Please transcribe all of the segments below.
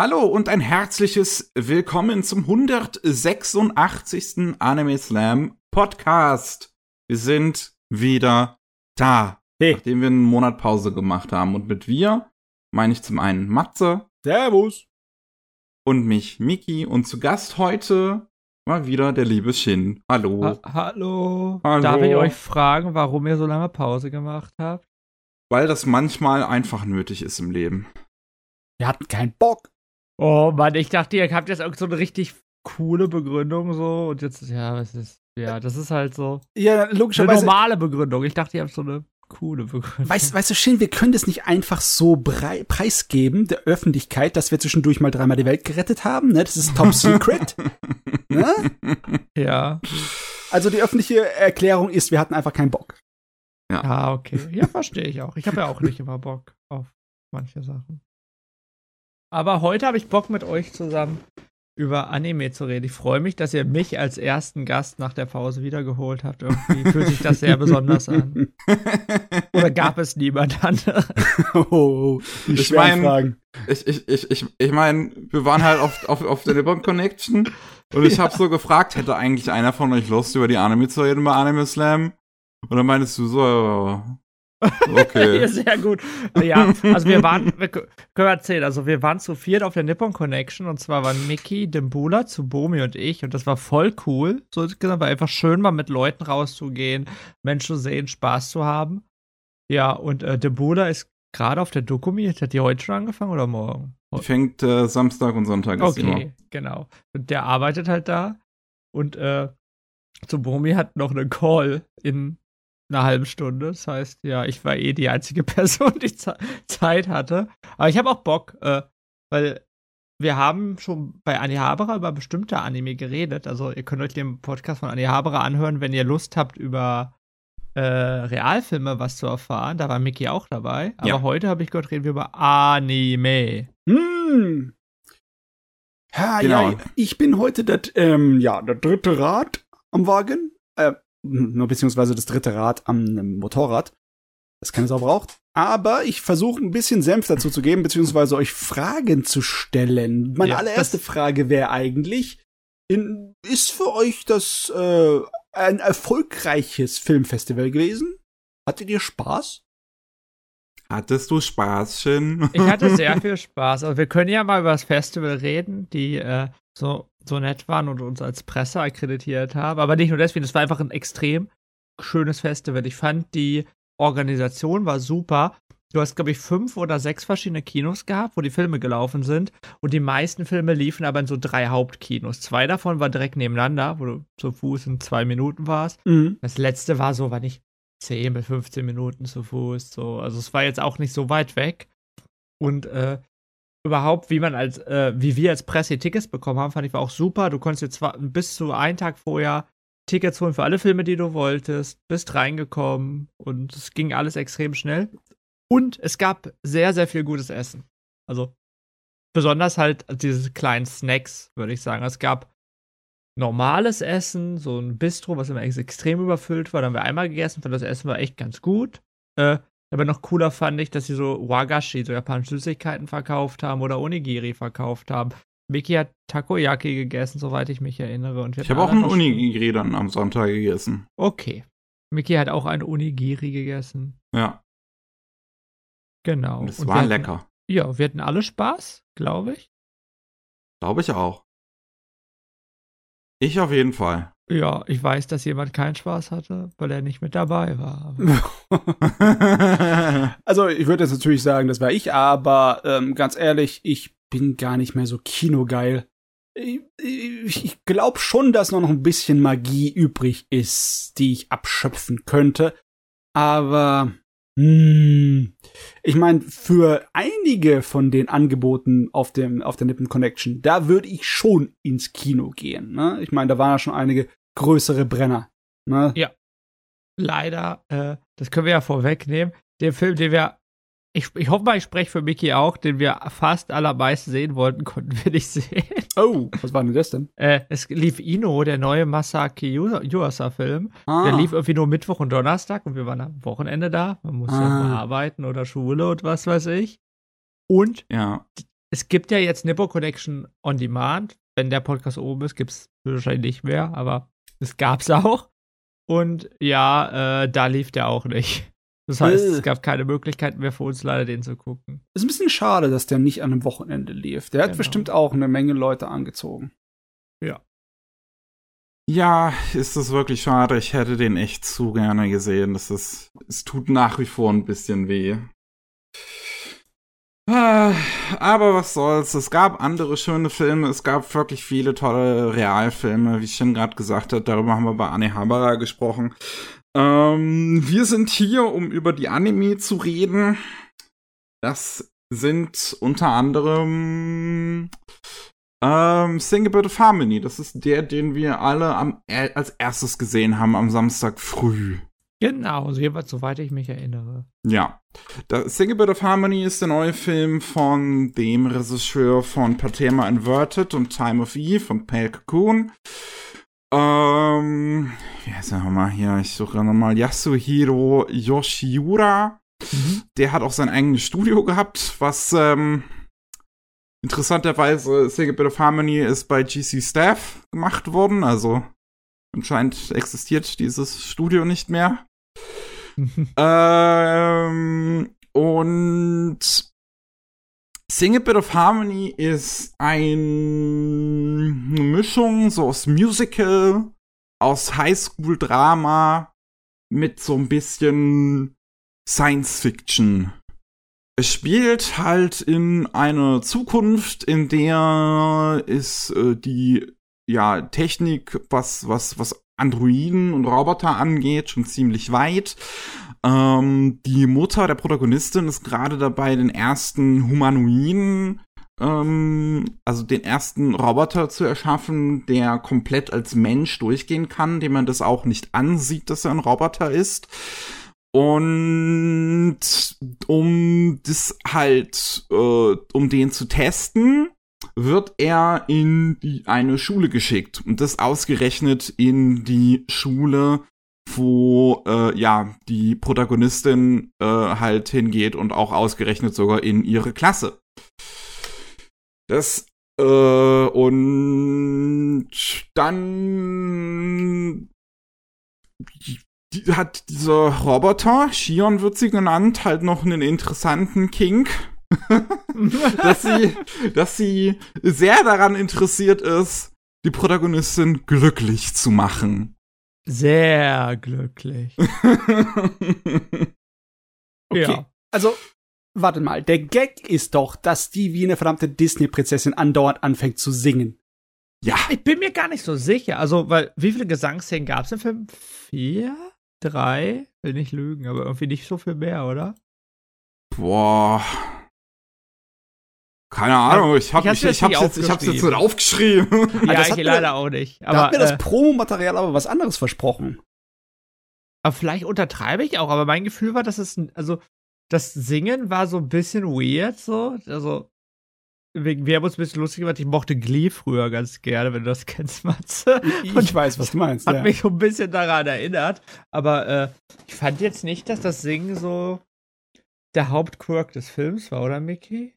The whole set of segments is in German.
Hallo und ein herzliches Willkommen zum 186. Anime Slam Podcast. Wir sind wieder da. Hey. Nachdem wir einen Monat Pause gemacht haben. Und mit wir meine ich zum einen Matze Servus. und mich, Miki. Und zu Gast heute mal wieder der liebe Shin. Hallo. Ha hallo. Hallo. Darf ich euch fragen, warum ihr so lange Pause gemacht habt? Weil das manchmal einfach nötig ist im Leben. Wir hatten keinen Bock. Oh Mann, ich dachte, ihr habt jetzt irgend so eine richtig coole Begründung so und jetzt, ja, was ist, ja, das ist halt so Ja, eine logischerweise. normale Begründung. Ich dachte, ihr habt so eine coole Begründung. Weißt, weißt du, Shin, wir können das nicht einfach so brei preisgeben der Öffentlichkeit, dass wir zwischendurch mal dreimal die Welt gerettet haben. Ne? Das ist top secret. ne? Ja. Also die öffentliche Erklärung ist, wir hatten einfach keinen Bock. Ah, okay. Ja, verstehe ich auch. Ich habe ja auch nicht immer Bock auf manche Sachen. Aber heute habe ich Bock mit euch zusammen über Anime zu reden. Ich freue mich, dass ihr mich als ersten Gast nach der Pause wiedergeholt habt. Irgendwie fühlt sich das sehr besonders an. Oder gab es niemand anderen? oh, die Ich schweren mein- Fragen. Ich, ich, ich, ich, ich meine, wir waren halt auf, auf, auf der Nippon Connection und ich habe so gefragt, hätte eigentlich einer von euch Lust, über die Anime zu reden bei Anime Slam? Und dann meinst du so, ja, okay. Sehr gut. Ja, also wir waren, wir können wir erzählen, also wir waren zu viert auf der Nippon Connection und zwar waren Mickey, Dimbula, Tsubomi und ich und das war voll cool. So insgesamt war einfach schön, mal mit Leuten rauszugehen, Menschen zu sehen, Spaß zu haben. Ja, und äh, Dimbula ist gerade auf der Dokumi, hat die heute schon angefangen oder morgen? Die fängt äh, Samstag und Sonntag ist immer. Okay, genau. Und der arbeitet halt da und äh, Tsubomi hat noch einen Call in einer halben Stunde. Das heißt, ja, ich war eh die einzige Person, die Ze Zeit hatte. Aber ich habe auch Bock, äh, weil wir haben schon bei Annie Haberer über bestimmte Anime geredet. Also ihr könnt euch den Podcast von Annie Haberer anhören, wenn ihr Lust habt, über äh, Realfilme was zu erfahren. Da war Mickey auch dabei. Aber Ja. heute habe ich gehört, reden wir über Anime. Hm. Ja, Genau. ja, ich bin heute das, ähm, ja, der dritte Rad am Wagen. Äh, nur beziehungsweise das dritte Rad am Motorrad. Das keine Sau braucht. Aber ich versuche ein bisschen Senf dazu zu geben, beziehungsweise euch Fragen zu stellen. Meine Ja, allererste Frage wäre eigentlich, in, ist für euch das äh, ein erfolgreiches Filmfestival gewesen? Hattet ihr Spaß? Hattest du Spaß, Shin? Ich hatte sehr viel Spaß. Also wir können ja mal über das Festival reden, die äh, so, so nett waren und uns als Presse akkreditiert haben. Aber nicht nur deswegen, es war einfach ein extrem schönes Festival. Ich fand die Organisation war super. Du hast, glaube ich, fünf oder sechs verschiedene Kinos gehabt, wo die Filme gelaufen sind. Und die meisten Filme liefen aber in so drei Hauptkinos. Zwei davon waren direkt nebeneinander, wo du zu Fuß in zwei Minuten warst. Mhm. Das letzte war so, war nicht 10 bis 15 Minuten zu Fuß. So. Also es war jetzt auch nicht so weit weg. Und äh, überhaupt, wie man als, äh, wie wir als Presse Tickets bekommen haben, fand ich war auch super. Du konntest jetzt bis zu einen Tag vorher Tickets holen für alle Filme, die du wolltest, bist reingekommen und es ging alles extrem schnell. Und es gab sehr, sehr viel gutes Essen. Also besonders halt diese kleinen Snacks, würde ich sagen. Es gab normales Essen, so ein Bistro, was immer ex- extrem überfüllt war. Da haben wir einmal gegessen, fand das Essen war echt ganz gut. Äh, aber noch cooler fand ich, dass sie so Wagashi, so japanische Süßigkeiten verkauft haben oder Onigiri verkauft haben. Miki hat Takoyaki gegessen, soweit ich mich erinnere. Ich habe auch einen Unigiri dann am Sonntag gegessen. Okay. Miki hat auch ein Onigiri gegessen. Ja, Genau. und es war hatten- lecker. Ja, wir hatten alle Spaß, glaube ich. Glaube ich auch. Ich auf jeden Fall. Ja, ich weiß, dass jemand keinen Spaß hatte, weil er nicht mit dabei war. Also, ich würde jetzt natürlich sagen, das war ich, aber ähm, ganz ehrlich, ich bin gar nicht mehr so kinogeil. Ich, ich, ich glaube schon, dass noch ein bisschen Magie übrig ist, die ich abschöpfen könnte. Aber hm, ich meine, für einige von den Angeboten auf dem auf der Nippen Connection, da würde ich schon ins Kino gehen. Ne? Ich meine, da waren ja schon einige größere Brenner. Ne? Ja. Leider, äh, das können wir ja vorwegnehmen, den Film, den wir, ich, ich hoffe mal, ich spreche für Mickey auch, den wir fast allermeisten sehen wollten, konnten wir nicht sehen. Oh, was war denn das denn? Äh, es lief Ino, der neue Masaki Yu- Yuasa-Film. Ah. Der lief irgendwie nur Mittwoch und Donnerstag und wir waren am Wochenende da. Man muss ja Ah. mal arbeiten oder Schule und was weiß ich. Und ja. es gibt ja jetzt Nippo Connection on Demand. Wenn der Podcast oben ist, gibt es wahrscheinlich nicht mehr, aber es gab's auch. Und ja, äh, da lief der auch nicht. Das heißt, Äh. es gab keine Möglichkeit mehr für uns leider, den zu gucken. Ist ein bisschen schade, dass der nicht an einem Wochenende lief. Der hat Genau. bestimmt auch eine Menge Leute angezogen. Ja, ist es wirklich schade. Ich hätte den echt zu gerne gesehen. Das ist, es tut nach wie vor ein bisschen weh. Ah, Aber was soll's. Es gab andere schöne Filme. Es gab wirklich viele tolle Realfilme, wie Shin gerade gesagt hat. Darüber haben wir bei Anne Habara gesprochen. Ähm, wir sind hier, um über die Anime zu reden. Das sind unter anderem ähm, Sing a Bit of Harmony. Das ist der, den wir alle am, äh, als erstes gesehen haben am Samstag früh. Genau, jeweils, soweit ich mich erinnere. Ja. Da, Sing a Bit of Harmony ist der neue Film von dem Regisseur von Patema Inverted und Time of Eve von Pale Cocoon. Ähm, wie heißt er nochmal hier? Ich suche nochmal Yasuhiro Yoshiura. Der hat auch sein eigenes Studio gehabt, was ähm, interessanterweise Sing a Bit of Harmony ist bei GC Staff gemacht worden. Also anscheinend existiert dieses Studio nicht mehr. Ähm, und Sing a Bit of Harmony ist ein- eine Mischung so aus Musical, aus Highschool-Drama mit so ein bisschen Science Fiction. Es spielt halt in einer Zukunft, in der ist äh, die ja Technik, was was was Androiden und Roboter angeht, schon ziemlich weit. Ähm, die Mutter der Protagonistin ist gerade dabei, den ersten Humanoiden, ähm, also den ersten Roboter zu erschaffen, der komplett als Mensch durchgehen kann, dem man das auch nicht ansieht, dass er ein Roboter ist. Und um das halt, äh, um den zu testen, wird er in die, eine Schule geschickt. Und das ausgerechnet in die Schule, wo äh, ja die Protagonistin äh, halt hingeht und auch ausgerechnet sogar in ihre Klasse. Das äh, und dann die, die hat dieser Roboter, Shion wird sie genannt, halt noch einen interessanten Kink dass sie, dass sie sehr daran interessiert ist, die Protagonistin glücklich zu machen. Sehr glücklich. Okay. Ja. Also, warte mal. Der Gag ist doch, dass die wie eine verdammte Disney-Prinzessin andauernd anfängt zu singen. ja, Ich bin mir gar nicht so sicher. Also, weil, wie viele Gesangsszenen gab es im Film? Vier? Drei? Will nicht lügen, aber irgendwie nicht so viel mehr, oder? boah. Keine Ahnung, ich hab, Ich ich, hab's ich, jetzt hab's jetzt, ich hab's jetzt nicht aufgeschrieben. Ja, das ich mir- leider auch nicht. da Aber, hat mir das äh, Promomaterial aber was anderes versprochen. aber vielleicht untertreibe ich auch, aber mein Gefühl war, dass es, ein- also, das Singen war so ein bisschen weird, so. Also, wegen, wir haben uns ein bisschen lustig gemacht. Ich mochte Glee früher ganz gerne, wenn du das kennst, Matze. Ich Und weiß, was du meinst. Hat Ja. mich so ein bisschen daran erinnert. Aber äh, ich fand jetzt nicht, dass das Singen so der Hauptquirk des Films war, oder Mickey?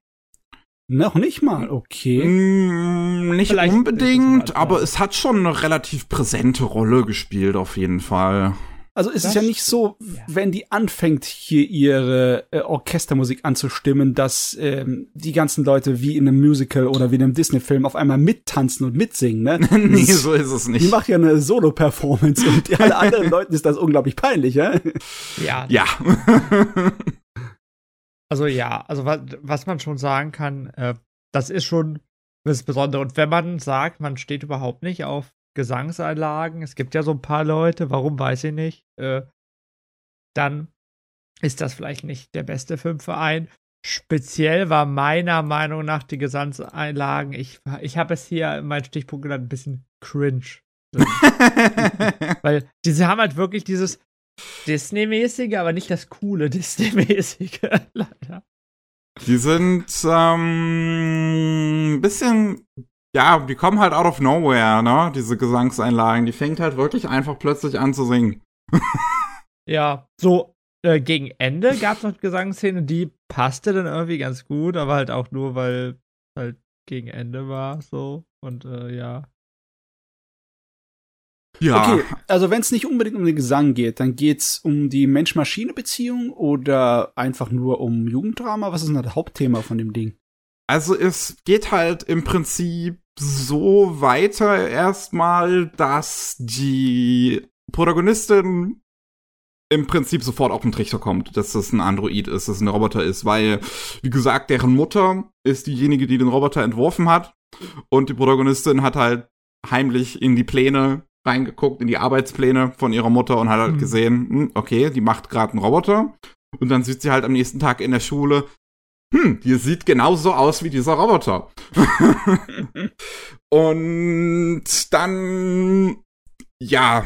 Noch nicht mal, okay. Mm, nicht Vielleicht unbedingt, aber es hat schon eine relativ präsente Rolle gespielt, auf jeden Fall. Also es ist ja nicht so, ja. wenn die anfängt, hier ihre äh, Orchestermusik anzustimmen, dass ähm, die ganzen Leute wie in einem Musical oder wie in einem Disney-Film auf einmal mittanzen und mitsingen, ne? nee, so ist es Die nicht. macht ja eine Solo-Performance und alle anderen Leuten ist das unglaublich peinlich, ja? Ja. Ja. Also ja, also was, was man schon sagen kann, äh, das ist schon das Besondere. Und wenn man sagt, man steht überhaupt nicht auf Gesangseinlagen, es gibt ja so ein paar Leute, warum weiß ich nicht, äh, dann ist das vielleicht nicht der beste Film für einen. Speziell war meiner Meinung nach die Gesangseinlagen, ich, ich habe es hier in meinen Stichpunkt genannt, ein bisschen cringe. Weil diese haben halt wirklich dieses Disney-mäßige, aber nicht das coole Disney-mäßige, leider. Die sind ähm, ein bisschen, ja, die kommen halt out of nowhere, ne? Diese Gesangseinlagen. Die fängt halt wirklich einfach plötzlich an zu singen. Ja, so äh, gegen Ende gab es noch Gesangsszene, die passte dann irgendwie ganz gut, aber halt auch nur, weil halt gegen Ende war, so. Und äh, ja. Ja. Okay, also wenn es nicht unbedingt um den Gesang geht, dann geht's um die Mensch-Maschine-Beziehung oder einfach nur um Jugenddrama? Was ist denn das Hauptthema von dem Ding? Also es geht halt im Prinzip so weiter erstmal, dass die Protagonistin im Prinzip sofort auf den Trichter kommt, dass das ein Android ist, dass es ein Roboter ist, weil, wie gesagt, deren Mutter ist diejenige, die den Roboter entworfen hat und die Protagonistin hat halt heimlich in die Pläne reingeguckt, in die Arbeitspläne von ihrer Mutter und hat halt mhm. gesehen, hm, okay, die macht gerade einen Roboter und dann sieht sie halt am nächsten Tag in der Schule, hm, die sieht genauso aus wie dieser Roboter. und dann, ja,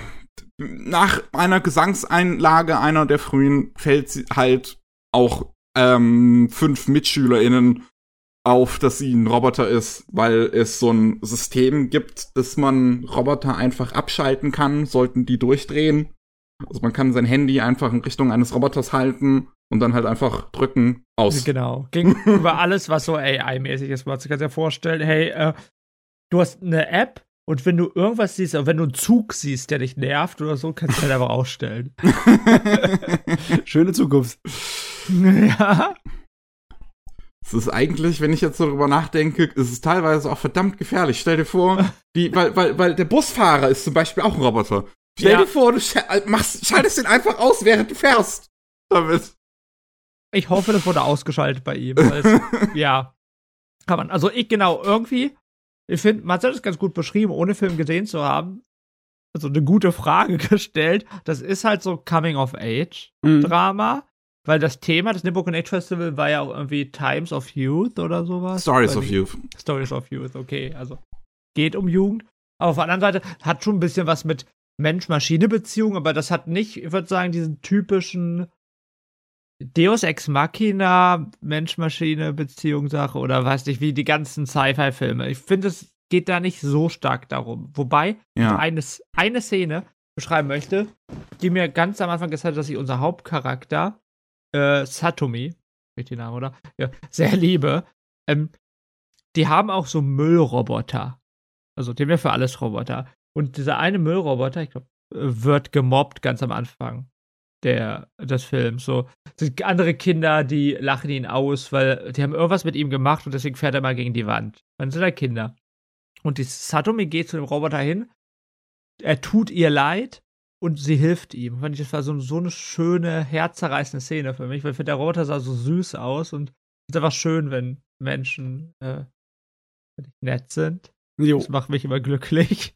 nach einer Gesangseinlage einer der frühen fällt sie halt auch ähm, fünf MitschülerInnen auf, dass sie ein Roboter ist, weil es so ein System gibt, dass man Roboter einfach abschalten kann, sollten die durchdrehen. Also man kann sein Handy einfach in Richtung eines Roboters halten und dann halt einfach drücken, aus. Genau. Gegenüber alles, was so AI-mäßig ist. Man kann sich ja vorstellen, hey, äh, du hast eine App und wenn du irgendwas siehst, wenn du einen Zug siehst, der dich nervt oder so, kannst du halt einfach ausstellen. Schöne Zukunft. Ja. Es ist eigentlich, wenn ich jetzt darüber nachdenke, ist es teilweise auch verdammt gefährlich. Stell dir vor, die, weil, weil, weil der Busfahrer ist zum Beispiel auch ein Roboter. Stell ja. dir vor, du machst, schaltest den einfach aus, während du fährst. Damit. Ich hoffe, das wurde ausgeschaltet bei ihm. Es, ja. Kann man. Also ich genau, irgendwie, ich finde, man hat es ganz gut beschrieben, ohne Film gesehen zu haben. Also eine gute Frage gestellt. Das ist halt so Coming-of-Age-Drama. Mhm. Weil das Thema des Connect Festival war ja auch irgendwie Times of Youth oder sowas. Stories of Youth. Stories of Youth, okay. Also geht um Jugend. Aber auf der anderen Seite hat schon ein bisschen was mit Mensch-Maschine-Beziehung, aber das hat nicht, ich würde sagen, diesen typischen Deus Ex Machina, Mensch-Maschine-Beziehung Sache oder weiß nicht, wie die ganzen Sci-Fi-Filme. Ich finde, es geht da nicht so stark darum. Wobei ja. eine, eine Szene beschreiben möchte, die mir ganz am Anfang gesagt hat, dass ich unser Hauptcharakter, äh, Satomi, richtig Name, oder? Ja, sehr liebe. Ähm, die haben auch so Müllroboter. Also, die haben ja für alles Roboter. Und dieser eine Müllroboter, ich glaube, wird gemobbt ganz am Anfang der, des Films. So sind andere Kinder, die lachen ihn aus, weil die haben irgendwas mit ihm gemacht und deswegen fährt er mal gegen die Wand. Dann sind da Kinder. Und die Satomi geht zu dem Roboter hin, er tut ihr leid und sie hilft ihm. Fand ich, das war so, so eine schöne, herzerreißende Szene für mich, weil ich finde, der Roboter sah so süß aus und es ist einfach schön, wenn Menschen äh, nett sind. Jo. Das macht mich immer glücklich.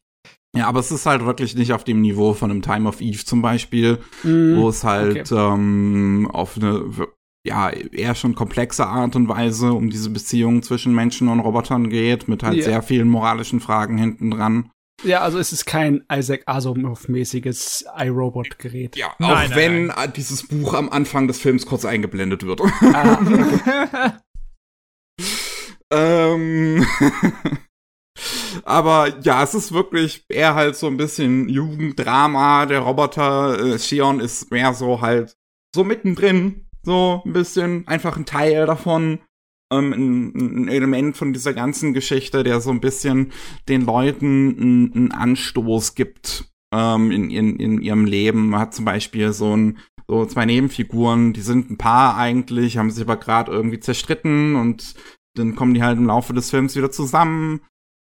Ja, aber es ist halt wirklich nicht auf dem Niveau von einem Time of Eve zum Beispiel, mm, wo es halt okay. ähm, auf eine ja eher schon komplexe Art und Weise um diese Beziehung zwischen Menschen und Robotern geht, mit halt yeah. sehr vielen moralischen Fragen hinten dran. Ja, also es ist kein Isaac Asimov-mäßiges iRobot-Gerät. Ja, nein, auch nein, wenn nein. dieses Buch am Anfang des Films kurz eingeblendet wird. Ah, ähm Aber ja, es ist wirklich eher halt so ein bisschen Jugenddrama. Der Roboter äh, Shion ist mehr so halt so mittendrin. So ein bisschen einfach ein Teil davon. Ähm, ein, ein, Element von dieser ganzen Geschichte, der so ein bisschen den Leuten einen Anstoß gibt ähm, in, in, in ihrem Leben. Man hat zum Beispiel so ein so zwei Nebenfiguren, die sind ein Paar eigentlich, haben sich aber gerade irgendwie zerstritten und dann kommen die halt im Laufe des Films wieder zusammen.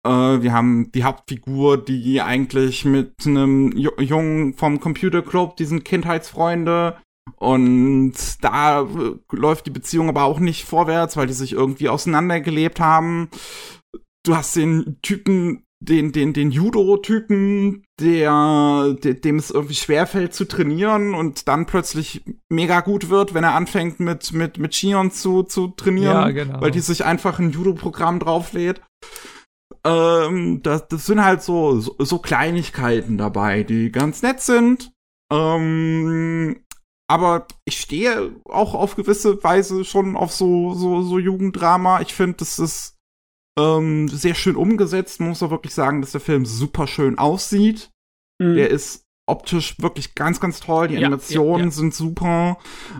Äh, wir haben die Hauptfigur, die eigentlich mit einem Jungen vom Computer Club, die sind Kindheitsfreunde. Und da äh, läuft die Beziehung aber auch nicht vorwärts, weil die sich irgendwie auseinandergelebt haben. Du hast den Typen, den, den, den Judo-Typen, der, der, dem es irgendwie schwerfällt zu trainieren und dann plötzlich mega gut wird, wenn er anfängt mit, mit, mit Shion zu, zu trainieren, ja, genau. weil die sich einfach ein Judo-Programm drauflädt. Ähm, das, das sind halt so, so, so Kleinigkeiten dabei, die ganz nett sind. Ähm, aber ich stehe auch auf gewisse Weise schon auf so, so, so Jugenddrama. Ich finde, das ist ähm, sehr schön umgesetzt. Man muss auch wirklich sagen, dass der Film super schön aussieht. Mhm. Der ist optisch wirklich ganz, ganz toll. Die ja, Animationen ja, ja. sind super.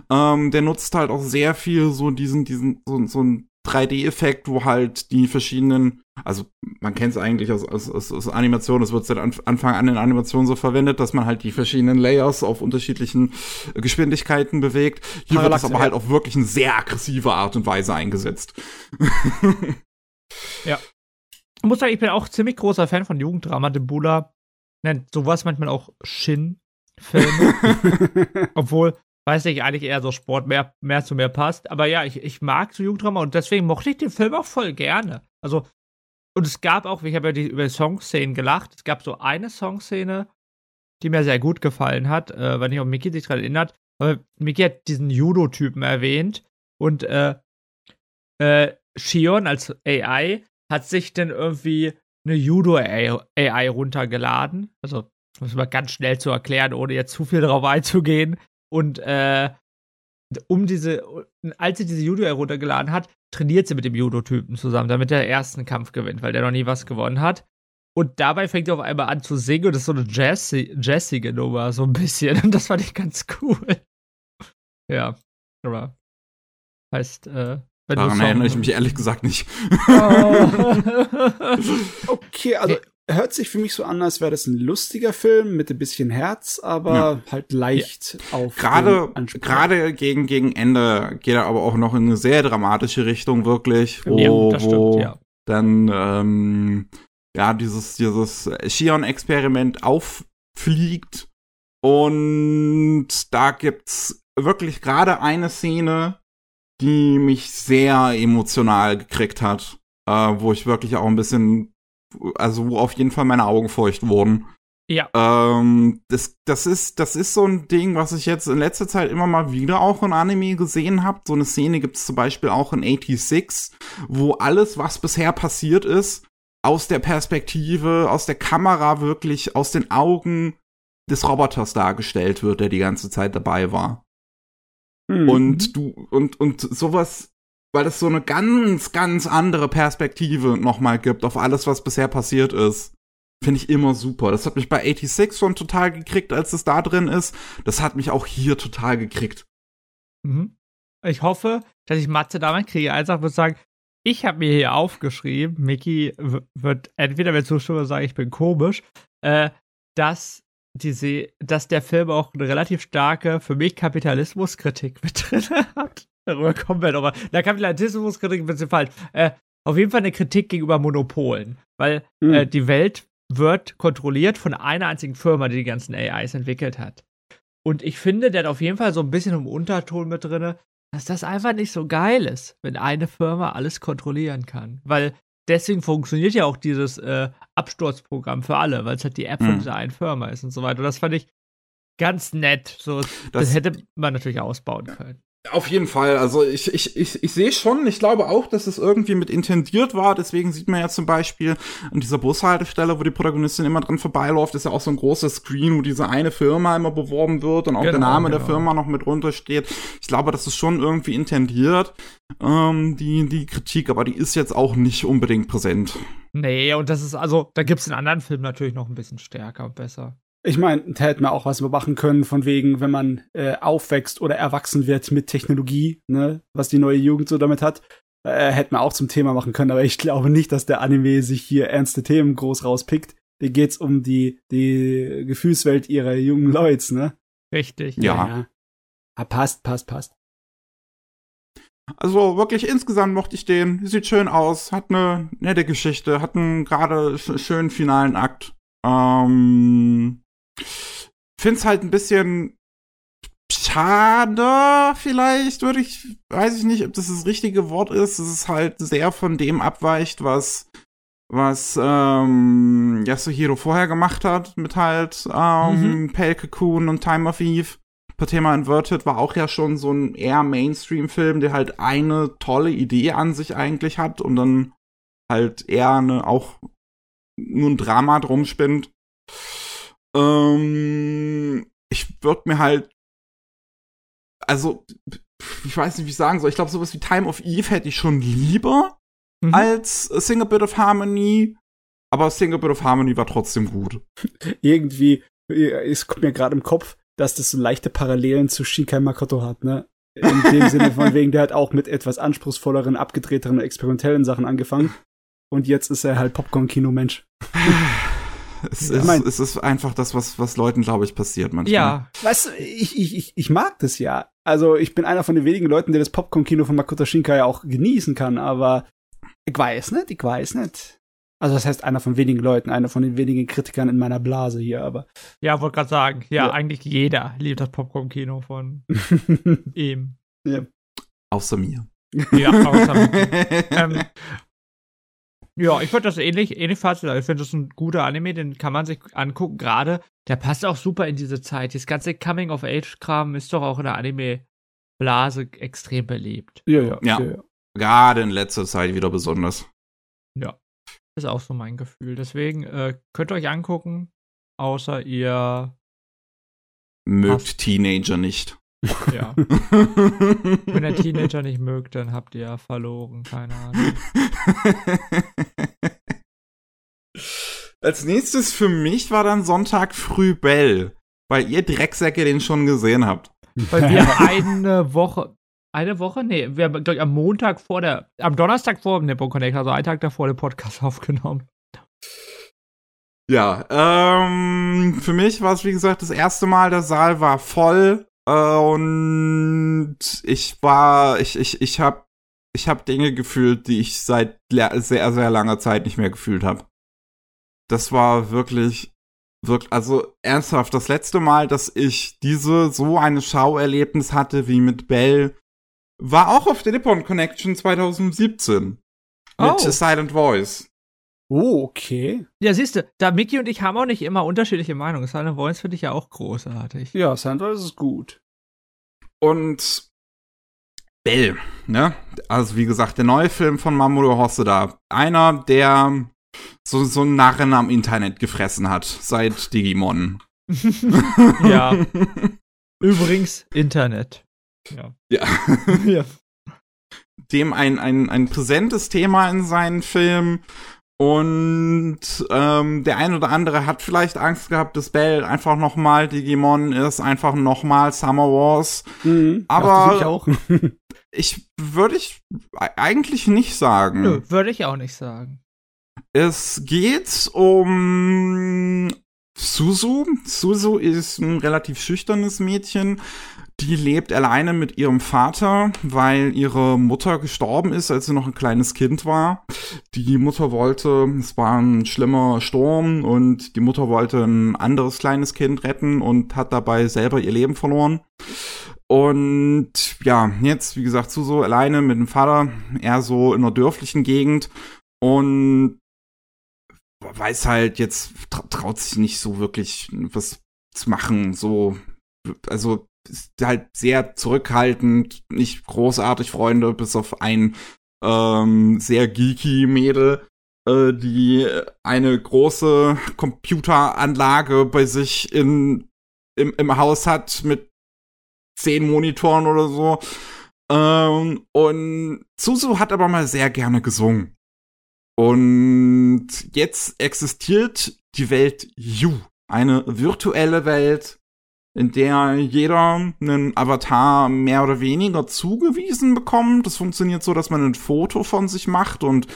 Ähm, der nutzt halt auch sehr viel so diesen, diesen, so, so ein 3D-Effekt, wo halt die verschiedenen, also man kennt es eigentlich aus, aus, aus, aus Animation, das wird seit Anfang an in Animationen so verwendet, dass man halt die verschiedenen Layers auf unterschiedlichen Geschwindigkeiten bewegt. Hier Parallax, wird das aber halt auf wirklich eine sehr aggressive Art und Weise eingesetzt. ja. Ich muss sagen, ich bin auch ziemlich großer Fan von Jugenddrama. De Bula nennt sowas manchmal auch Shin-Filme. Obwohl, weiß ich, eigentlich eher so Sport mehr, mehr zu mir passt. Aber ja, ich, ich mag so Jugenddrama und deswegen mochte ich den Film auch voll gerne. Also, und es gab auch, ich habe ja die, über Songszenen gelacht, es gab so eine Songszene, die mir sehr gut gefallen hat, äh, wenn ich auch Mickey sich daran erinnert. Aber Mickey hat diesen Judo-Typen erwähnt und äh, äh, Shion als AI hat sich dann irgendwie eine Judo-AI runtergeladen. Also, das muss man ganz schnell zu erklären, ohne jetzt zu viel darauf einzugehen. Und äh, um diese, als sie diese Judo heruntergeladen hat, trainiert sie mit dem Judo-Typen zusammen, damit er ersten Kampf gewinnt, weil der noch nie was gewonnen hat. Und dabei fängt er auf einmal an zu singen und das ist so eine Jazzy, jazzige Nummer, so ein bisschen. Und das fand ich ganz cool. Ja, aber heißt, äh, wenn Daran erinnere ich mich ehrlich gesagt nicht. Oh. okay, also hört sich für mich so an, als wäre das ein lustiger Film mit ein bisschen Herz, aber ja. halt leicht ja. auf. Gerade, gerade gegen, gegen Ende geht er aber auch noch in eine sehr dramatische Richtung, wirklich, wo, ja, wo stimmt, dann, ähm, ja, dieses, dieses Shion-Experiment auffliegt und da gibt's wirklich gerade eine Szene, die mich sehr emotional gekriegt hat, äh, wo ich wirklich auch ein bisschen also wo auf jeden Fall meine Augen feucht wurden. Ja. Ähm, das, das, ist, das ist so ein Ding, was ich jetzt in letzter Zeit immer mal wieder auch in Anime gesehen habe. So eine Szene gibt es zum Beispiel auch in 86, wo alles, was bisher passiert ist, aus der Perspektive, aus der Kamera wirklich, aus den Augen des Roboters dargestellt wird, der die ganze Zeit dabei war. Mhm. Und du, und, und sowas weil es so eine ganz, ganz andere Perspektive nochmal gibt auf alles, was bisher passiert ist. Finde ich immer super. Das hat mich bei 86 schon total gekriegt, als es da drin ist. Das hat mich auch hier total gekriegt. Mhm. Ich hoffe, dass ich Matze damit kriege. Einfach würde sagen, ich habe mir hier aufgeschrieben, Mickey wird entweder mir zustimmen oder sagen, ich bin komisch, äh, dass diese, dass der Film auch eine relativ starke, für mich Kapitalismuskritik mit drin hat. Darüber kommen wir nochmal. Der Kapitalismuskritik wird falsch. Äh, auf jeden Fall eine Kritik gegenüber Monopolen, weil mhm. äh, die Welt wird kontrolliert von einer einzigen Firma, die die ganzen AIs entwickelt hat. Und ich finde, der hat auf jeden Fall so ein bisschen im Unterton mit drin, dass das einfach nicht so geil ist, wenn eine Firma alles kontrollieren kann. Weil deswegen funktioniert ja auch dieses äh, Absturzprogramm für alle, weil es halt die App von mhm. dieser einen Firma ist und so weiter. Und das fand ich ganz nett. So, das, das hätte man natürlich ausbauen können. Auf jeden Fall. Also ich, ich, ich, ich sehe schon, ich glaube auch, dass es irgendwie mit intendiert war. Deswegen sieht man ja zum Beispiel an dieser Bushaltestelle, wo die Protagonistin immer dran vorbeiläuft, ist ja auch so ein großer Screen, wo diese eine Firma immer beworben wird und auch genau, der Name genau. der Firma noch mit runtersteht. Ich glaube, das ist schon irgendwie intendiert, ähm, die, die Kritik, aber die ist jetzt auch nicht unbedingt präsent. Nee, und das ist also, da gibt's in anderen Filmen natürlich noch ein bisschen stärker und besser. Ich meine, da hätten wir auch was machen können, von wegen, wenn man äh, aufwächst oder erwachsen wird mit Technologie, ne, was die neue Jugend so damit hat, äh, hätten wir auch zum Thema machen können. Aber ich glaube nicht, dass der Anime sich hier ernste Themen groß rauspickt. Hier geht's um die, die Gefühlswelt ihrer jungen Leute, ne? Richtig. Ja. ja. ja. Ah, passt, passt, passt. Also wirklich insgesamt mochte ich den. Sieht schön aus, hat eine nette Geschichte, hat einen gerade schönen finalen Akt. Ähm, Find's halt ein bisschen schade, vielleicht würde ich, weiß ich nicht, ob das das richtige Wort ist. Es ist halt sehr von dem abweicht, was was ähm, Yasuhiro vorher gemacht hat mit halt ähm, mhm. Pale Cocoon und Time of Eve. Per Thema Inverted war auch ja schon so ein eher Mainstream-Film, der halt eine tolle Idee an sich eigentlich hat und dann halt eher eine, auch nur ein Drama drum spinnt. Ähm, ich würde mir halt, also, ich weiß nicht, wie ich sagen soll. Ich glaube, sowas wie Time of Eve hätte ich schon lieber mhm. als Sing a Bit of Harmony. Aber Sing a Bit of Harmony war trotzdem gut. Irgendwie, es kommt mir gerade im Kopf, dass das so leichte Parallelen zu Shinkai Makoto hat, ne? In dem Sinne von wegen, der hat auch mit etwas anspruchsvolleren, abgedrehteren, experimentellen Sachen angefangen. Und jetzt ist er halt Popcorn-Kino-Mensch. Es, Ja. ist, Mein- es ist einfach das, was, was Leuten, glaube ich, passiert manchmal. Ja, Weißt du, ich, ich, ich, mag das ja. Also ich bin einer von den wenigen Leuten, der das Popcorn-Kino von Makoto Shinkai auch genießen kann, aber ich weiß nicht, ich weiß nicht. Also das heißt einer von wenigen Leuten, einer von den wenigen Kritikern in meiner Blase hier, aber ja, wollte gerade sagen. Ja, Ja. eigentlich jeder liebt das Popcorn-Kino von ihm. Außer mir. Ja, außer ähm, Ja, ich würde das ähnlich, ähnlich fazit. Ich finde das ein guter Anime, den kann man sich angucken. Gerade, der passt auch super in diese Zeit. Das ganze Coming-of-Age-Kram ist doch auch in der Anime-Blase extrem beliebt. ja, ja, Ja. ja. ja. Gerade in letzter Zeit wieder besonders. Ist auch so mein Gefühl. Deswegen äh, könnt ihr euch angucken, außer ihr, Mögt Passt. Teenager nicht. ja, wenn ihr Teenager nicht mögt, dann habt ihr verloren. Keine Ahnung. Als nächstes für mich war dann Sonntag früh Bell, weil ihr Drecksäcke den schon gesehen habt. Weil wir eine Woche, eine Woche? Nee, wir haben, glaub ich, am Montag vor der, am Donnerstag vor dem Nippon Connect, also einen Tag davor den Podcast aufgenommen. Ja, ähm, für mich war es wie gesagt das erste Mal, der Saal war voll äh, und ich war, ich, ich, ich hab, ich hab Dinge gefühlt, die ich seit sehr, sehr langer Zeit nicht mehr gefühlt habe. Das war wirklich, wirklich, also ernsthaft, das letzte Mal, dass ich diese, so eine Schauerlebnis hatte wie mit Bell, war auch auf der Nippon Connection 2017. Oh. Mit Silent Voice. Oh, okay. Ja, siehst du, da Mickey und ich haben auch nicht immer unterschiedliche Meinungen. Silent Voice finde ich ja auch großartig. Ja, Sandra, das ist gut. Und Bell, ne? Also wie gesagt, der neue Film von Mamoru Hosoda. Einer, der so, so einen Narren am Internet gefressen hat, seit Digimon. ja, übrigens Internet. Ja. Ja. ja. Dem ein, ein, ein präsentes Thema in seinen Filmen. Und ähm, der ein oder andere hat vielleicht Angst gehabt, dass Bell einfach nochmal Digimon ist, einfach nochmal Summer Wars. Mhm. Aber- ich auch. Ich würde ich eigentlich nicht sagen. Nö, würde ich auch nicht sagen. Es geht um Suzu. Suzu ist ein relativ schüchternes Mädchen. Die lebt alleine mit ihrem Vater, weil ihre Mutter gestorben ist, als sie noch ein kleines Kind war. Die Mutter wollte, es war ein schlimmer Sturm und die Mutter wollte ein anderes kleines Kind retten und hat dabei selber ihr Leben verloren. Und ja, jetzt, wie gesagt, Suzu alleine mit dem Vater, eher so in einer dörflichen Gegend. Und weiß halt jetzt, tra traut sich nicht so wirklich was zu machen, so, also ist halt sehr zurückhaltend, nicht großartig Freunde, bis auf ein ähm, sehr geeky Mädel, äh, die eine große Computeranlage bei sich in, im, im Haus hat mit zehn Monitoren oder so. Ähm, und Suzu hat aber mal sehr gerne gesungen. Und jetzt existiert die Welt You, eine virtuelle Welt, in der jeder einen Avatar mehr oder weniger zugewiesen bekommt. Das funktioniert so, dass man ein Foto von sich macht und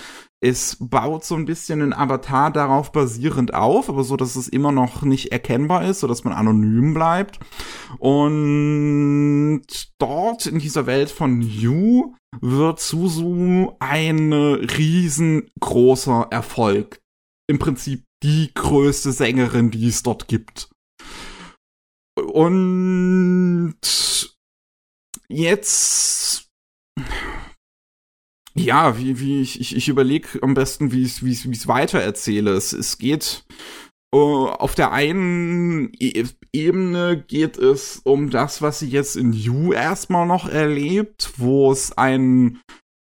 es baut so ein bisschen ein Avatar darauf basierend auf, aber so, dass es immer noch nicht erkennbar ist, so dass man anonym bleibt. Und dort in dieser Welt von You wird Suzu ein riesengroßer Erfolg. Im Prinzip die größte Sängerin, die es dort gibt. Und jetzt ja, wie, wie ich, ich, ich überlege am besten, wie ich es wie es weiter erzähle. Es, es geht äh, auf der einen e Ebene geht es um das, was sie jetzt in You erstmal noch erlebt, wo es einen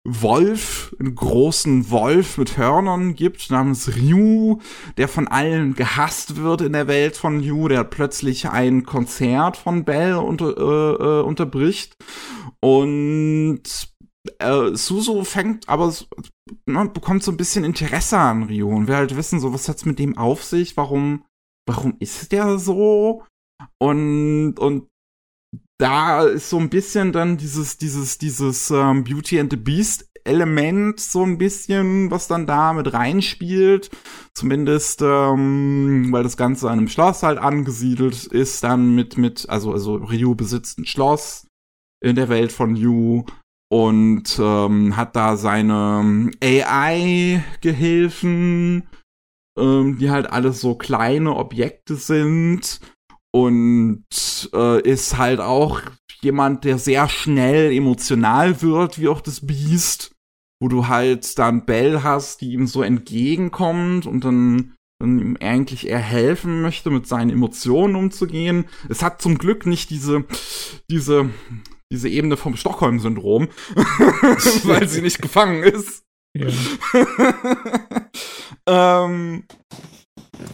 Wolf, einen großen Wolf mit Hörnern gibt, namens Ryu, der von allen gehasst wird in der Welt von Ryu, der plötzlich ein Konzert von Bell unter, äh, äh, unterbricht. Und äh, Suzu fängt aber, s- ne, bekommt so ein bisschen Interesse an Ryu und will halt wissen, so was hat's mit dem auf sich, warum, warum ist der so? Und, und da ist so ein bisschen dann dieses, dieses, dieses ähm, Beauty and the Beast Element so ein bisschen, was dann da mit reinspielt. Zumindest, ähm, weil das Ganze an einem Schloss halt angesiedelt ist, dann mit, mit, also, also Ryu besitzt ein Schloss in der Welt von Yu und ähm, hat da seine AI-Gehilfen, ähm, die halt alles so kleine Objekte sind und äh, ist halt auch jemand, der sehr schnell emotional wird, wie auch das Biest, wo du halt dann Bell hast, die ihm so entgegenkommt und dann, dann ihm eigentlich eher helfen möchte, mit seinen Emotionen umzugehen. Es hat zum Glück nicht diese, diese, diese Ebene vom Stockholm-Syndrom, weil sie nicht gefangen ist. Ja. ähm,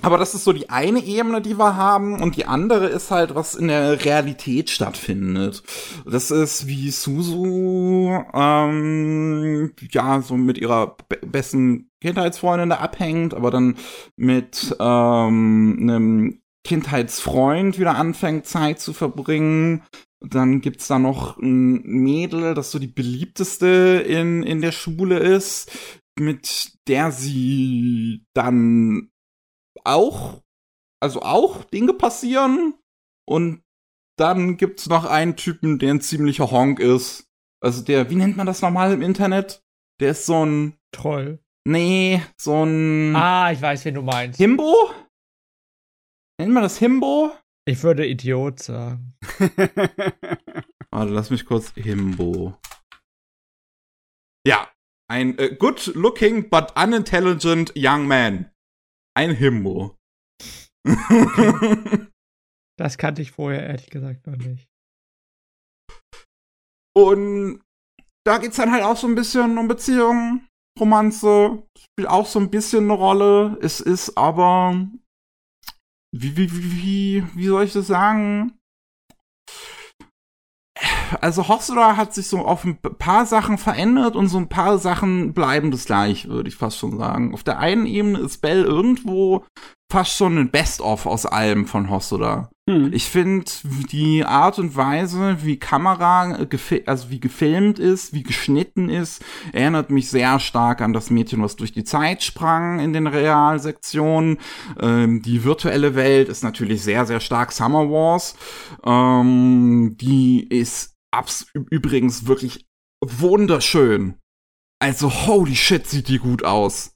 aber das ist so die eine Ebene, die wir haben, und die andere ist halt, was in der Realität stattfindet. Das ist, wie Suzu, ähm, ja, so mit ihrer be besten Kindheitsfreundin da abhängt, aber dann mit ähm, einem Kindheitsfreund wieder anfängt, Zeit zu verbringen. Dann gibt's da noch ein Mädel, das so die beliebteste in, in der Schule ist, mit der sie dann auch, also auch Dinge passieren. Und dann gibt's noch einen Typen, der ein ziemlicher Honk ist. Also der, wie nennt man das normal im Internet? Der ist so ein. Troll. Nee, so ein. Ah, ich weiß, wen du meinst. Himbo? Nennt man das Himbo? Ich würde Idiot sagen. Warte, lass mich kurz. Himbo. Ja, ein äh, good looking but unintelligent young man. Ein Himbo. Das kannte ich vorher ehrlich gesagt noch nicht. Und da geht's dann halt auch so ein bisschen um Beziehungen, Romanze, spielt auch so ein bisschen eine Rolle. Es ist aber, wie, wie, wie, wie, soll ich das sagen? Also Hossler hat sich so auf ein paar Sachen verändert und so ein paar Sachen bleiben das gleich, würde ich fast schon sagen. Auf der einen Ebene ist Bell irgendwo fast schon ein Best-of aus allem von Hossler. Hm. Ich finde die Art und Weise, wie Kamera, also wie gefilmt ist, wie geschnitten ist, erinnert mich sehr stark an das Mädchen, was durch die Zeit sprang in den Realsektionen. Ähm, die virtuelle Welt ist natürlich sehr, sehr stark Summer Wars. Ähm, die ist übrigens wirklich wunderschön. Also holy shit, sieht die gut aus.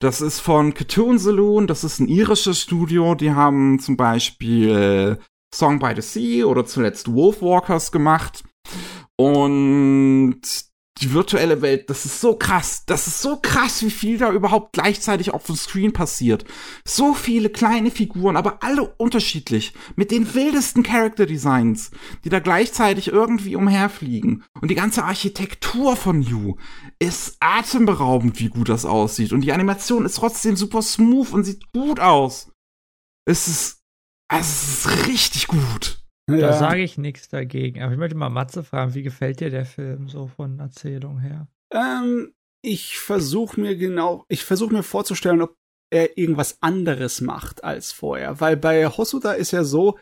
Das ist von Cartoon Saloon, das ist ein irisches Studio, die haben zum Beispiel Song by the Sea oder zuletzt Wolfwalkers gemacht. Und die virtuelle Welt, das ist so krass. Das ist so krass, wie viel da überhaupt gleichzeitig auf dem Screen passiert. So viele kleine Figuren, aber alle unterschiedlich. Mit den wildesten Character Designs, die da gleichzeitig irgendwie umherfliegen. Und die ganze Architektur von You ist atemberaubend, wie gut das aussieht. Und die Animation ist trotzdem super smooth und sieht gut aus. Es ist, also es ist richtig gut. Da sage ich nichts dagegen. Aber ich möchte mal Matze fragen, wie gefällt dir der Film so von Erzählung her? Ähm, ich versuche mir genau, ich versuche mir vorzustellen, ob er irgendwas anderes macht als vorher. Weil bei Hosoda ist ja so,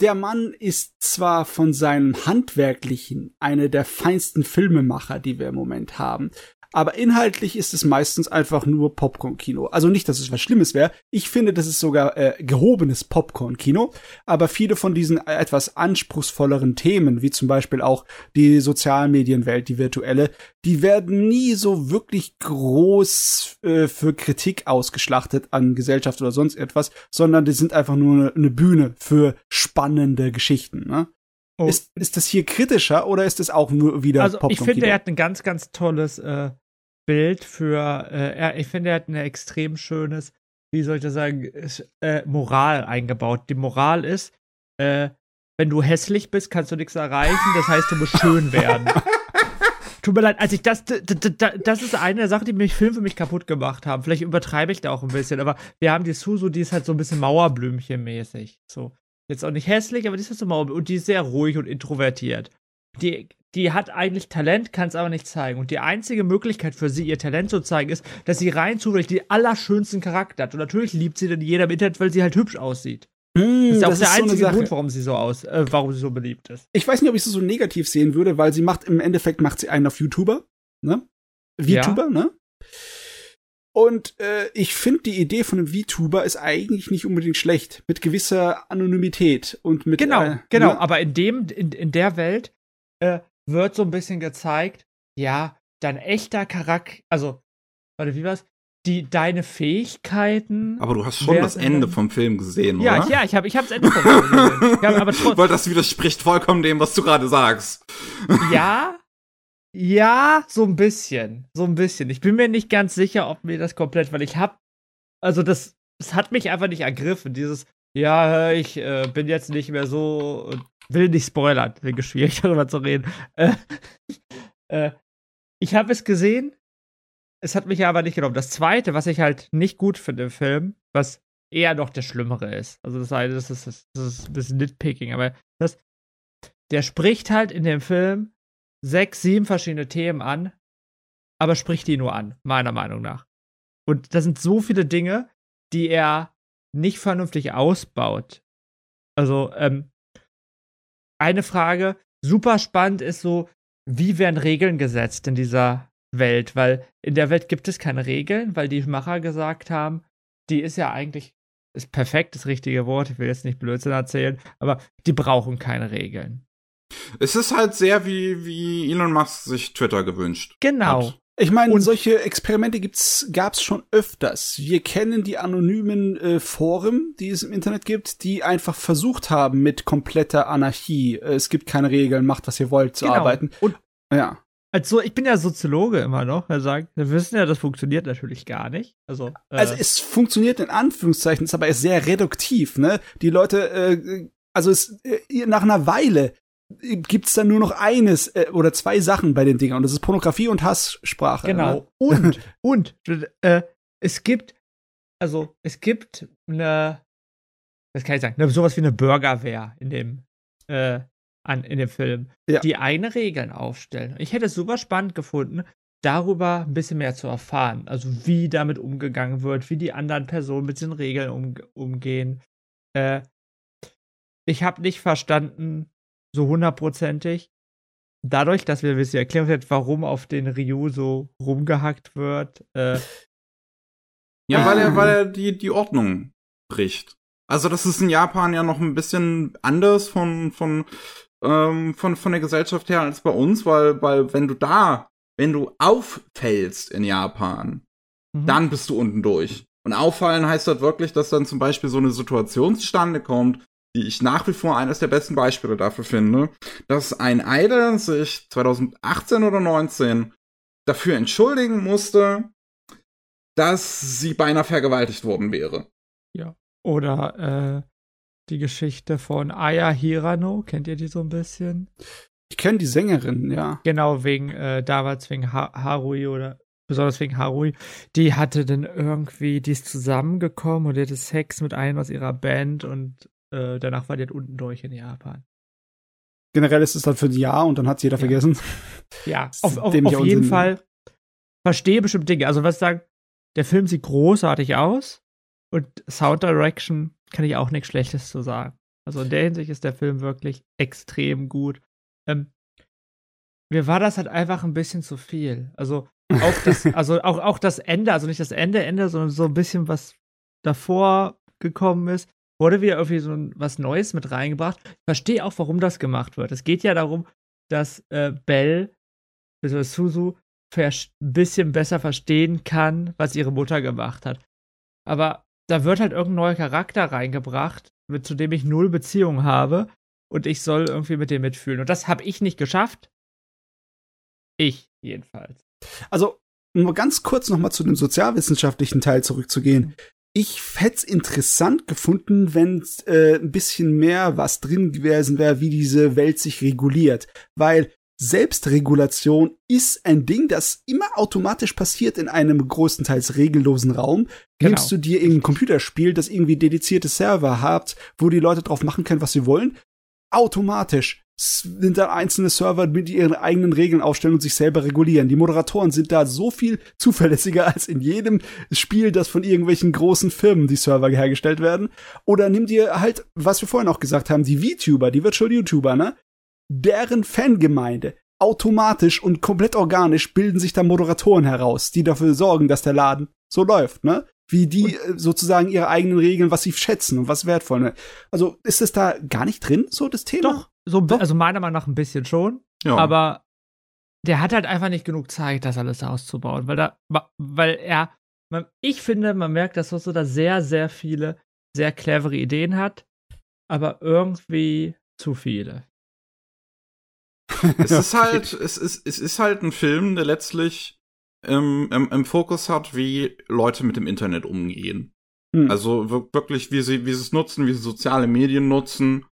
der Mann ist zwar von seinem Handwerklichen eine der feinsten Filmemacher, die wir im Moment haben, aber inhaltlich ist es meistens einfach nur Popcorn-Kino. Also nicht, dass es was Schlimmes wäre. Ich finde, das ist sogar äh, gehobenes Popcorn-Kino. Aber viele von diesen äh, etwas anspruchsvolleren Themen, wie zum Beispiel auch die Sozialmedienwelt, die virtuelle, die werden nie so wirklich groß äh, für Kritik ausgeschlachtet an Gesellschaft oder sonst etwas, sondern die sind einfach nur eine Bühne für spannende Geschichten. Ne? Oh. Ist, ist das hier kritischer oder ist es auch nur wieder Also ich finde, er hat ein ganz, ganz tolles äh, Bild für, äh, ich finde, er hat ein extrem schönes, wie soll ich das sagen, äh, Moral eingebaut. Die Moral ist, äh, wenn du hässlich bist, kannst du nichts erreichen, das heißt, du musst schön werden. Tut mir leid, als ich das, das ist eine Sache, die mich Film für mich kaputt gemacht haben. Vielleicht übertreibe ich da auch ein bisschen, aber wir haben die Susu, die ist halt so ein bisschen Mauerblümchen-mäßig. So. Jetzt auch nicht hässlich, aber die ist halt so Mauerblümchen und die ist sehr ruhig und introvertiert. Die die hat eigentlich Talent, kann es aber nicht zeigen. Und die einzige Möglichkeit für sie, ihr Talent zu zeigen, ist, dass sie rein zufällig die allerschönsten Charakter hat. Und natürlich liebt sie dann jeder im Internet, weil sie halt hübsch aussieht. Hm, Das ist ja auch das der ist so einzige Sache. Grund, warum sie so aus, äh, warum sie so beliebt ist. Ich weiß nicht, ob ich es so negativ sehen würde, weil sie macht im Endeffekt macht sie einen auf YouTuber, ne? VTuber, ne? Und äh, ich finde die Idee von einem VTuber ist eigentlich nicht unbedingt schlecht, mit gewisser Anonymität und mit Genau, äh, genau. ne? Aber in dem, in, in der Welt äh, wird so ein bisschen gezeigt, ja, dein echter Charakter, also, warte, wie war's? Die, deine Fähigkeiten. Aber du hast schon das Ende vom Film gesehen, ja, oder? ja, ich habe ich hab's Ende vom Film gesehen. Ja, aber trotzdem. Weil das widerspricht vollkommen dem, was du gerade sagst. Ja, ja, so ein bisschen, so ein bisschen. Ich bin mir nicht ganz sicher, ob mir das komplett, weil ich hab, also das, das hat mich einfach nicht ergriffen. Dieses, ja, ich äh, bin jetzt nicht mehr so, will nicht spoilern, bin schwierig darüber zu reden. Äh, äh, ich habe es gesehen, es hat mich aber nicht genommen. Das Zweite, was ich halt nicht gut finde im Film, was eher noch der Schlimmere ist. Also das das ist, das ist ein bisschen nitpicking, aber das, der spricht halt in dem Film sechs, sieben verschiedene Themen an, aber spricht die nur an, meiner Meinung nach. Und da sind so viele Dinge, die er nicht vernünftig ausbaut. Also, ähm, eine Frage, super spannend ist so, wie werden Regeln gesetzt in dieser Welt? Weil in der Welt gibt es keine Regeln, weil die Macher gesagt haben, die ist ja eigentlich, ist perfekt das richtige Wort, ich will jetzt nicht Blödsinn erzählen, aber die brauchen keine Regeln. Es ist halt sehr wie, wie Elon Musk sich Twitter gewünscht. Genau. Hat. Ich meine, Und- solche Experimente gibt's, gab's schon öfters. Wir kennen die anonymen äh, Foren, die es im Internet gibt, die einfach versucht haben mit kompletter Anarchie. Äh, es gibt keine Regeln, macht was ihr wollt, zu Genau. arbeiten. Und Ja. Also ich bin ja Soziologe immer noch. Er sagt, wir wissen ja, das funktioniert natürlich gar nicht. Also, äh, Also es funktioniert in Anführungszeichen, ist aber sehr reduktiv, ne? Die Leute, äh, also es, äh, nach einer Weile gibt's dann nur noch eines äh, oder zwei Sachen bei den Dingern und das ist Pornografie und Hasssprache. Genau. Und und äh, es gibt also es gibt eine was kann ich sagen, eine, sowas wie eine Bürgerwehr in dem äh, an in dem Film, Ja. die eigene Regeln aufstellen. Ich hätte es super spannend gefunden, darüber ein bisschen mehr zu erfahren. Also wie damit umgegangen wird, wie die anderen Personen mit den Regeln um, umgehen. Äh, ich habe nicht verstanden, so hundertprozentig, dadurch, dass wir, wie sie erklärt wird, warum auf den Ryu so rumgehackt wird. Äh, Ja, weil er, weil er die, die Ordnung bricht. Also das ist in Japan ja noch ein bisschen anders von, von, ähm, von, von der Gesellschaft her als bei uns, weil, weil wenn du da, wenn du auffällst in Japan, mhm. dann bist du unten durch. Und auffallen heißt halt wirklich, dass dann zum Beispiel so eine Situation zustande kommt, die ich nach wie vor eines der besten Beispiele dafür finde, dass ein Idol sich 2018 oder 19 dafür entschuldigen musste, dass sie beinahe vergewaltigt worden wäre. Oder äh, die Geschichte von Aya Hirano, kennt ihr die so ein bisschen? Ich kenne die Sängerin, ja. Genau, wegen, äh, damals wegen ha Harui oder besonders wegen Harui. Die hatte dann irgendwie, die ist zusammengekommen und die hatte Sex mit einem aus ihrer Band und äh, danach war die halt unten durch in Japan. Generell ist es dann für ein Jahr und dann hat's jeder Ja. vergessen. Ja, auf, auf, auf jeden Unsinn. Fall verstehe bestimmt Dinge. Also was sagen, der Film sieht großartig aus und Sound Direction kann ich auch nichts Schlechtes zu sagen. Also in der Hinsicht ist der Film wirklich extrem gut. Ähm, mir war das halt einfach ein bisschen zu viel. Also auch das, also auch, auch das Ende, also nicht das Ende, Ende, sondern so ein bisschen was davor gekommen ist, wurde wieder irgendwie so was Neues mit reingebracht. Ich verstehe auch, warum das gemacht wird. Es geht ja darum, dass äh, Belle, beziehungsweise Suzu, ein bisschen besser verstehen kann, was ihre Mutter gemacht hat. Aber da wird halt irgendein neuer Charakter reingebracht, mit, zu dem ich null Beziehung habe und ich soll irgendwie mit dem mitfühlen. Und das habe ich nicht geschafft. Ich jedenfalls. Also, nur ganz kurz noch mal zu dem sozialwissenschaftlichen Teil zurückzugehen. Ich hätte es interessant gefunden, wenn äh, ein bisschen mehr was drin gewesen wäre, wie diese Welt sich reguliert. Weil Selbstregulation ist ein Ding, das immer automatisch passiert in einem größtenteils regellosen Raum. Genau. Nimmst du dir irgendein Computerspiel, das irgendwie dedizierte Server hat, wo die Leute drauf machen können, was sie wollen, automatisch sind da einzelne Server mit ihren eigenen Regeln aufstellen und sich selber regulieren. Die Moderatoren sind da so viel zuverlässiger als in jedem Spiel, das von irgendwelchen großen Firmen die Server hergestellt werden. Oder nimm dir halt, was wir vorhin auch gesagt haben, die VTuber, die Virtual YouTuber, ne? Deren Fangemeinde automatisch und komplett organisch bilden sich da Moderatoren heraus, die dafür sorgen, dass der Laden so läuft, ne? Wie die und, äh, sozusagen ihre eigenen Regeln, was sie schätzen und was wertvoll. Ne? Also ist es da gar nicht drin, so das Thema? Doch, so, Doch. also meiner Meinung nach ein bisschen schon. Ja. Aber der hat halt einfach nicht genug Zeit, das alles auszubauen, weil da, weil er, man, ich finde, man merkt, dass Soso da sehr, sehr viele sehr clevere Ideen hat, aber irgendwie zu viele. es ist halt, es ist, es ist halt ein Film, der letztlich im, im, im Fokus hat, wie Leute mit dem Internet umgehen. Hm. Also wirklich, wie sie, wie sie es nutzen, wie sie soziale Medien nutzen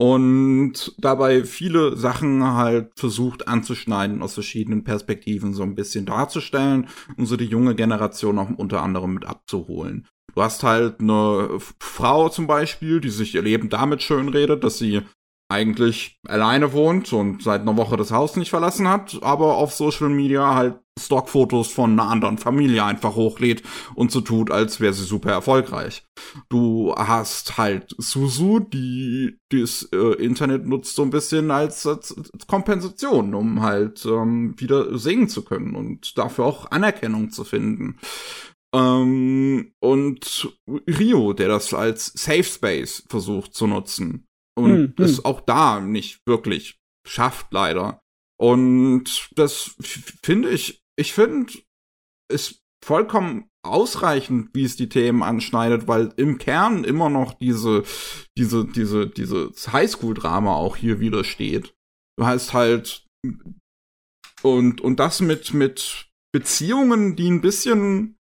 und dabei viele Sachen halt versucht anzuschneiden aus verschiedenen Perspektiven so ein bisschen darzustellen und so die junge Generation auch unter anderem mit abzuholen. Du hast halt eine Frau zum Beispiel, die sich ihr Leben damit schön redet, dass sie eigentlich alleine wohnt und seit einer Woche das Haus nicht verlassen hat, aber auf Social Media halt Stockfotos von einer anderen Familie einfach hochlädt und so tut, als wäre sie super erfolgreich. Du hast halt Suzu, die das äh, Internet nutzt so ein bisschen als, als, als Kompensation, um halt ähm, wieder singen zu können und dafür auch Anerkennung zu finden. Ähm, und Rio, der das als Safe Space versucht zu nutzen und hm, es hm. auch da nicht wirklich schafft, leider. Und das finde ich, ich finde, ist vollkommen ausreichend, wie es die Themen anschneidet, weil im Kern immer noch diese, diese, diese, dieses Highschool-Drama auch hier wieder steht. Du heißt halt, und, und das mit, mit Beziehungen, die ein bisschen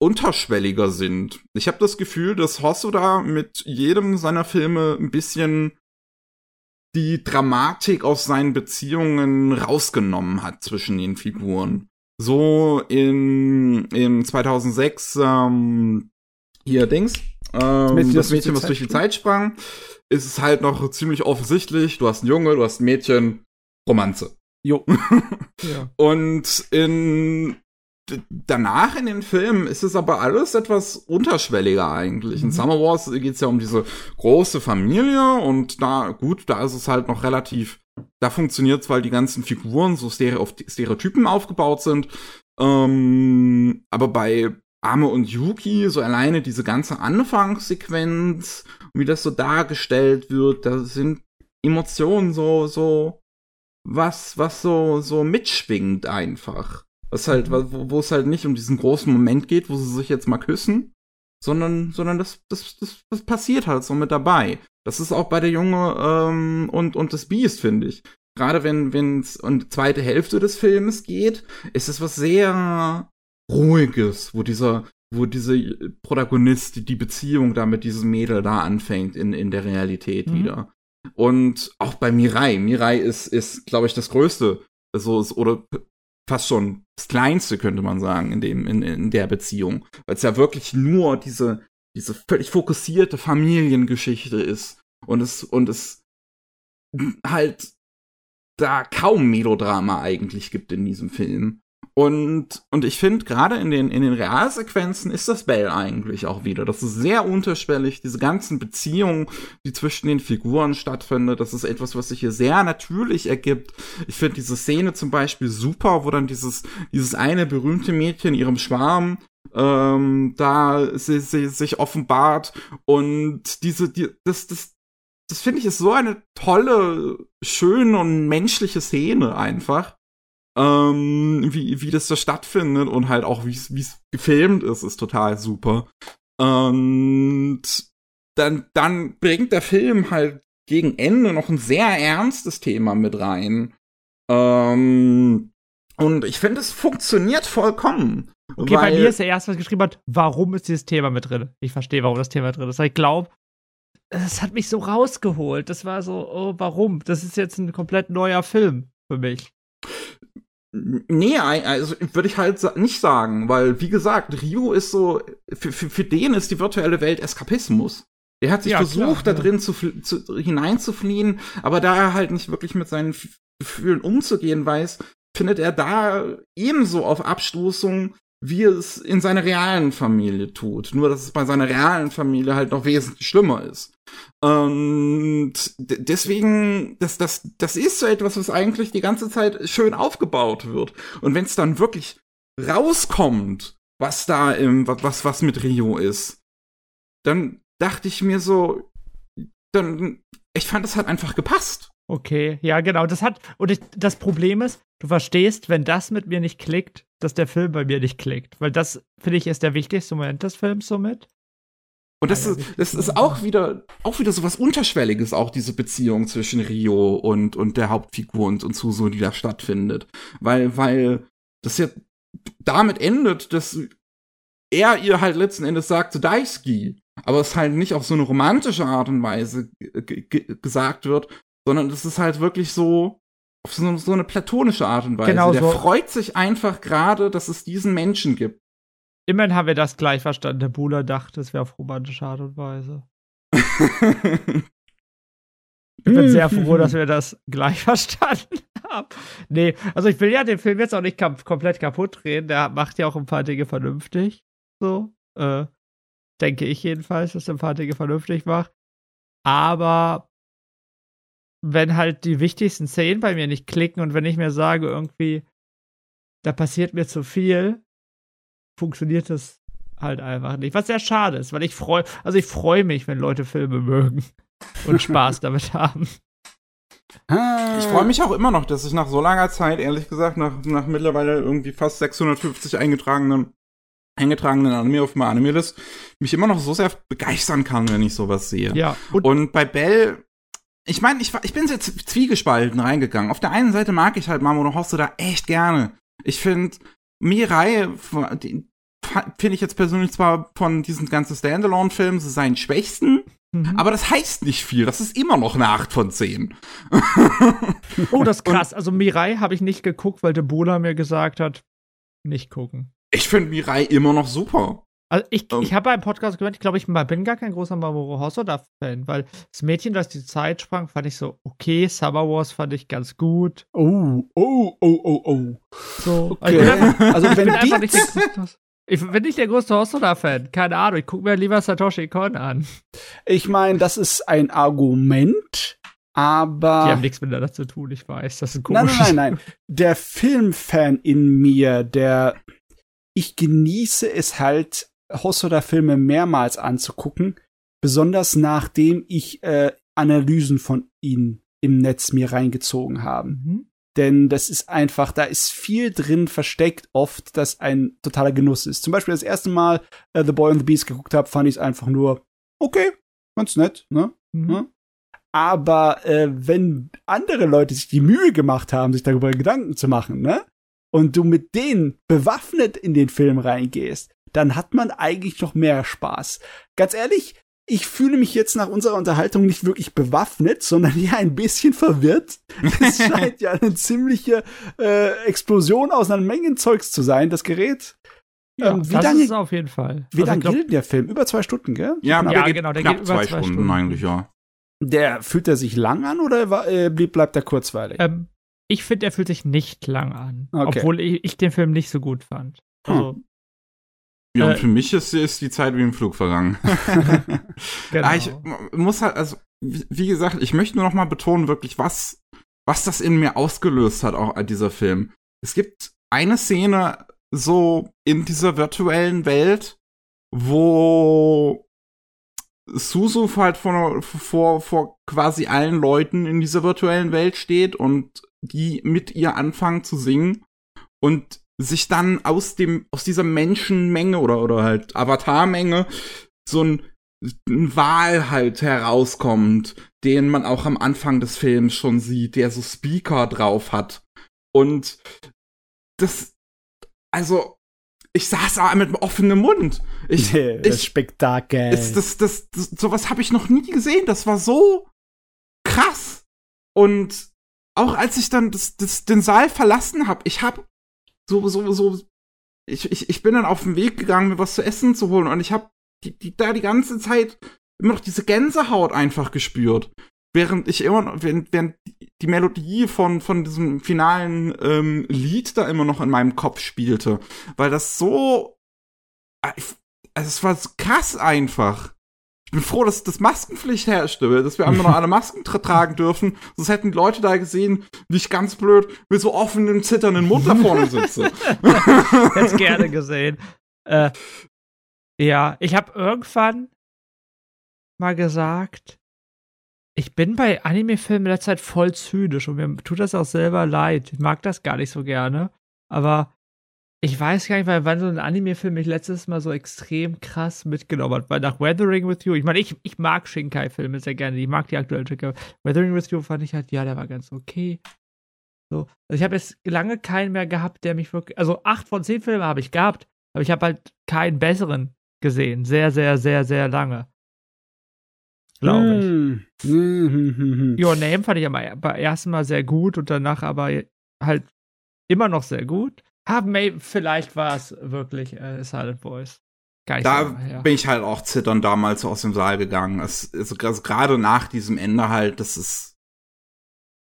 unterschwelliger sind. Ich habe das Gefühl, dass Hosoda mit jedem seiner Filme ein bisschen die Dramatik aus seinen Beziehungen rausgenommen hat zwischen den Figuren. So in, in 2006 ähm, hier Dings, ähm, das, das Mädchen, was durch die Zeit sprang, ist es halt noch ziemlich offensichtlich. Du hast einen Junge, du hast ein Mädchen, Romanze. Jo. ja. Und in danach in den Filmen ist es aber alles etwas unterschwelliger eigentlich. Mhm. In Summer Wars geht es ja um diese große Familie und da, gut, da ist es halt noch relativ, da funktioniert es, weil die ganzen Figuren so Stereotypen aufgebaut sind. Ähm, aber bei Ame und Yuki, so alleine diese ganze Anfangssequenz, wie das so dargestellt wird, da sind Emotionen so, so, was, was so, so mitschwingt einfach. Was halt, wo, wo es halt nicht um diesen großen Moment geht, wo sie sich jetzt mal küssen, sondern, sondern das, das, das, das passiert halt so mit dabei. Das ist auch bei der Junge ähm, und, und das Beast, finde ich. Gerade wenn wenn es um die zweite Hälfte des Films geht, ist es was sehr ruhiges, wo dieser wo diese Protagonist die Beziehung da mit diesem Mädel da anfängt in in der Realität mhm. wieder. Und auch bei Mirai, Mirai ist ist glaube ich das größte so also, oder fast schon das Kleinste, könnte man sagen, in, dem, in, in der Beziehung. Weil es ja wirklich nur diese, diese völlig fokussierte Familiengeschichte ist. Und es, und es halt da kaum Melodrama eigentlich gibt in diesem Film. Und, und ich finde, gerade in den, in den Realsequenzen ist das Bell eigentlich auch wieder. Das ist sehr unterschwellig, diese ganzen Beziehungen, die zwischen den Figuren stattfindet. Das ist etwas, was sich hier sehr natürlich ergibt. Ich finde diese Szene zum Beispiel super, wo dann dieses, dieses eine berühmte Mädchen ihrem Schwarm ähm, da sie, sie, sich offenbart und diese, die, das, das, das finde ich ist so eine tolle, schöne und menschliche Szene einfach ähm, wie, wie das da stattfindet und halt auch, wie es gefilmt ist, ist total super. Und dann, dann bringt der Film halt gegen Ende noch ein sehr ernstes Thema mit rein. Ähm, und ich finde, es funktioniert vollkommen. Okay, bei mir ist der erste, was geschrieben hat, warum ist dieses Thema mit drin? Ich verstehe, warum das Thema drin ist. Ich glaube, es hat mich so rausgeholt. Das war so, oh, warum? Das ist jetzt ein komplett neuer Film für mich. Nee, also würde ich halt nicht sagen, weil wie gesagt, Rio ist so, für, für, für den ist die virtuelle Welt Eskapismus. Der hat sich Ja, versucht, klar, da ja. drin zu, fl- zu, hineinzufliehen, aber da er halt nicht wirklich mit seinen Gefühlen umzugehen weiß, findet er da ebenso auf Abstoßung, wie es in seiner realen Familie tut. Nur, dass es bei seiner realen Familie halt noch wesentlich schlimmer ist. Und deswegen, das, das, das ist so etwas, was eigentlich die ganze Zeit schön aufgebaut wird. Und wenn es dann wirklich rauskommt, was da im, was, was mit Rio ist, dann dachte ich mir so, dann, ich fand, das hat einfach gepasst. Okay, ja, genau. Das hat. Und ich, das Problem ist, du verstehst, wenn das mit mir nicht klickt, dass der Film bei mir nicht klickt. Weil das, finde ich, ist der wichtigste Moment des Films somit. Und das, ist, das ist auch wieder, auch wieder so was Unterschwelliges, auch diese Beziehung zwischen Rio und, und der Hauptfigur und, und Suso, die da stattfindet. Weil, weil das ja damit endet, dass er ihr halt letzten Endes sagt, Daisuke, aber es halt nicht auf so eine romantische Art und Weise gesagt wird, sondern es ist halt wirklich so auf so, so eine platonische Art und Weise. Genau Der so. freut sich einfach gerade, dass es diesen Menschen gibt. Immerhin haben wir das gleich verstanden. Der Buhler dachte, es wäre auf romantische Art und Weise. Ich bin sehr froh, dass wir das gleich verstanden haben. Nee, also ich will ja den Film jetzt auch nicht komplett kaputt drehen. Der macht ja auch ein paar Dinge vernünftig. So. Äh, denke ich jedenfalls, dass er ein paar Dinge vernünftig macht. Aber wenn halt die wichtigsten Szenen bei mir nicht klicken und wenn ich mir sage, irgendwie, da passiert mir zu viel, funktioniert das halt einfach nicht. Was sehr schade ist, weil ich freue, also ich freue mich, wenn Leute Filme mögen und Spaß damit haben. Ah. Ich freue mich auch immer noch, dass ich nach so langer Zeit, ehrlich gesagt, nach, nach mittlerweile irgendwie fast 650 eingetragenen, eingetragenen Anime auf meiner Anime-List, mich immer noch so sehr begeistern kann, wenn ich sowas sehe. Ja, und, Und bei Bell, ich meine, ich, war- ich bin sehr zwiegespalten reingegangen. Auf der einen Seite mag ich halt Mamono Hosoda echt gerne. Ich finde, Mirai, fa- finde ich jetzt persönlich zwar von diesen ganzen Standalone-Filmen seinen schwächsten, Mhm. aber das heißt nicht viel. Das ist immer noch eine 8 von 10. oh, das ist krass. Also Mirai habe ich nicht geguckt, weil der Bola mir gesagt hat, nicht gucken. Ich finde Mirai immer noch super. Also ich, Ähm. ich habe beim Podcast gehört, ich glaube, ich bin gar kein großer Mamoru Hosoda-Fan, weil das Mädchen, das die Zeit sprang, fand ich so okay. Summer Wars fand ich ganz gut. Oh, oh, oh, oh, oh. So. Okay. Ich bin einfach, Also ich wenn die, nicht der größte, ich bin nicht der größte Hosoda-Fan. Keine Ahnung. Ich gucke mir lieber Satoshi Kon an. ich meine, das ist ein Argument, aber Die haben nichts miteinander zu tun, ich weiß. Das ist Nein, komisch. nein, nein, nein. Der Filmfan in mir, der ich genieße es halt, Hosoda-Filme mehrmals anzugucken, besonders nachdem ich äh, Analysen von ihnen im Netz mir reingezogen habe. Mhm. Denn das ist einfach, da ist viel drin versteckt, oft, das ein totaler Genuss ist. Zum Beispiel das erste Mal äh, The Boy and the Beast geguckt habe, fand ich es einfach nur, okay, ganz nett, ne? Mhm. Aber äh, wenn andere Leute sich die Mühe gemacht haben, sich darüber Gedanken zu machen, ne? Und du mit denen bewaffnet in den Film reingehst, dann hat man eigentlich noch mehr Spaß. Ganz ehrlich, ich fühle mich jetzt nach unserer Unterhaltung nicht wirklich bewaffnet, sondern ja ein bisschen verwirrt. Es scheint ja eine ziemliche äh, Explosion aus einer Menge Zeugs zu sein, das Gerät. Ja, Ähm, wie das lange- ist es auf jeden Fall. Wie Also lange glaub, geht denn der Film? Über zwei Stunden, gell? Ja, Ja, geht genau, der knapp geht über zwei, zwei Stunden, Stunden. eigentlich, ja. Der fühlt er sich lang an oder war, äh, blieb- bleibt er kurzweilig? Ähm, ich finde, er fühlt sich nicht lang an. Okay. Obwohl ich, ich den Film nicht so gut fand. Also, Ja, und Äh, für mich ist, ist die Zeit wie im Flug vergangen. genau. Ah, ich muss halt, also, wie gesagt, ich möchte nur noch mal betonen, wirklich, was, was das in mir ausgelöst hat, auch dieser Film. Es gibt eine Szene so in dieser virtuellen Welt, wo Suzu halt vor, vor, vor quasi allen Leuten in dieser virtuellen Welt steht und die mit ihr anfangen zu singen und sich dann aus dem, aus dieser Menschenmenge oder, oder halt Avatarmenge so ein, ein Wal halt herauskommt, den man auch am Anfang des Films schon sieht, der so Speaker drauf hat. Und das, also, ich saß da mit offenem Mund. Ich, das ich, Spektakel. ist das, das, das, sowas habe ich noch nie gesehen. Das war so krass. Und auch als ich dann das, das, den Saal verlassen habe, ich habe so, so, so, ich, ich, ich bin dann auf den Weg gegangen, mir was zu essen zu holen und ich habe die, die, da die ganze Zeit immer noch diese Gänsehaut einfach gespürt. Während ich immer noch, während, während die Melodie von, von diesem finalen ähm, Lied da immer noch in meinem Kopf spielte. Weil das so. äh, Also es war so krass einfach. Ich bin froh, dass das Maskenpflicht herrschte, dass wir einfach noch alle Masken tra tragen dürfen. Sonst hätten die Leute da gesehen, wie ich ganz blöd mit so offenem, zitternden Mund da vorne sitze. Hätte gerne gesehen. Äh, ja, ich habe irgendwann mal gesagt, ich bin bei Anime-Filmen in der Zeit voll zynisch und mir tut das auch selber leid. Ich mag das gar nicht so gerne. Aber ich weiß gar nicht, weil wann so ein Anime-Film mich letztes Mal so extrem krass mitgenommen hat. Weil nach Weathering with You, ich meine, ich, ich mag Shinkai-Filme sehr gerne. Ich mag die aktuellen Shinkai. Weathering with You fand ich halt, ja, der war ganz okay. So. Also ich habe jetzt lange keinen mehr gehabt, der mich wirklich. Also acht von zehn Filme habe ich gehabt, aber ich habe halt keinen besseren gesehen. Sehr, sehr, sehr, sehr lange. Glaube ich. Hm. Your Name fand ich am beim ersten Mal sehr gut und danach aber halt immer noch sehr gut. Haben maybe, vielleicht war es wirklich äh, Silent Voice. So Da lange her. bin ich halt auch zitternd damals aus dem Saal gegangen. Es, also, also gerade nach diesem Ende halt, das ist.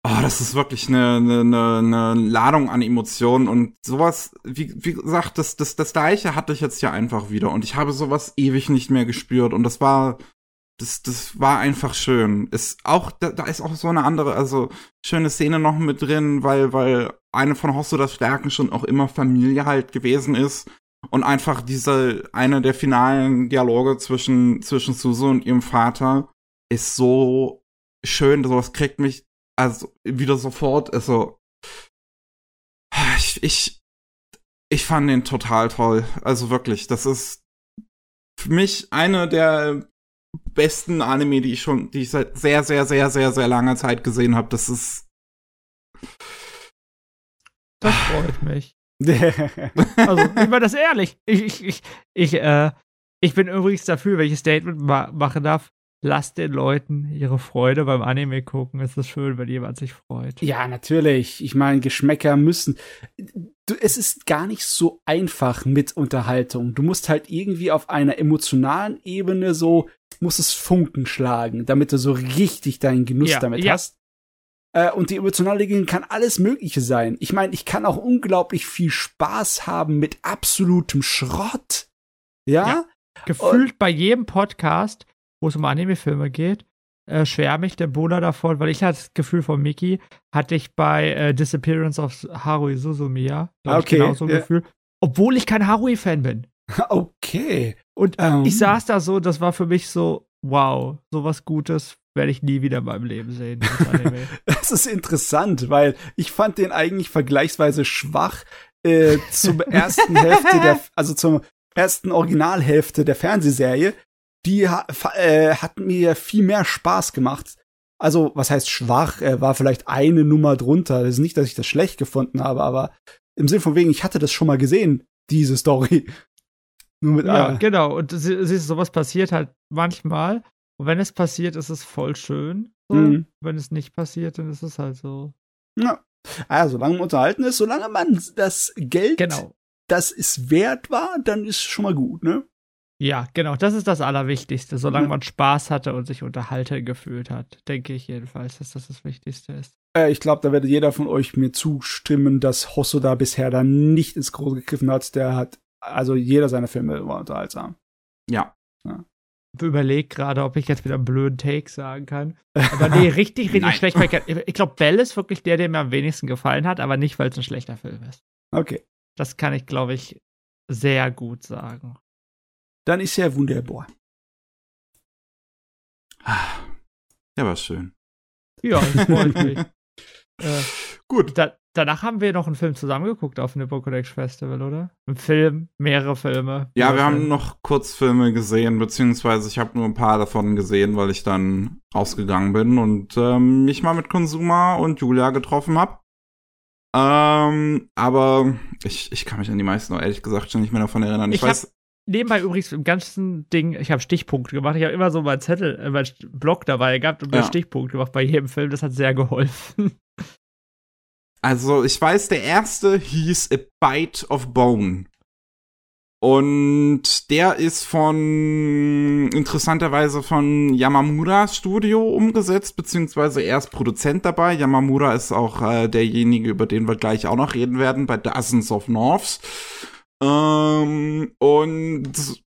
Oh, das ist wirklich eine, eine, eine, eine Ladung an Emotionen und sowas, wie, wie gesagt, das, das, das gleiche hatte ich jetzt ja einfach wieder und ich habe sowas ewig nicht mehr gespürt und das war, das, das war einfach schön. Ist auch, da, da ist auch so eine andere, also schöne Szene noch mit drin, weil, weil eine von Hosodas Stärken schon auch immer Familie halt gewesen ist und einfach diese, eine der finalen Dialoge zwischen, zwischen Suzu und ihrem Vater ist so schön, sowas kriegt mich also wieder sofort, also ich, ich, ich fand den total toll. Also wirklich, das ist für mich eine der besten Anime, die ich schon, die ich seit sehr, sehr, sehr, sehr, sehr langer Zeit gesehen habe. Das ist Das freut mich. Also, ich meine das ehrlich. Ich, ich, ich, ich, äh, ich bin übrigens dafür, welches Statement ma machen darf. Lasst den Leuten ihre Freude beim Anime gucken. Es ist schön, wenn jemand sich freut. Ja, natürlich. Ich meine, Geschmäcker müssen. Du, es ist gar nicht so einfach mit Unterhaltung. Du musst halt irgendwie auf einer emotionalen Ebene so, muss es Funken schlagen, damit du so richtig deinen Genuss Ja, damit ja. hast. Äh, und die emotionale Ebene kann alles Mögliche sein. Ich meine, ich kann auch unglaublich viel Spaß haben mit absolutem Schrott. Ja? Ja. Gefühlt bei jedem Podcast, wo es um Anime-Filme geht, äh, schwärme ich der Bruder davon, weil ich hatte das Gefühl von Miki, hatte ich bei äh, Disappearance of Harui Suzumiya. ich, Okay, Genau so ein ja. Gefühl. Obwohl ich kein Harui-Fan bin. Okay. Und Ähm. ich saß da so, das war für mich so, wow, sowas Gutes werde ich nie wieder in meinem Leben sehen. Das ist interessant, weil ich fand den eigentlich vergleichsweise schwach äh, zum ersten Hälfte der, also zur ersten Originalhälfte der Fernsehserie. Die äh, hat mir viel mehr Spaß gemacht. Also, was heißt schwach? Er war vielleicht eine Nummer drunter. Das ist nicht, dass ich das schlecht gefunden habe, aber im Sinn von wegen, ich hatte das schon mal gesehen, diese Story. Nur mit ja, äh, genau. Und sie, sie, sowas passiert halt manchmal. Und wenn es passiert, ist es voll schön. So. Mhm. Wenn es nicht passiert, dann ist es halt so. ja. Ah, solange man unterhalten ist, solange man das Geld, Genau. das es wert war, dann ist schon mal gut, ne? Ja, genau. Das ist das Allerwichtigste. Solange Ja. man Spaß hatte und sich unterhalten gefühlt hat, denke ich jedenfalls, dass das das Wichtigste ist. Äh, ich glaube, da wird jeder von euch mir zustimmen, dass Hosoda bisher da nicht ins Große gegriffen hat. Der hat, also jeder seiner Filme war unterhaltsam. ja. Ich überlege gerade, ob ich jetzt wieder einen blöden Take sagen kann. Aber nee, richtig, richtig schlecht. ich glaube, Bell ist wirklich der, der mir am wenigsten gefallen hat, aber nicht, weil es ein schlechter Film ist. Okay. Das kann ich, glaube ich, sehr gut sagen. Dann ist ja wunderbar. Ja, war schön. Ja, das freut mich. äh, Gut. da, danach haben wir noch einen Film zusammengeguckt auf dem Nippo Connection Festival, oder? Ein Film, mehrere Filme. Ja, wir haben noch Kurzfilme gesehen, beziehungsweise ich habe nur ein paar davon gesehen, weil ich dann rausgegangen bin und ähm, mich mal mit Konsuma und Julia getroffen habe. Ähm, aber ich, ich kann mich an die meisten auch ehrlich gesagt schon nicht mehr davon erinnern. Ich, Ich hab- weiß, Nebenbei übrigens im ganzen Ding, ich habe Stichpunkte gemacht. Ich habe immer so meinen Zettel, äh, meinen Block dabei gehabt und mir Ja. Stichpunkte gemacht bei jedem Film. Das hat sehr geholfen. also ich weiß, der erste hieß A Bite of Bone. Und der ist von, interessanterweise von Yamamura Studio umgesetzt, beziehungsweise er ist Produzent dabei. Yamamura ist auch äh, derjenige, über den wir gleich auch noch reden werden, bei Dozens of Norths. Ähm, und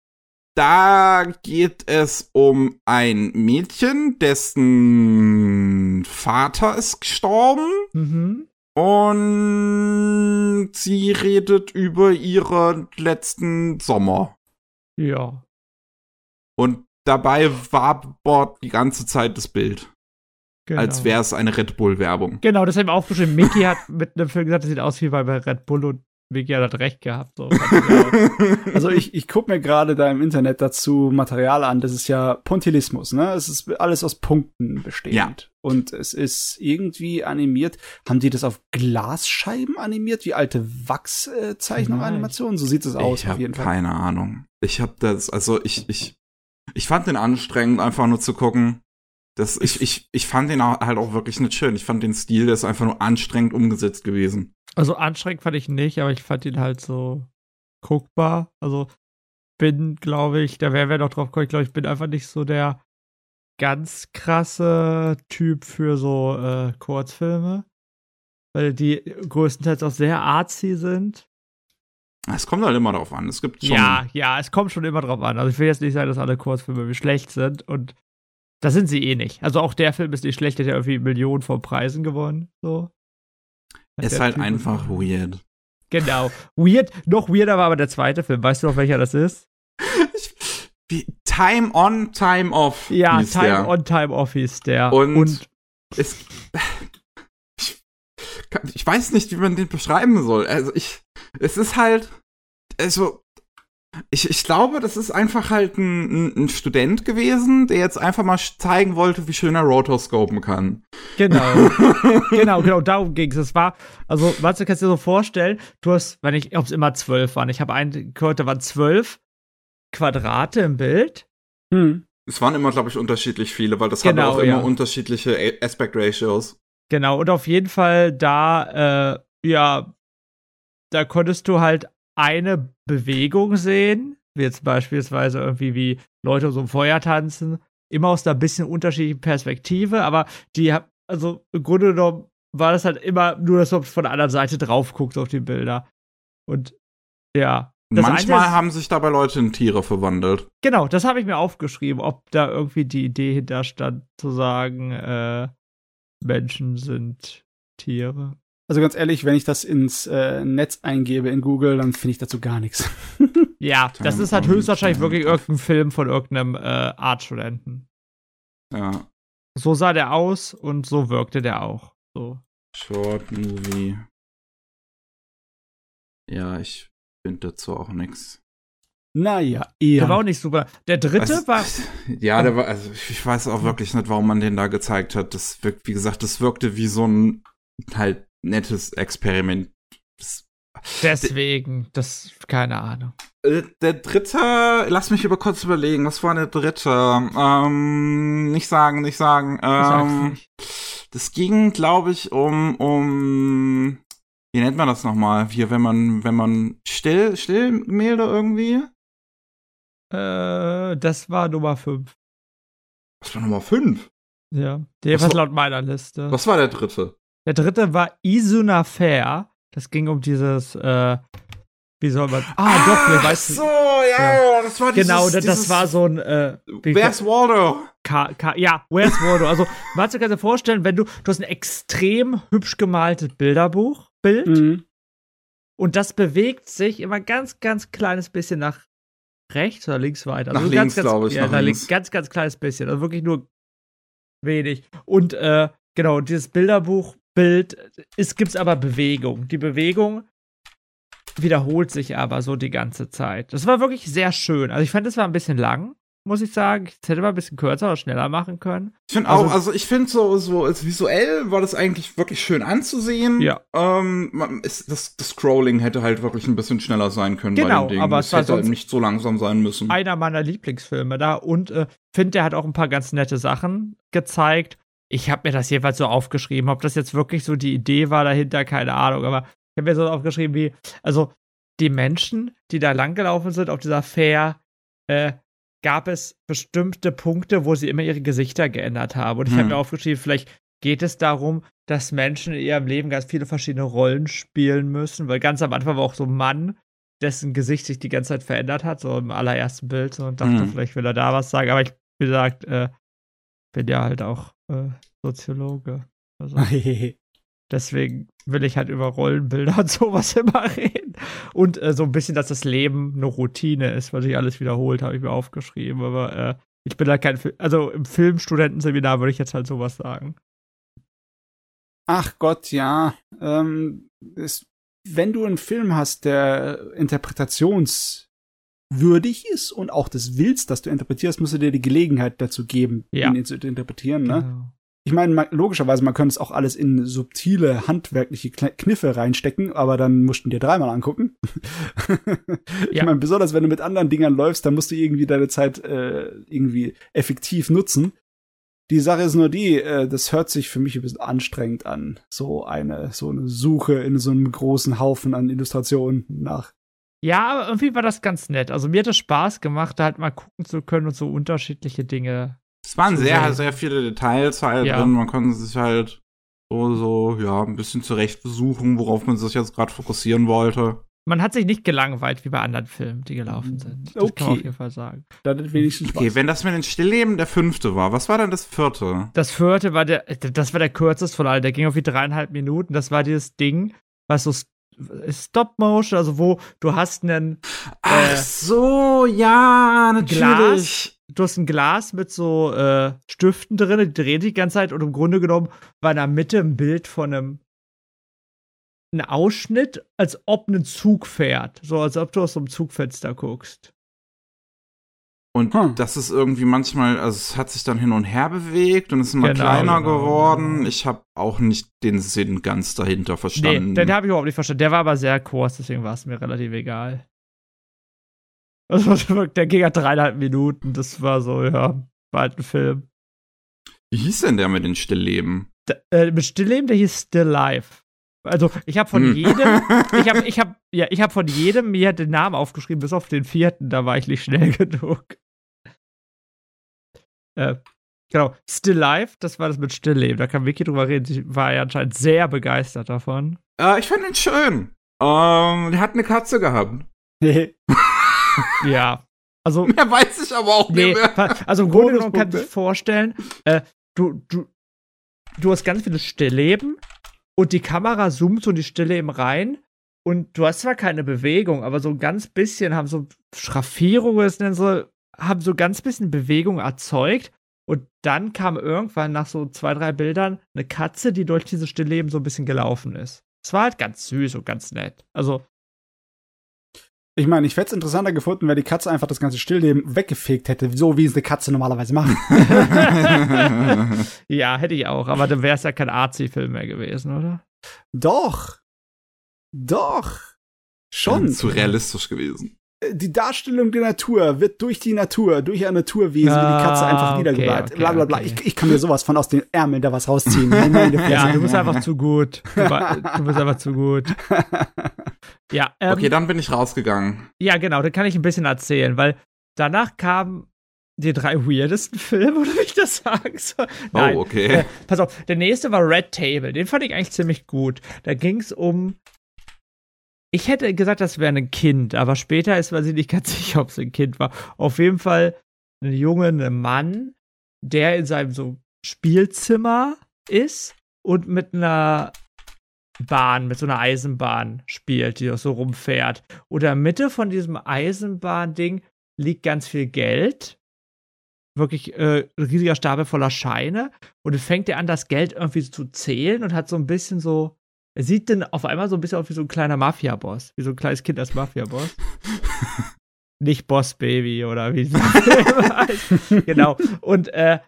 da geht es um ein Mädchen, dessen Vater ist gestorben. Mhm. Und sie redet über ihren letzten Sommer. Ja. Und dabei war dort die ganze Zeit das Bild. Genau. Als wäre es eine Red Bull-Werbung. Genau, das habe ich mir aufgeschrieben. Mickey hat mit einem Film gesagt, das sieht aus wie bei Red Bull und Mickey hat recht gehabt. So. Also ich, ich gucke mir gerade da im Internet dazu Material an. Das ist ja Pontilismus, ne? Es ist alles aus Punkten bestehend. Ja. Und es ist irgendwie animiert. Haben die das auf Glasscheiben animiert, wie alte Wachszeichnung-Animationen? So sieht es aus, ich auf habe jeden Fall. keine Ahnung. Ich habe das, also ich, ich, ich fand den anstrengend, einfach nur zu gucken. Das, ich, ich, ich fand den auch- halt auch wirklich nicht schön. Ich fand den Stil, der ist einfach nur anstrengend umgesetzt gewesen. Also anstrengend fand ich nicht, aber ich fand ihn halt so guckbar. Also bin, glaube ich, da werden wir noch drauf kommen, ich glaube, ich bin einfach nicht so der ganz krasse Typ für so äh, Kurzfilme. Weil die größtenteils auch sehr artsy sind. Es kommt halt immer darauf an. Es gibt schon. Ja, ja, es kommt schon immer drauf an. Also ich will jetzt nicht sagen, dass alle Kurzfilme wie schlecht sind und das sind sie eh nicht. Also auch der Film ist nicht schlecht, der hat ja irgendwie Millionen von Preisen gewonnen. So. Ist halt Typ- einfach weird. Genau. Weird, noch weirder war aber der zweite Film. Weißt du noch, welcher das ist? Wie, time on, time off. Ja, Time der. on, Time off hieß der. Und, es, ich, ich weiß nicht, wie man den beschreiben soll. Also ich, es ist halt, also ich, ich glaube, das ist einfach halt ein, ein, ein Student gewesen, der jetzt einfach mal zeigen wollte, wie schön er rotoscopen kann. Genau. genau, genau, darum ging es. Es war, also, was du kannst dir so vorstellen, du hast, wenn ich, ob es immer zwölf waren, ich habe einen gehört, da waren zwölf Quadrate im Bild. Hm. Es waren immer, glaube ich, unterschiedlich viele, weil das Genau, hatte auch immer ja. unterschiedliche Aspect Ratios. Genau, und auf jeden Fall da, äh, ja, da konntest du halt eine Bewegung sehen, wie jetzt beispielsweise irgendwie wie Leute so im Feuer tanzen, immer aus einer bisschen unterschiedlichen Perspektive, aber die, hab- also im Grunde genommen war das halt immer nur, dass du von der anderen Seite drauf guckst auf die Bilder. Und ja. Manchmal ist- haben sich dabei Leute in Tiere verwandelt. Genau, das habe ich mir aufgeschrieben, ob da irgendwie die Idee hinter stand, zu sagen, äh, Menschen sind Tiere. Also ganz ehrlich, wenn ich das ins äh, Netz eingebe in Google, dann finde ich dazu gar nichts. Ja, das ist halt höchstwahrscheinlich wirklich irgendein Film von irgendeinem äh, Artstudenten. Ja. So sah der aus und so wirkte der auch. So. Short Movie. Ja, ich finde dazu auch nichts. Naja, Der war eher. auch nicht super. Der dritte Also, war. Ja, der war, also ich weiß auch wirklich nicht, warum man den da gezeigt hat. Das wirkt, wie gesagt, das wirkte wie so ein halt nettes Experiment. Das, Deswegen, das, keine Ahnung. äh, der dritte, lass mich über kurz überlegen, was war der dritte? Ähm, nicht sagen, nicht sagen. Ähm, nicht. das ging, glaube ich, um, um, wie nennt man das nochmal? Hier, wenn man, wenn man still, Stillgemälde irgendwie? Äh, das war Nummer 5. Was war Nummer fünf? Ja. Jedenfalls war- laut meiner Liste. Was war der dritte? Der dritte war Isuna Fair. Das ging um dieses, äh, wie soll man. Ah, doch, wir Ach weißt so, ja, das war dieses, Genau, das, dieses, war so ein. Äh, Where's Waldo? Ka Ka ja, Where's Waldo? Also, man kannst dir vorstellen, wenn du, du hast ein extrem hübsch gemaltes Bilderbuch, Bild, Mhm. und das bewegt sich immer ganz, ganz kleines bisschen nach rechts oder links weiter. Nach Also links, ganz, ganz, glaub ich, Ja, nach nach links. links. Ganz, ganz kleines bisschen. Also wirklich nur wenig. Und, äh, genau, dieses Bilderbuchbild, es gibt aber Bewegung. Die Bewegung wiederholt sich aber so die ganze Zeit. Das war wirklich sehr schön. Also ich fand, es war ein bisschen lang, muss ich sagen. Ich hätte mal ein bisschen kürzer oder schneller machen können. Ich finde Also- auch, also ich finde so, so als visuell war das eigentlich wirklich schön anzusehen. Ja. Ähm, man, ist, das, das Scrolling hätte halt wirklich ein bisschen schneller sein können bei Genau, dem Ding. aber es es hätte halt nicht so langsam sein müssen. Einer meiner Lieblingsfilme da und äh, finde, der hat auch ein paar ganz nette Sachen gezeigt. Ich habe mir das jeweils so aufgeschrieben. Ob das jetzt wirklich so die Idee war dahinter, keine Ahnung. Aber ich habe mir so aufgeschrieben wie, also die Menschen, die da langgelaufen sind auf dieser Fair, äh, gab es bestimmte Punkte, wo sie immer ihre Gesichter geändert haben. Und ich hm. habe mir aufgeschrieben, vielleicht geht es darum, dass Menschen in ihrem Leben ganz viele verschiedene Rollen spielen müssen, weil ganz am Anfang war auch so ein Mann, dessen Gesicht sich die ganze Zeit verändert hat, so im allerersten Bild, so, und dachte, hm. vielleicht will er da was sagen, aber ich, wie gesagt, äh, bin ja halt auch äh, Soziologe. Also, deswegen will ich halt über Rollenbilder und sowas immer reden. Und äh, so ein bisschen, dass das Leben eine Routine ist, was sich alles wiederholt, habe ich mir aufgeschrieben. Aber äh, ich bin da kein, Fil also im Filmstudentenseminar würde ich jetzt halt sowas sagen. Ach Gott, ja. Ähm, es, wenn du einen Film hast, der interpretationswürdig ist und auch das willst, dass du interpretierst, musst du dir die Gelegenheit dazu geben, ja. ihn zu interpretieren. Ne? Genau ich meine, logischerweise, man könnte es auch alles in subtile, handwerkliche Kniffe reinstecken, aber dann mussten dir dreimal angucken. ich ja. meine, besonders wenn du mit anderen Dingern läufst, dann musst du irgendwie deine Zeit äh, irgendwie effektiv nutzen. Die Sache ist nur die, äh, das hört sich für mich ein bisschen anstrengend an. So eine, so eine Suche in so einem großen Haufen an Illustrationen nach. Ja, aber irgendwie war das ganz nett. Also mir hat es Spaß gemacht, da halt mal gucken zu können und so unterschiedliche Dinge es waren sehr, sehen. sehr viele Details halt ja. drin. Man konnte sich halt so, so, ja, ein bisschen zurecht besuchen, worauf man sich jetzt gerade fokussieren wollte. Man hat sich nicht gelangweilt wie bei anderen Filmen, die gelaufen sind. Das okay. kann man auf jeden Fall sagen. Dann hat wenigstens Spaß. Okay, wenn das mit den Stillleben der fünfte war, was war dann das vierte? Das vierte war der, das war der kürzeste von allen. Der ging auf wie dreieinhalb Minuten. Das war dieses Ding, was so Stop Motion, also wo du hast einen. Ach äh, so, ja, natürlich. Glas, du hast ein Glas mit so äh, Stiften drin, die drehen die ganze Zeit und im Grunde genommen war in der Mitte ein Bild von einem ein Ausschnitt, als ob ein Zug fährt. So als ob du aus so einem Zugfenster guckst. Und hm. das ist irgendwie manchmal, also es hat sich dann hin und her bewegt und ist immer genau, kleiner genau, geworden. Ich habe auch nicht den Sinn ganz dahinter verstanden. Nee, den habe ich überhaupt nicht verstanden. Der war aber sehr kurz, deswegen war es mir relativ egal. Also, der ging ja dreieinhalb Minuten. Das war so, ja, war halt ein Film. Wie hieß denn der mit den Stillleben? Da, äh, mit Stillleben, der hieß Still Life. Also, ich habe von hm. jedem, ich habe, ich habe, ja, ich habe von jedem mir den Namen aufgeschrieben, bis auf den vierten, da war ich nicht schnell genug. Äh, genau, Still Life, das war das mit Stillleben. Da kann Vicky drüber reden. Sie war ja anscheinend sehr begeistert davon. Äh, ich fand ihn schön. Ähm, der hat eine Katze gehabt. Nee. ja. Also, mehr weiß ich aber auch nee, nicht mehr. Also im Grunde genommen kannst du dir vorstellen, äh, du, du, du hast ganz viele Stillleben und die Kamera zoomt so in die Stillleben rein und du hast zwar keine Bewegung, aber so ein ganz bisschen haben so Schraffierungen, es nennen so, haben so ganz bisschen Bewegung erzeugt und dann kam irgendwann nach so zwei, drei Bildern eine Katze, die durch diese Stillleben so ein bisschen gelaufen ist. Es war halt ganz süß und ganz nett. Also ich meine, ich hätte es interessanter gefunden, wenn die Katze einfach das ganze Stillleben weggefegt hätte, so wie es eine Katze normalerweise macht. ja, hätte ich auch, aber dann wäre es ja kein Arzi-Film mehr gewesen, oder? Doch. Doch. Schon. Zu realistisch gewesen die Darstellung der Natur wird durch die Natur, durch ein Naturwesen, ah, wie die Katze einfach ah, niedergebleibt. Okay, okay, bla bla bla. Okay. Ich, ich kann mir sowas von aus den Ärmeln da was rausziehen. ja, du bist einfach zu gut. Du bist einfach zu gut. Ja. Ähm, okay, dann bin ich rausgegangen. Ja, genau, da kann ich ein bisschen erzählen, weil danach kamen die drei weirdesten Filme, oder wie ich das sagen soll. Oh, Nein. Oh, okay. Äh, pass auf, der nächste war Red Table. Den fand ich eigentlich ziemlich gut. Da ging es um ich hätte gesagt, das wäre ein Kind, aber später ist man sich nicht ganz sicher, ob es ein Kind war. Auf jeden Fall ein Junge, ein Mann, der in seinem so Spielzimmer ist und mit einer Bahn, mit so einer Eisenbahn spielt, die so rumfährt. Und in der Mitte von diesem Eisenbahnding liegt ganz viel Geld. Wirklich äh, ein riesiger Stapel voller Scheine. Und dann fängt er an, das Geld irgendwie zu zählen und hat so ein bisschen so er sieht denn auf einmal so ein bisschen aus wie so ein kleiner Mafia-Boss, wie so ein kleines Kind als Mafia-Boss. Nicht Boss Baby oder wie es. Genau. Und äh,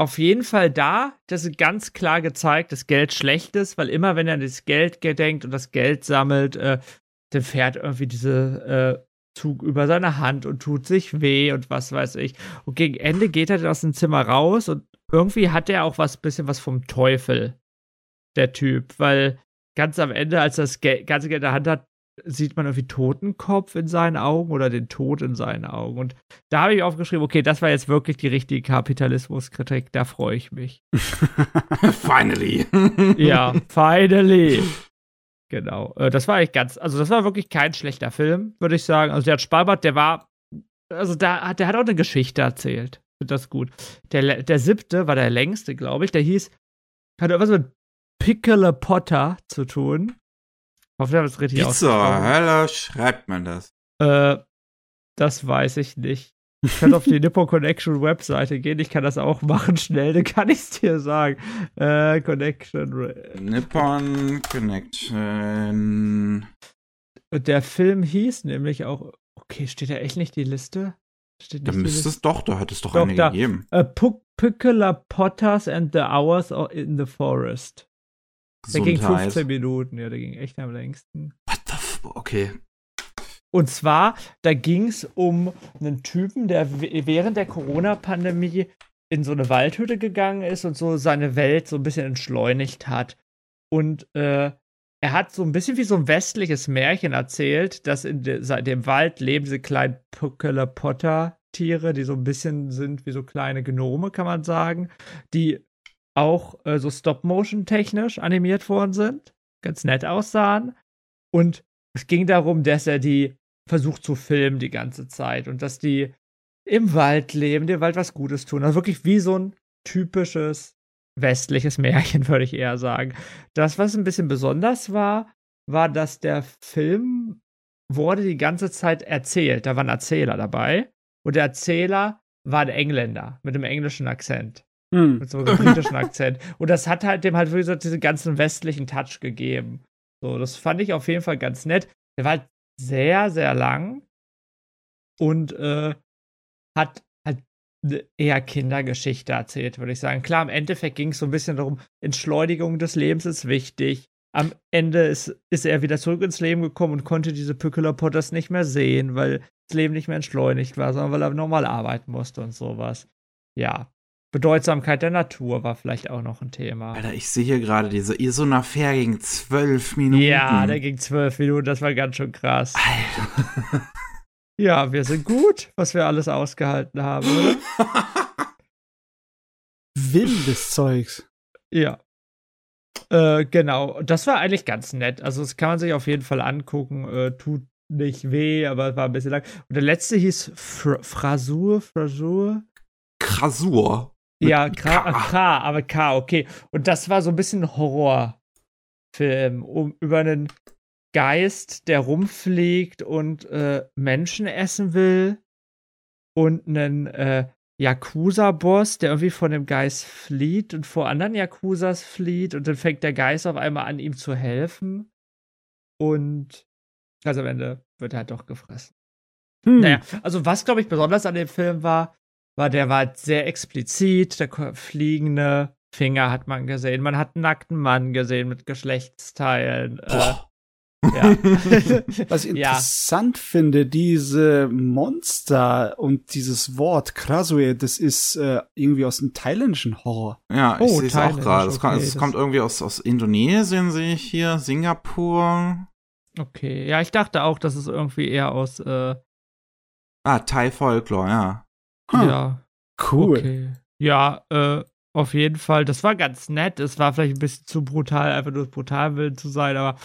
auf jeden Fall da, das ist ganz klar gezeigt, dass Geld schlecht ist, weil immer wenn er an das Geld gedenkt und das Geld sammelt, äh, dann fährt irgendwie diese äh, Zug über seine Hand und tut sich weh und was weiß ich. Und gegen Ende geht er dann aus dem Zimmer raus und irgendwie hat er auch was bisschen was vom Teufel der Typ, weil ganz am Ende, als er das Geld, ganze Geld in der Hand hat, sieht man irgendwie Totenkopf in seinen Augen oder den Tod in seinen Augen. Und da habe ich aufgeschrieben, okay, das war jetzt wirklich die richtige Kapitalismuskritik, da freue ich mich. finally. ja, finally. Genau. Äh, das war eigentlich ganz, also das war wirklich kein schlechter Film, würde ich sagen. Also der hat Spalbert, der war, also da hat, der hat auch eine Geschichte erzählt. Finde das gut. Der, der siebte war der längste, glaube ich. Der hieß, hat irgendwas mit Pickle Potter zu tun. Hoffe, ich habe es richtig Wie zur Hölle schreibt man das? Äh, das weiß ich nicht. Ich kann auf die Nippon Connection Webseite gehen. Ich kann das auch machen schnell. Dann kann ich es dir sagen. Äh, Connection. Nippon Connection. Und der Film hieß nämlich auch. Okay, steht da echt nicht die Liste? Steht da müsste es doch, da hat es doch, doch eine da. gegeben. Uh, Pickler Potters and the Hours in the Forest. Der ging 15 Minuten, ja, der ging echt am längsten. What the f okay. Und zwar, da ging es um einen Typen, der während der Corona-Pandemie in so eine Waldhütte gegangen ist und so seine Welt so ein bisschen entschleunigt hat. Und äh, er hat so ein bisschen wie so ein westliches Märchen erzählt, dass in de dem Wald leben diese kleinen Puckele Potter Tiere, die so ein bisschen sind wie so kleine Gnome, kann man sagen, die auch äh, so Stop-Motion-technisch animiert worden sind, ganz nett aussahen. Und es ging darum, dass er die versucht zu filmen die ganze Zeit und dass die im Wald leben, dem Wald was Gutes tun. Also wirklich wie so ein typisches westliches Märchen, würde ich eher sagen. Das, was ein bisschen besonders war, war, dass der Film wurde die ganze Zeit erzählt. Da war ein Erzähler dabei. Und der Erzähler war ein Engländer mit einem englischen Akzent. Hm. Mit so einem britischen Akzent. Und das hat halt dem halt wirklich so diesen ganzen westlichen Touch gegeben. So, das fand ich auf jeden Fall ganz nett. Der war halt sehr, sehr lang und äh, hat halt eine eher Kindergeschichte erzählt, würde ich sagen. Klar, im Endeffekt ging es so ein bisschen darum, Entschleunigung des Lebens ist wichtig. Am Ende ist, ist er wieder zurück ins Leben gekommen und konnte diese Pückeler Potters nicht mehr sehen, weil das Leben nicht mehr entschleunigt war, sondern weil er normal arbeiten musste und sowas. Ja, Bedeutsamkeit der Natur war vielleicht auch noch ein Thema. Alter, ich sehe hier gerade diese Isonaffair ging zwölf Minuten. Ja, der ging zwölf Minuten, das war ganz schön krass. Alter. Ja, wir sind gut, was wir alles ausgehalten haben, oder? Wildes Zeugs. Ja. Äh, genau, das war eigentlich ganz nett. Also, das kann man sich auf jeden Fall angucken. Äh, tut nicht weh, aber es war ein bisschen lang. Und der letzte hieß Fr Frasur, Frasur. Krasur. Ja, K, K, aber K, okay. Und das war so ein bisschen Horrorfilm um, über einen Geist, der rumfliegt und äh, Menschen essen will. Und einen äh, Yakuza-Boss, der irgendwie von dem Geist flieht und vor anderen Yakuzas flieht. Und dann fängt der Geist auf einmal an, ihm zu helfen. Und also am Ende wird er halt doch gefressen. Hm. Naja, also was, glaube ich, besonders an dem Film war, war, der war sehr explizit, der fliegende Finger hat man gesehen. Man hat einen nackten Mann gesehen mit Geschlechtsteilen. Äh, ja. Was ich interessant ja. finde, diese Monster und dieses Wort Krasue, das ist äh, irgendwie aus dem thailändischen Horror. Ja, ich oh, sehe es auch gerade. Es, okay, kommt irgendwie aus, aus Indonesien, sehe ich hier, Singapur. Okay, ja, ich dachte auch, dass es irgendwie eher aus äh Ah, Thai Folklore, ja. Hm. Ja. Cool. Okay. Ja, äh, auf jeden Fall. Das war ganz nett. Es war vielleicht ein bisschen zu brutal, einfach nur brutal will zu sein, aber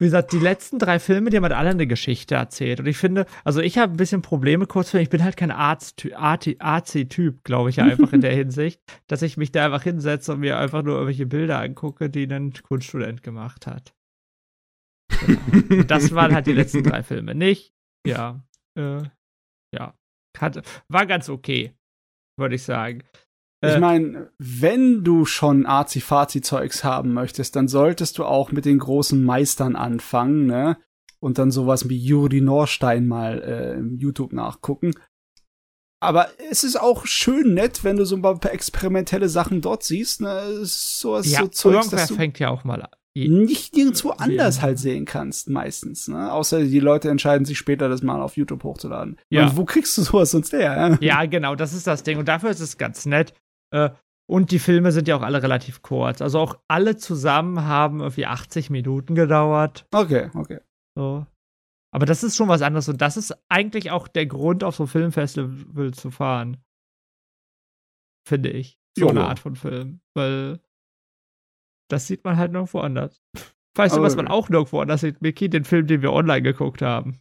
wie gesagt, die letzten drei Filme, die haben halt alle eine Geschichte erzählt. Und ich finde, also ich habe ein bisschen Probleme kurz für, ich bin halt kein AC-Typ, glaube ich, einfach in der Hinsicht, dass ich mich da einfach hinsetze und mir einfach nur irgendwelche Bilder angucke, die ein Kunststudent gemacht hat. Genau. das waren halt die letzten drei Filme. Nicht, ja, äh, ja. Hat, war ganz okay, würde ich sagen. Ich äh, meine, wenn du schon Azi-Fazi-Zeugs haben möchtest, dann solltest du auch mit den großen Meistern anfangen, ne? Und dann sowas wie Juri Norstein mal äh, im YouTube nachgucken. Aber es ist auch schön nett, wenn du so ein paar experimentelle Sachen dort siehst. Ne? Sowas, ja, so Zeugs, du fängt ja auch mal an nicht nirgendwo anders halt sehen kannst, meistens. Ne? Außer die Leute entscheiden sich später, das mal auf YouTube hochzuladen. Ja. Und wo kriegst du sowas sonst her? Ja, genau, das ist das Ding. Und dafür ist es ganz nett. Äh, und die Filme sind ja auch alle relativ kurz. Also auch alle zusammen haben irgendwie 80 Minuten gedauert. Okay, okay. So. Aber das ist schon was anderes und das ist eigentlich auch der Grund, auf so Filmfestival zu fahren. Finde ich. So Jo. eine Art von Film. Weil das sieht man halt nirgendwo anders. Weißt du, was man auch nirgendwo anders sieht, Mickey? Den Film, den wir online geguckt haben.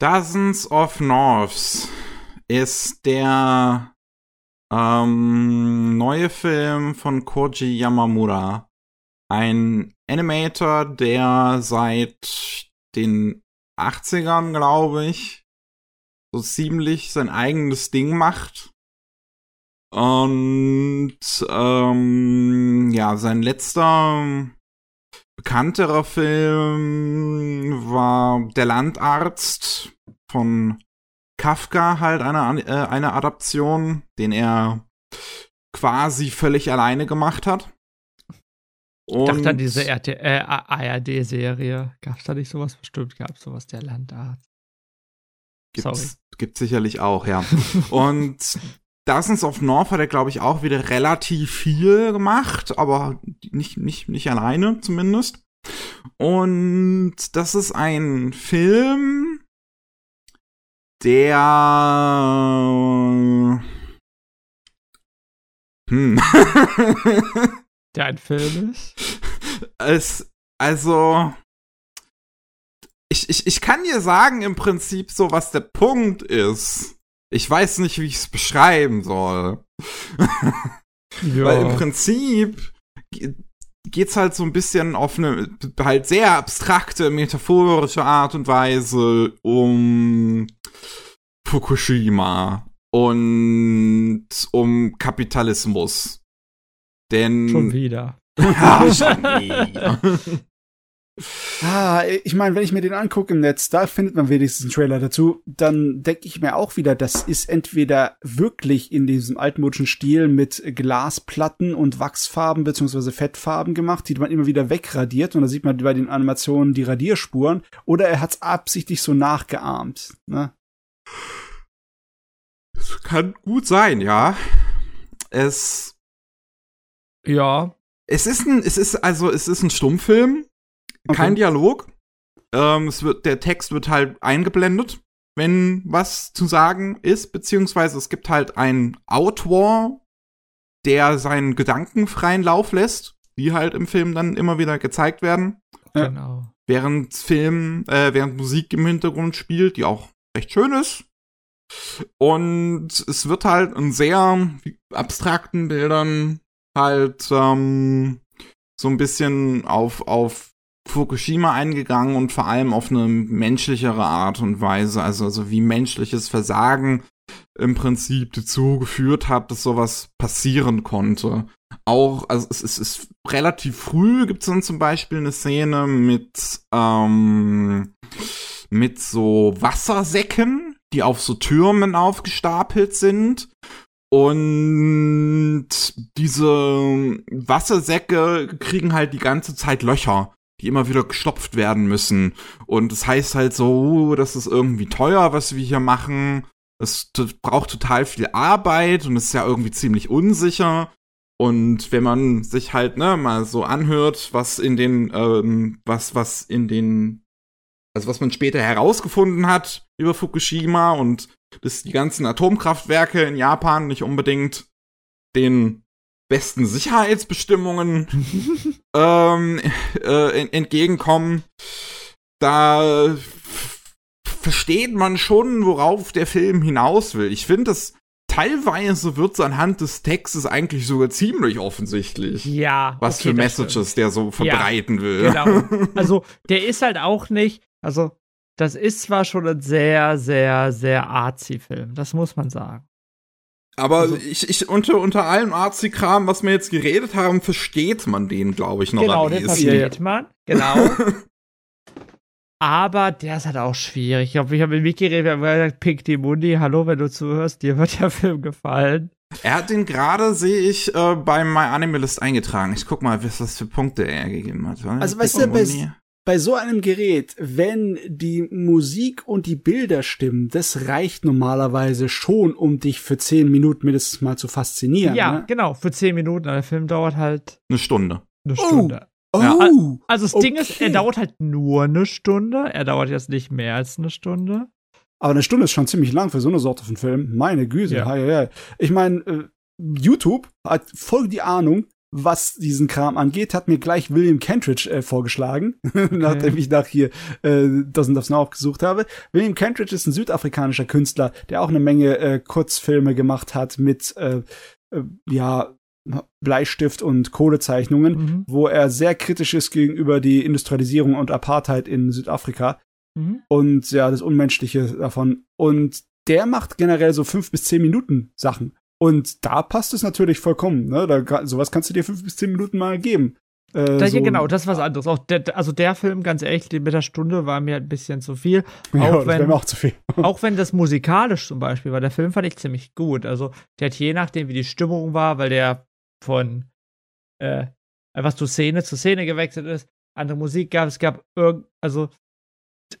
Dozens of Norths ist der ähm, neue Film von Koji Yamamura. Ein Animator, der seit den 80ern, glaube ich, so ziemlich sein eigenes Ding macht. Und ähm, ja, sein letzter bekannterer Film war Der Landarzt von Kafka, halt eine, äh, eine Adaption, den er quasi völlig alleine gemacht hat. Ich dachte an diese RT äh, ARD-Serie. Gab es da nicht sowas? Bestimmt gab es sowas, der Landarzt. Gibt's, gibt's sicherlich auch, ja. Und Dozens of North hat er, glaube ich, auch wieder relativ viel gemacht, aber nicht, nicht, nicht alleine zumindest. Und das ist ein Film, der hm. Der ein Film ist? es, also, ich, ich, ich kann dir sagen im Prinzip so, was der Punkt ist. Ich weiß nicht, wie ich es beschreiben soll. Ja. Weil im Prinzip ge- geht's halt so ein bisschen auf eine halt sehr abstrakte, metaphorische Art und Weise um Fukushima und um Kapitalismus. Denn Schon wieder. ja, schon wieder. Ah, ich meine, wenn ich mir den angucke im Netz, da findet man wenigstens einen Trailer dazu, dann denke ich mir auch wieder, das ist entweder wirklich in diesem altmodischen Stil mit Glasplatten und Wachsfarben beziehungsweise Fettfarben gemacht, die man immer wieder wegradiert und da sieht man bei den Animationen die Radierspuren, oder er hat's absichtlich so nachgeahmt. Ne? Das kann gut sein, ja. Es Ja. Es ist ein, es ist also, es ist ein Stummfilm, kein Okay. Dialog. Ähm, es wird, der Text wird halt eingeblendet, wenn was zu sagen ist, beziehungsweise es gibt halt einen Autor, der seinen Gedanken freien Lauf lässt, die halt im Film dann immer wieder gezeigt werden. Genau. während Film, äh, während Musik im Hintergrund spielt, die auch recht schön ist. Und es wird halt in sehr abstrakten Bildern halt ähm, so ein bisschen auf, auf Fukushima eingegangen und vor allem auf eine menschlichere Art und Weise, also, also wie menschliches Versagen im Prinzip dazu geführt hat, dass sowas passieren konnte. Auch, also es, es ist relativ früh, gibt es dann zum Beispiel eine Szene mit, ähm, mit so Wassersäcken, die auf so Türmen aufgestapelt sind. Und diese Wassersäcke kriegen halt die ganze Zeit Löcher, die immer wieder gestopft werden müssen. Und es das heißt halt so, uh, das ist irgendwie teuer, was wir hier machen. Es braucht total viel Arbeit und ist ja irgendwie ziemlich unsicher. Und wenn man sich halt ne mal so anhört, was in den ähm, was was in den also was man später herausgefunden hat über Fukushima und dass die ganzen Atomkraftwerke in Japan nicht unbedingt den besten Sicherheitsbestimmungen ähm, äh, en- entgegenkommen, da versteht man schon, worauf der Film hinaus will. Ich finde, das teilweise wird anhand des Textes eigentlich sogar ziemlich offensichtlich, Ja. was okay, für Messages der so verbreiten will. stimmt. Genau. Also, der ist halt auch nicht, also, das ist zwar schon ein sehr, sehr, sehr artsy Film. Das muss man sagen. Aber Also- ich, ich unter, unter allem Arzi-Kram, was wir jetzt geredet haben, versteht man den, glaube ich, noch genau, den versteht man. Genau. Aber der ist halt auch schwierig. Ich glaube, ich habe mit Miki geredet, wir haben gesagt, Pink die Mundi, hallo, wenn du zuhörst, dir wird der Film gefallen. Er hat den gerade, sehe ich, äh, bei My Animalist eingetragen. Ich guck mal, was das für Punkte er gegeben hat. Also, weißt du, bei- Bei so einem Gerät, wenn die Musik und die Bilder stimmen, das reicht normalerweise schon, um dich für zehn Minuten mindestens mal zu faszinieren. Ja, ne? genau, für zehn Minuten. aber Der Film dauert halt Eine Stunde. eine Oh. Stunde. Oh, Ja. Also das Ding ist, er Okay. dauert halt nur eine Stunde. Er dauert jetzt nicht mehr als eine Stunde. aber eine Stunde ist schon ziemlich lang für so eine Sorte von Film. Meine Güte. Ja. Ja. Ja, Ich meine, äh, YouTube hat voll die Ahnung, was diesen Kram angeht, hat mir gleich William Kentridge äh, vorgeschlagen, nachdem ich nach hier äh, das und das noch gesucht habe. William Kentridge ist ein südafrikanischer Künstler, der auch eine Menge äh, Kurzfilme gemacht hat mit äh, äh, ja Bleistift und Kohlezeichnungen. Mhm. wo er sehr kritisch ist gegenüber die Industrialisierung und Apartheid in Südafrika Mhm. und ja, das Unmenschliche davon. Und der macht generell so fünf bis zehn Minuten Sachen. Und da passt es natürlich vollkommen. Ne? Da, sowas kannst du dir fünf bis zehn Minuten mal geben. Äh, Da, so, ja, genau, das ist was anderes. Auch der, also der Film, ganz ehrlich, die mit der Stunde war mir ein bisschen zu viel. Ja, auch das wenn- mir auch zu viel. Auch wenn das musikalisch zum Beispiel war, der Film fand ich ziemlich gut. Also der hat je nachdem, wie die Stimmung war, weil der von äh, einfach zu Szene zu Szene gewechselt ist, andere Musik gab. Es gab irgend, also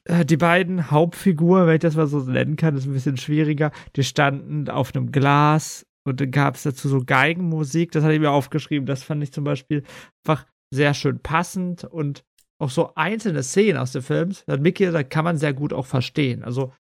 äh, die beiden Hauptfiguren, wenn ich das mal so nennen kann, ist ein bisschen schwieriger. Die standen auf einem Glas und dann gab es dazu so Geigenmusik. Das hatte ich mir aufgeschrieben. Das fand ich zum Beispiel einfach sehr schön passend und auch so einzelne Szenen aus dem Film, das hat Mickey, da kann man sehr gut auch verstehen. Also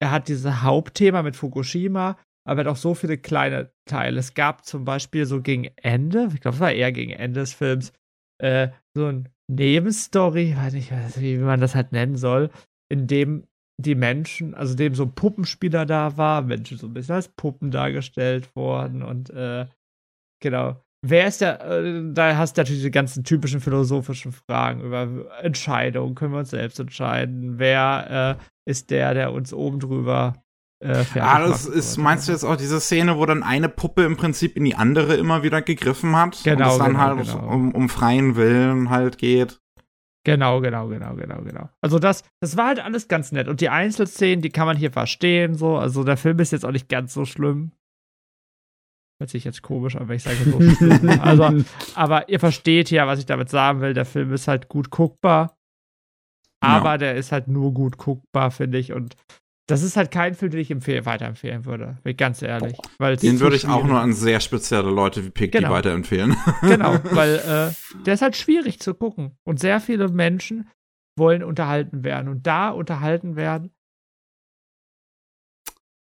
er hat dieses Hauptthema mit Fukushima, aber er hat auch so viele kleine Teile. Es gab zum Beispiel so gegen Ende, ich glaube, es war eher gegen Ende des Films, äh, so ein Nebenstory, weiß nicht, wie man das halt nennen soll, in dem die Menschen, also dem so ein Puppenspieler da war, Menschen so ein bisschen als Puppen dargestellt worden und äh, genau. Wer ist der, äh, da hast du natürlich die ganzen typischen philosophischen Fragen über Entscheidungen, können wir uns selbst entscheiden, wer äh, ist der, der uns oben drüber äh, Ah, das ist, so meinst du jetzt auch diese Szene, wo dann eine Puppe im Prinzip in die andere immer wieder gegriffen hat? Genau, Und es dann genau, halt genau. Um, um freien Willen halt geht. Genau, genau, genau, genau, genau. Also das, das war halt alles ganz nett. Und die Einzelszenen, die kann man hier verstehen, so. Also der Film ist jetzt auch nicht ganz so schlimm. Hört sich jetzt komisch an, wenn ich sage so schlimm. also, aber ihr versteht ja, was ich damit sagen will. Der Film ist halt gut guckbar. Aber Ja. der ist halt nur gut guckbar, finde ich. Und das ist halt kein Film, den ich empfehl weiterempfehlen würde. Bin ich ganz ehrlich. Weil Den würde ich auch nur an sehr spezielle Leute wie Pick Genau. weiterempfehlen. Genau, weil äh, der ist halt schwierig zu gucken. Und sehr viele Menschen wollen unterhalten werden. Und da unterhalten werden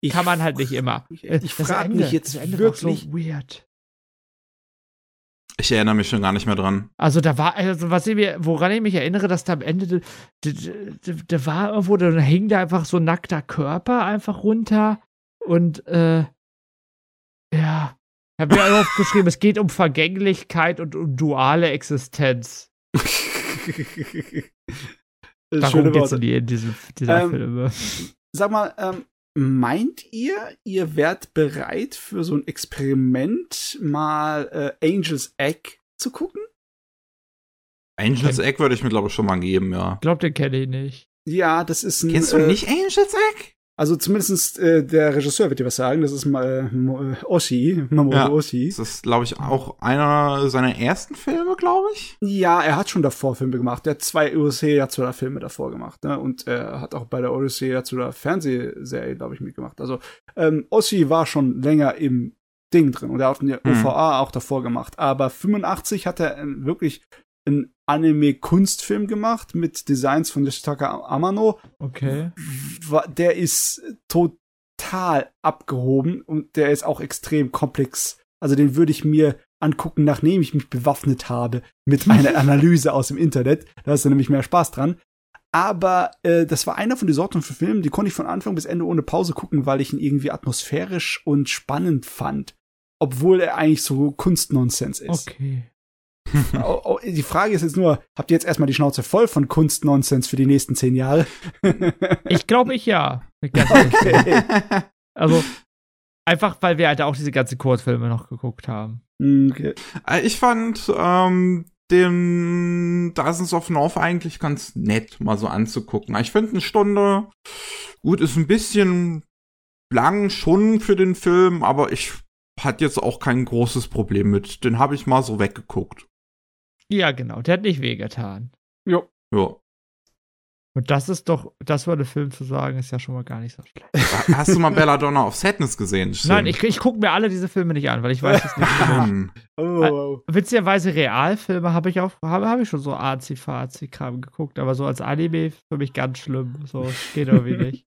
Ich kann man halt nicht immer. Ich, ich frage mich jetzt wirklich, so weird. Ich erinnere mich schon gar nicht mehr dran. Also da war, also was ich mir, woran ich mich erinnere, dass da am Ende, da, war irgendwo, da hing da einfach so ein nackter Körper einfach runter und äh, ja, ich habe mir aufgeschrieben, es geht um Vergänglichkeit und um duale Existenz. Darum geht es in, die, in diesem, dieser Ähm, Filme. Sag mal, ähm, meint ihr, ihr wärt bereit für so ein Experiment mal äh, Angel's Egg zu gucken? Angels Egg würde ich mir, glaube ich, schon mal geben, ja. Ich glaube, den kenne ich nicht. Ja, das ist ein. Kennst du äh, nicht Angels Egg? Also zumindest äh, der Regisseur wird dir was sagen. Das ist mal äh, äh, Ossi, Mamoru Ja. Ossi. Das ist, glaube ich, auch einer seiner ersten Filme, glaube ich. Ja, er hat schon davor Filme gemacht. Er hat zwei Odyssee Yatsura Filme davor gemacht. Ne? Und er hat auch bei der Odyssee Yatsura Fernsehserie, glaube ich, mitgemacht. Also ähm, Ossi war schon länger im Ding drin und er hat eine Hm. OVA auch davor gemacht. Aber 85 hat er äh, wirklich einen Anime-Kunstfilm gemacht mit Designs von Yoshitaka Amano. Okay. Der ist total abgehoben und der ist auch extrem komplex. Also den würde ich mir angucken, nachdem ich mich bewaffnet habe mit einer Analyse aus dem Internet. Da ist dann nämlich mehr Spaß dran. Aber äh, das war einer von den Sorten von Filmen, die konnte ich von Anfang bis Ende ohne Pause gucken, weil ich ihn irgendwie atmosphärisch und spannend fand. Obwohl er eigentlich so Kunstnonsens ist. Okay. Die Frage ist jetzt nur, habt ihr jetzt erstmal die Schnauze voll von Kunstnonsens für die nächsten zehn Jahre? Ich glaube, ich ja. Okay. Also, einfach, weil wir halt auch diese ganzen Kurzfilme noch geguckt haben. okay. Äh, Ich fand ähm, den Dozens of North eigentlich ganz nett, mal so anzugucken. Ich finde eine Stunde, gut, ist ein bisschen lang schon für den Film, aber ich hatte jetzt auch kein großes Problem mit. Den habe ich mal so weggeguckt. Ja, genau. Der hat nicht wehgetan. Jo. Ja. Und das ist doch, das war der Film zu sagen, ist ja schon mal gar nicht so schlecht. Hast du mal Belladonna of Sadness gesehen? Stimmt. Nein, ich, ich gucke mir alle diese Filme nicht an, weil ich weiß es nicht. Oh, Witzigerweise Realfilme habe ich auch, habe hab ich schon so Azi-Fazi-Kram geguckt, aber so als Anime für mich ganz schlimm. So, es geht irgendwie nicht.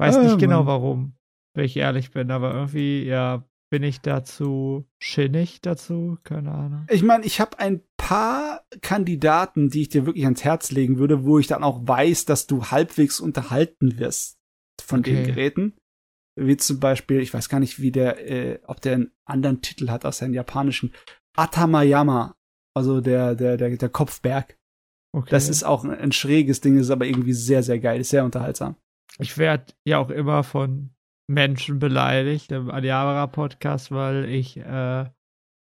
Weiß Ah, nicht genau Mann. warum, wenn ich ehrlich bin, aber irgendwie, ja, bin ich dazu schinnig dazu? Keine Ahnung. Ich meine, ich habe ein paar Kandidaten, die ich dir wirklich ans Herz legen würde, wo ich dann auch weiß, dass du halbwegs unterhalten wirst von den Okay. Geräten. Wie zum Beispiel, ich weiß gar nicht, wie der, äh, ob der einen anderen Titel hat aus seinem japanischen. Atamayama, also der, der, der, der Kopfberg. Okay. Das ist auch ein, ein schräges Ding, ist aber irgendwie sehr, sehr geil, ist sehr unterhaltsam. Ich werde ja auch immer von Menschen beleidigt im Adiabara-Podcast, weil ich äh,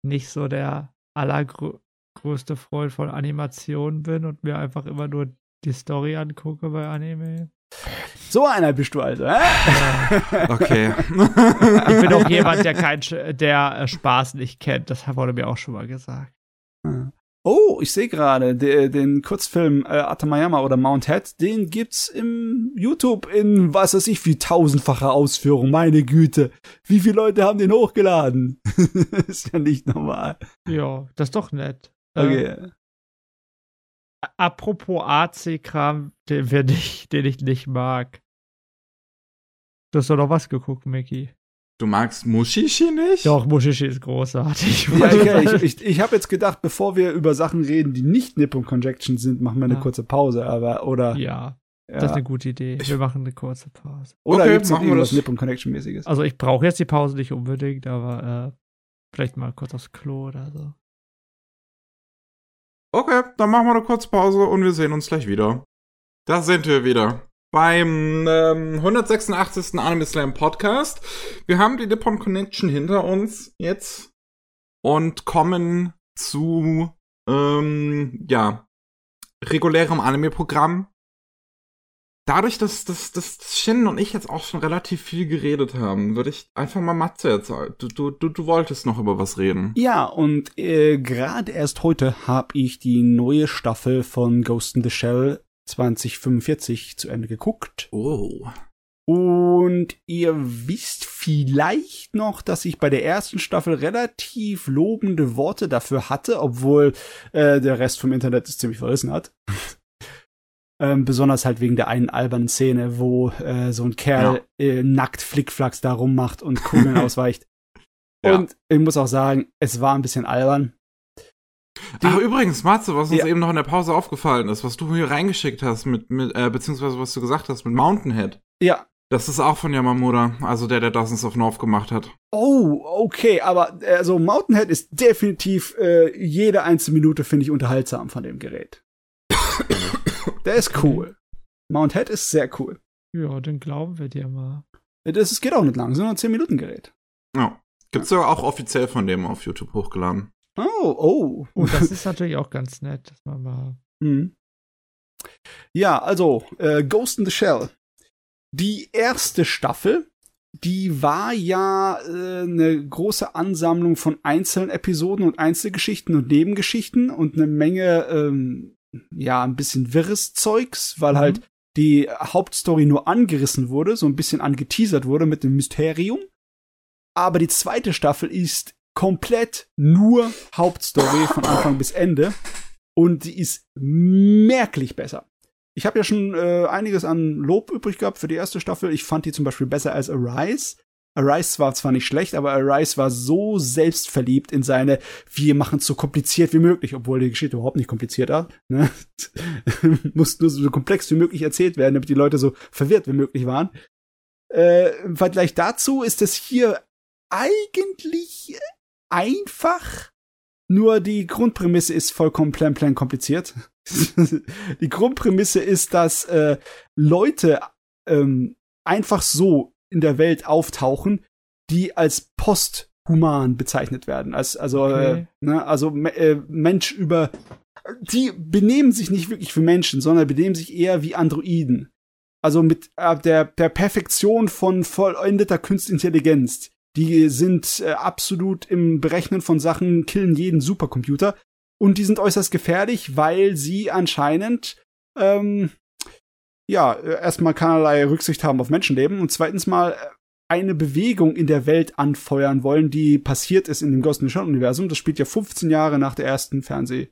nicht so der allergrößte Freund von Animationen bin und mir einfach immer nur die Story angucke bei Anime. So einer bist du also, hä? Ja. Okay. Ich bin auch jemand, der kein der äh, Spaß nicht kennt. Das wurde mir auch schon mal gesagt. Oh, ich sehe gerade de- den Kurzfilm äh, Atamayama oder Mount Head, den gibt's im YouTube in was weiß ich wie tausendfacher Ausführung. Meine Güte, wie viele Leute haben den hochgeladen? ist ja nicht normal. Ja, das ist doch nett. Äh, Okay. apropos AC-Kram, den, den ich nicht mag. Du hast doch noch was geguckt, Mickey. Du magst Mushishi nicht? Doch, Mushishi ist großartig. Ja, okay, ich ich, ich habe jetzt gedacht, bevor wir über Sachen reden, die nicht Nippon Conjection sind, machen wir eine Ja. kurze Pause, aber oder ja, ja. das ist eine gute Idee. Wir machen eine kurze Pause. oder Okay, gibt's noch machen wir irgendwas das. Nippon Connection mäßiges? Also ich brauche jetzt die Pause nicht unbedingt, aber äh, vielleicht mal kurz aufs Klo oder so. Okay, dann machen wir eine kurze Pause und wir sehen uns gleich wieder. Da sind wir wieder. Beim ähm, 186. Anime Slam Podcast. Wir haben die Nippon Connection hinter uns jetzt und kommen zu ähm, ja regulärem Anime-Programm. Dadurch, dass, dass, dass Shin und ich jetzt auch schon relativ viel geredet haben, würde ich einfach mal Matze erzählen. Du, du, du, du wolltest noch über was reden. Ja, und äh, gerade erst heute habe ich die neue Staffel von Ghost in the Shell 2045 zu Ende geguckt. Oh. Und ihr wisst vielleicht noch, dass ich bei der ersten Staffel relativ lobende Worte dafür hatte, obwohl äh, der Rest vom Internet es ziemlich verrissen hat. ähm, besonders halt wegen der einen albernen Szene, wo äh, so ein Kerl äh, nackt Flickflacks da rummacht und Kugeln ausweicht. Ja. Und ich muss auch sagen, es war ein bisschen albern. Die- Ach, übrigens, Matze, was uns Ja. eben noch in der Pause aufgefallen ist, was du hier reingeschickt hast mit, mit äh, beziehungsweise was du gesagt hast mit Mountainhead. Ja, Das ist auch von Yamamura, also der, der Dozens of North gemacht hat. Oh, okay, aber also Mountainhead ist definitiv äh, jede einzelne Minute finde ich unterhaltsam von dem Gerät. Der ist cool. Mountainhead ist sehr cool. Ja, dann glauben wir dir mal. Das ist, geht auch nicht lang, sondern 10 Minuten Gerät. Ja. Gibt's ja auch offiziell von dem auf YouTube hochgeladen. Oh, oh. Oh, das ist natürlich auch ganz nett, dass man mal. Hm. Ja, also äh, Ghost in the Shell. Die erste Staffel, die war ja äh, eine große Ansammlung von einzelnen Episoden und Einzelgeschichten und Nebengeschichten und eine Menge, ähm, ja, ein bisschen wirres Zeugs, weil Mhm. halt die Hauptstory nur angerissen wurde, so ein bisschen angeteasert wurde mit dem Mysterium. Aber die zweite Staffel ist komplett nur Hauptstory von Anfang bis Ende und die ist merklich besser. Ich habe ja schon äh, einiges an Lob übrig gehabt für die erste Staffel. Ich fand die zum Beispiel besser als Arise. Arise war zwar nicht schlecht, aber Arise war so selbstverliebt in seine, wir machen es so kompliziert wie möglich, obwohl die Geschichte überhaupt nicht kompliziert war. Ne? Muss nur so komplex wie möglich erzählt werden, damit die Leute so verwirrt wie möglich waren. Äh, Im Vergleich dazu ist es hier eigentlich einfach, nur die Grundprämisse ist vollkommen plan plan kompliziert. die Grundprämisse ist, dass äh, Leute ähm, einfach so in der Welt auftauchen, die als posthuman bezeichnet werden. Als, also, Okay. äh, ne, also äh, Mensch über. Die benehmen sich nicht wirklich wie Menschen, sondern benehmen sich eher wie Androiden. Also mit äh, der, der Perfektion von vollendeter Künstliche Die sind äh, absolut im Berechnen von Sachen, killen jeden Supercomputer. Und die sind äußerst gefährlich, weil sie anscheinend ähm, ja, erstmal keinerlei Rücksicht haben auf Menschenleben und zweitens mal eine Bewegung in der Welt anfeuern wollen, die passiert ist in dem Ghost in the Shell Universum. Das spielt ja 15 Jahre nach der ersten Fernsehserie.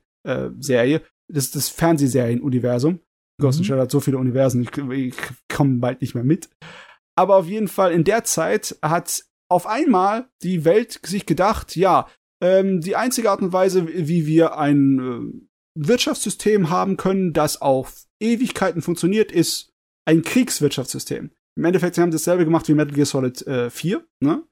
Äh, das ist das Fernsehserien-Universum. Ghost in the Shell hat so viele Universen, ich, ich komme bald nicht mehr mit. Aber auf jeden Fall in der Zeit hat auf einmal die Welt sich gedacht, ja, ähm, die einzige Art und Weise, wie wir ein äh, Wirtschaftssystem haben können, das auf Ewigkeiten funktioniert, ist ein Kriegswirtschaftssystem. Im Endeffekt, sie haben dasselbe gemacht wie Metal Gear Solid äh, 4, ne?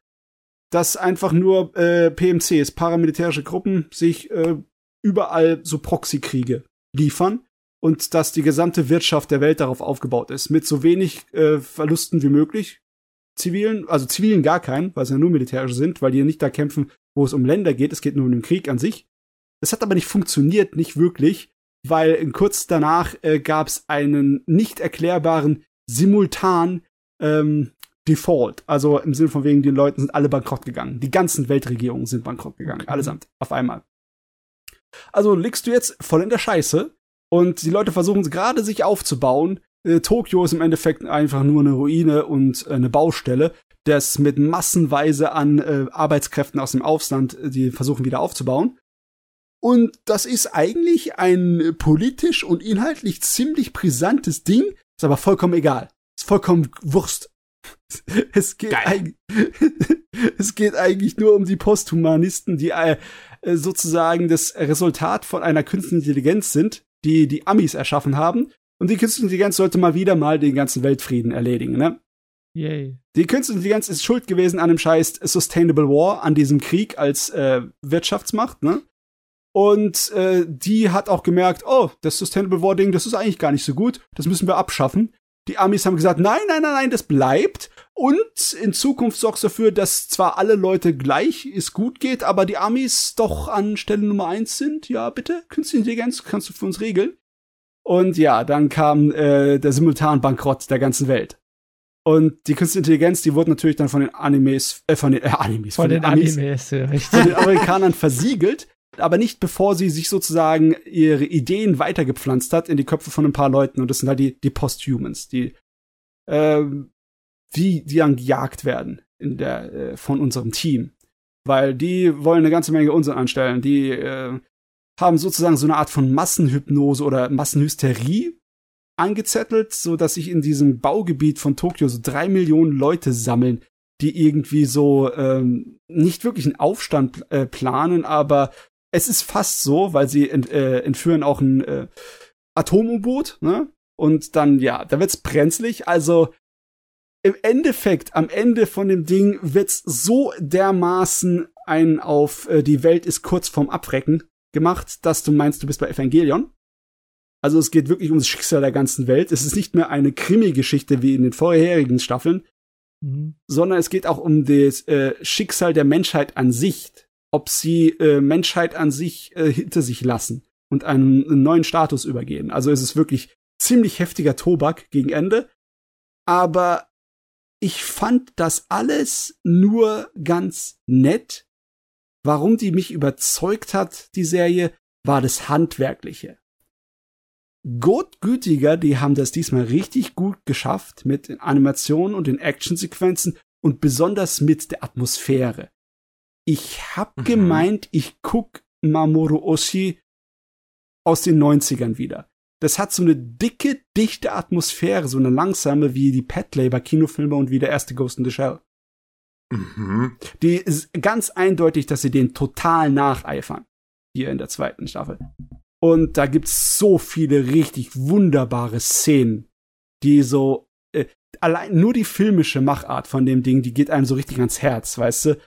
Dass einfach nur äh, PMCs, paramilitärische Gruppen, sich äh, überall so Proxykriege liefern und dass die gesamte Wirtschaft der Welt darauf aufgebaut ist, mit so wenig äh, Verlusten wie möglich. Zivilen, also Zivilen gar keinen, weil sie ja nur militärische sind, weil die ja nicht da kämpfen, wo es um Länder geht, es geht nur um den Krieg an sich. Es hat aber nicht funktioniert, nicht wirklich, weil kurz danach äh, gab es einen nicht erklärbaren simultan ähm, Default. Also im Sinne von wegen, die Leute sind alle bankrott gegangen. Die ganzen Weltregierungen sind bankrott gegangen. Okay. Allesamt. Auf einmal. Also liegst du jetzt voll in der Scheiße und die Leute versuchen gerade sich aufzubauen. Äh, Tokio ist im Endeffekt einfach nur eine Ruine und äh, eine Baustelle, das mit massenweise an äh, Arbeitskräften aus dem Ausland, äh, die versuchen wieder aufzubauen. Und das ist eigentlich ein politisch und inhaltlich ziemlich brisantes Ding, ist aber vollkommen egal. Ist vollkommen Wurst. Es geht, es geht eigentlich nur um die Posthumanisten, die äh, sozusagen das Resultat von einer künstlichen Intelligenz sind, die die Amis erschaffen haben. Und die künstliche Intelligenz sollte mal wieder mal den ganzen Weltfrieden erledigen, ne? Yay. Die künstliche Intelligenz ist schuld gewesen an dem Scheiß Sustainable War, an diesem Krieg als äh, Wirtschaftsmacht, ne? Und äh, die hat auch gemerkt, oh, das Sustainable War Ding, das ist eigentlich gar nicht so gut, das müssen wir abschaffen. Die Amis haben gesagt, nein, nein, nein, nein, das bleibt. Und in Zukunft sorgst du dafür, dass zwar alle Leute gleich es gut geht, aber die Amis doch an Stelle Nummer eins sind. Ja, bitte, Künstliche Intelligenz kannst du für uns regeln. Und ja, dann kam äh, der Simultanbankrott der ganzen Welt. Und die Künstliche Intelligenz, die wurde natürlich dann von den Animes, äh, von den äh, Animes, von, von den, den Amis, Animes, ja, von den Amerikanern versiegelt, aber nicht bevor sie sich sozusagen ihre Ideen weitergepflanzt hat in die Köpfe von ein paar Leuten. Und das sind halt die, die Posthumans, die, äh, die, die dann gejagt werden in der, äh, von unserem Team. Weil die wollen eine ganze Menge Unsinn anstellen. Die äh, haben sozusagen so eine Art von Massenhypnose oder Massenhysterie angezettelt, so dass sich in diesem Baugebiet von Tokio so drei Millionen Leute sammeln, die irgendwie so ähm, nicht wirklich einen Aufstand äh, planen, aber es ist fast so, weil sie ent, äh, entführen auch ein äh, Atom-U-Boot, ne? Und dann, ja, da wird's brenzlig. Also im Endeffekt, am Ende von dem Ding wird's so dermaßen ein auf äh, die Welt ist kurz vorm Abrecken gemacht, dass du meinst, du bist bei Evangelion. Also es geht wirklich ums Schicksal der ganzen Welt. Es ist nicht mehr eine Krimi-Geschichte wie in den vorherigen Staffeln, mhm. sondern es geht auch um das äh, Schicksal der Menschheit an sich ob sie äh, Menschheit an sich äh, hinter sich lassen und einen, einen neuen Status übergehen. Also es ist wirklich ziemlich heftiger Tobak gegen Ende. Aber ich fand das alles nur ganz nett. Warum die mich überzeugt hat, die Serie, war das Handwerkliche. Gottgütiger, die haben das diesmal richtig gut geschafft mit den Animationen und den Actionsequenzen und besonders mit der Atmosphäre. Ich hab mhm. gemeint, ich guck Mamoru Oshii aus den 90ern wieder. Das hat so eine dicke, dichte Atmosphäre, so eine langsame wie die Pet Labor Kinofilme und wie der erste Ghost in the Shell. Mhm. Die ist ganz eindeutig, dass sie den total nacheifern. Hier in der zweiten Staffel. Und da gibt's so viele richtig wunderbare Szenen, die so, äh, allein nur die filmische Machart von dem Ding, die geht einem so richtig ans Herz, weißt du?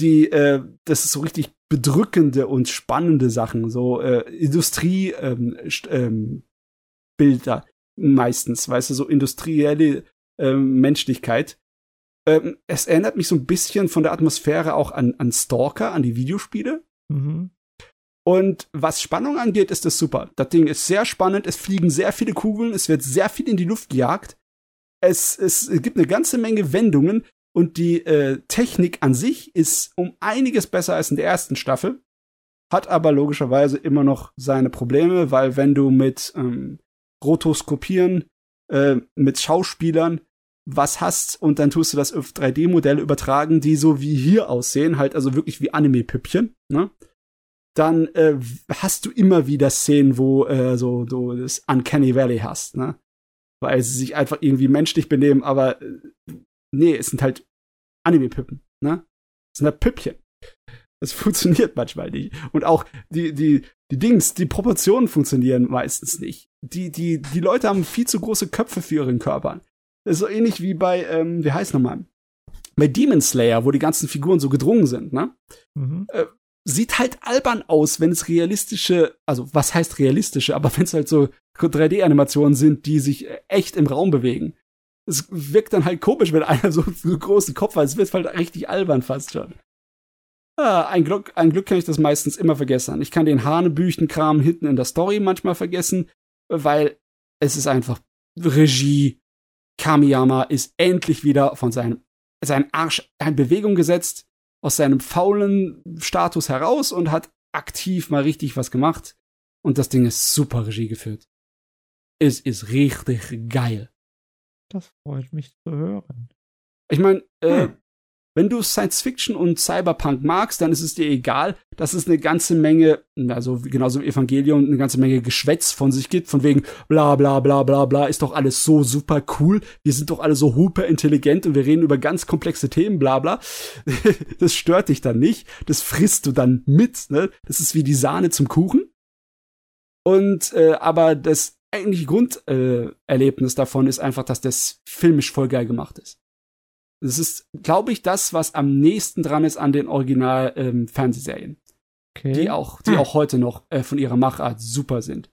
die, äh, das ist so richtig bedrückende und spannende Sachen, so äh, Industrie ähm, ähm, meistens, weißt du, so industrielle ähm, Menschlichkeit. Ähm, es erinnert mich so ein bisschen von der Atmosphäre auch an, an Stalker, an die Videospiele. Mhm. Und was Spannung angeht, ist das super. Das Ding ist sehr spannend, es fliegen sehr viele Kugeln, es wird sehr viel in die Luft gejagt. Es, es gibt eine ganze Menge Wendungen, und die äh, Technik an sich ist um einiges besser als in der ersten Staffel, hat aber logischerweise immer noch seine Probleme, weil wenn du mit ähm, rotoskopieren äh, mit Schauspielern was hast und dann tust du das auf 3D-Modelle übertragen, die so wie hier aussehen, halt also wirklich wie Anime-Püppchen, ne? Dann äh, hast du immer wieder Szenen, wo äh, so du das Uncanny Valley hast, ne? Weil sie sich einfach irgendwie menschlich benehmen, aber äh, nee, es sind halt Anime-Püppen, ne? Es sind halt Püppchen. Das funktioniert manchmal nicht. Und auch die, die, die Dings, die Proportionen funktionieren meistens nicht. Die, die, die Leute haben viel zu große Köpfe für ihren Körper. Das ist so ähnlich wie bei, ähm, wie heißt nochmal? Bei Demon Slayer, wo die ganzen Figuren so gedrungen sind, ne? Mhm. Äh, sieht halt albern aus, wenn es realistische, also was heißt realistische, aber wenn es halt so 3D-Animationen sind, die sich äh, echt im Raum bewegen. Es wirkt dann halt komisch, wenn einer so einen großen Kopf hat. Es wird halt richtig albern fast schon. Ah, ein Glück, ein Glück kann ich das meistens immer vergessen. Ich kann den Hanebüchenkram hinten in der Story manchmal vergessen, weil es ist einfach Regie, Kamiyama ist endlich wieder von seinem, seinem Arsch in Bewegung gesetzt, aus seinem faulen Status heraus und hat aktiv mal richtig was gemacht. Und das Ding ist super Regie geführt. Es ist richtig geil. Das freut mich zu hören. Ich meine, äh, hm wenn du Science Fiction und Cyberpunk magst, dann ist es dir egal, dass es eine ganze Menge, also genauso im Evangelium, eine ganze Menge Geschwätz von sich gibt, von wegen bla bla bla bla bla, ist doch alles so super cool, wir sind doch alle so hyper intelligent und wir reden über ganz komplexe Themen, bla bla. das stört dich dann nicht, das frisst du dann mit, ne? Das ist wie die Sahne zum Kuchen. Und äh, aber das eigentliche Grunderlebnis äh, davon ist einfach, dass das filmisch voll geil gemacht ist. Das ist, glaube ich, das, was am nächsten dran ist an den Original-Fernsehserien. Ähm, okay. Die auch, die hm. auch heute noch äh, von ihrer Machart super sind.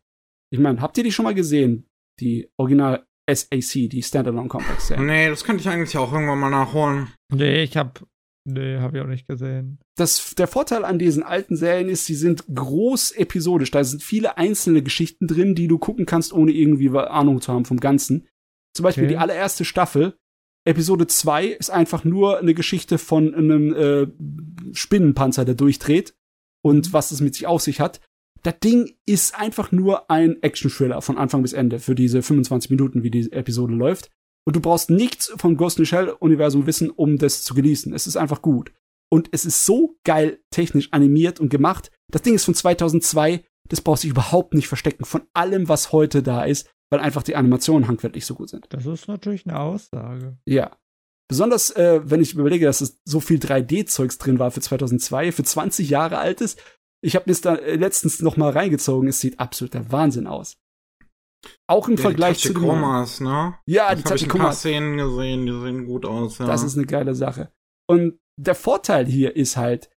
Ich meine, habt ihr die schon mal gesehen? Die Original SAC, die Standalone Complex Serie. Nee, das könnte ich eigentlich auch irgendwann mal nachholen. Nee, ich hab, nee, hab ich auch nicht gesehen. Das, der Vorteil an diesen alten Serien ist, sie sind groß episodisch. Da sind viele einzelne Geschichten drin, die du gucken kannst, ohne irgendwie Ahnung zu haben vom Ganzen. Zum Beispiel okay. die allererste Staffel Episode 2 ist einfach nur eine Geschichte von einem äh, Spinnenpanzer, der durchdreht und was es mit sich auf sich hat. Das Ding ist einfach nur ein Action-Thriller von Anfang bis Ende für diese 25 Minuten, wie die Episode läuft. Und du brauchst nichts vom Ghost in the Shell-Universum wissen, um das zu genießen. Es ist einfach gut. Und es ist so geil technisch animiert und gemacht. Das Ding ist von 2002. Das brauchst du überhaupt nicht verstecken von allem, was heute da ist weil einfach die Animationen handwerklich so gut sind. Das ist natürlich eine Aussage. Ja. Besonders, äh, wenn ich überlege, dass es so viel 3D-Zeugs drin war für 2002, für 20 Jahre altes. Ich habe mir da äh, letztens noch mal reingezogen. Es sieht absoluter Wahnsinn aus. Auch im ja, Vergleich die zu den Komas, ne? Ja, die Tachikomas. Ich ein paar Szenen gesehen, die sehen gut aus. Ja. Das ist eine geile Sache. Und der Vorteil hier ist halt,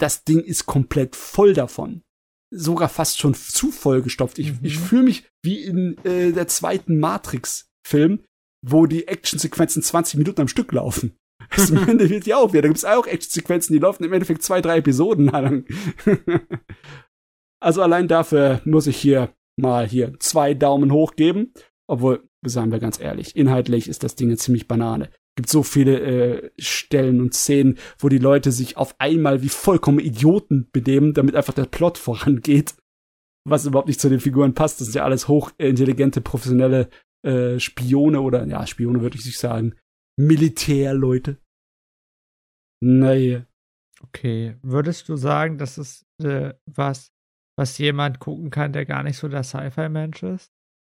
das Ding ist komplett voll davon sogar fast schon zu vollgestopft. Ich, mhm. ich fühle mich wie in äh, der zweiten Matrix-Film, wo die Actionsequenzen 20 Minuten am Stück laufen. Das wird ja auch wieder. Da gibt es auch Actionsequenzen, die laufen im Endeffekt zwei, drei Episoden lang. also allein dafür muss ich hier mal hier zwei Daumen hoch geben. Obwohl, sagen wir ganz ehrlich, inhaltlich ist das Ding ziemlich Banane gibt so viele äh, Stellen und Szenen, wo die Leute sich auf einmal wie vollkommen Idioten benehmen, damit einfach der Plot vorangeht. Was überhaupt nicht zu den Figuren passt. Das sind ja alles hochintelligente, professionelle äh, Spione oder, ja, Spione würde ich nicht sagen. Militärleute. Naja. Okay. Würdest du sagen, das ist äh, was, was jemand gucken kann, der gar nicht so der Sci-Fi-Mensch ist?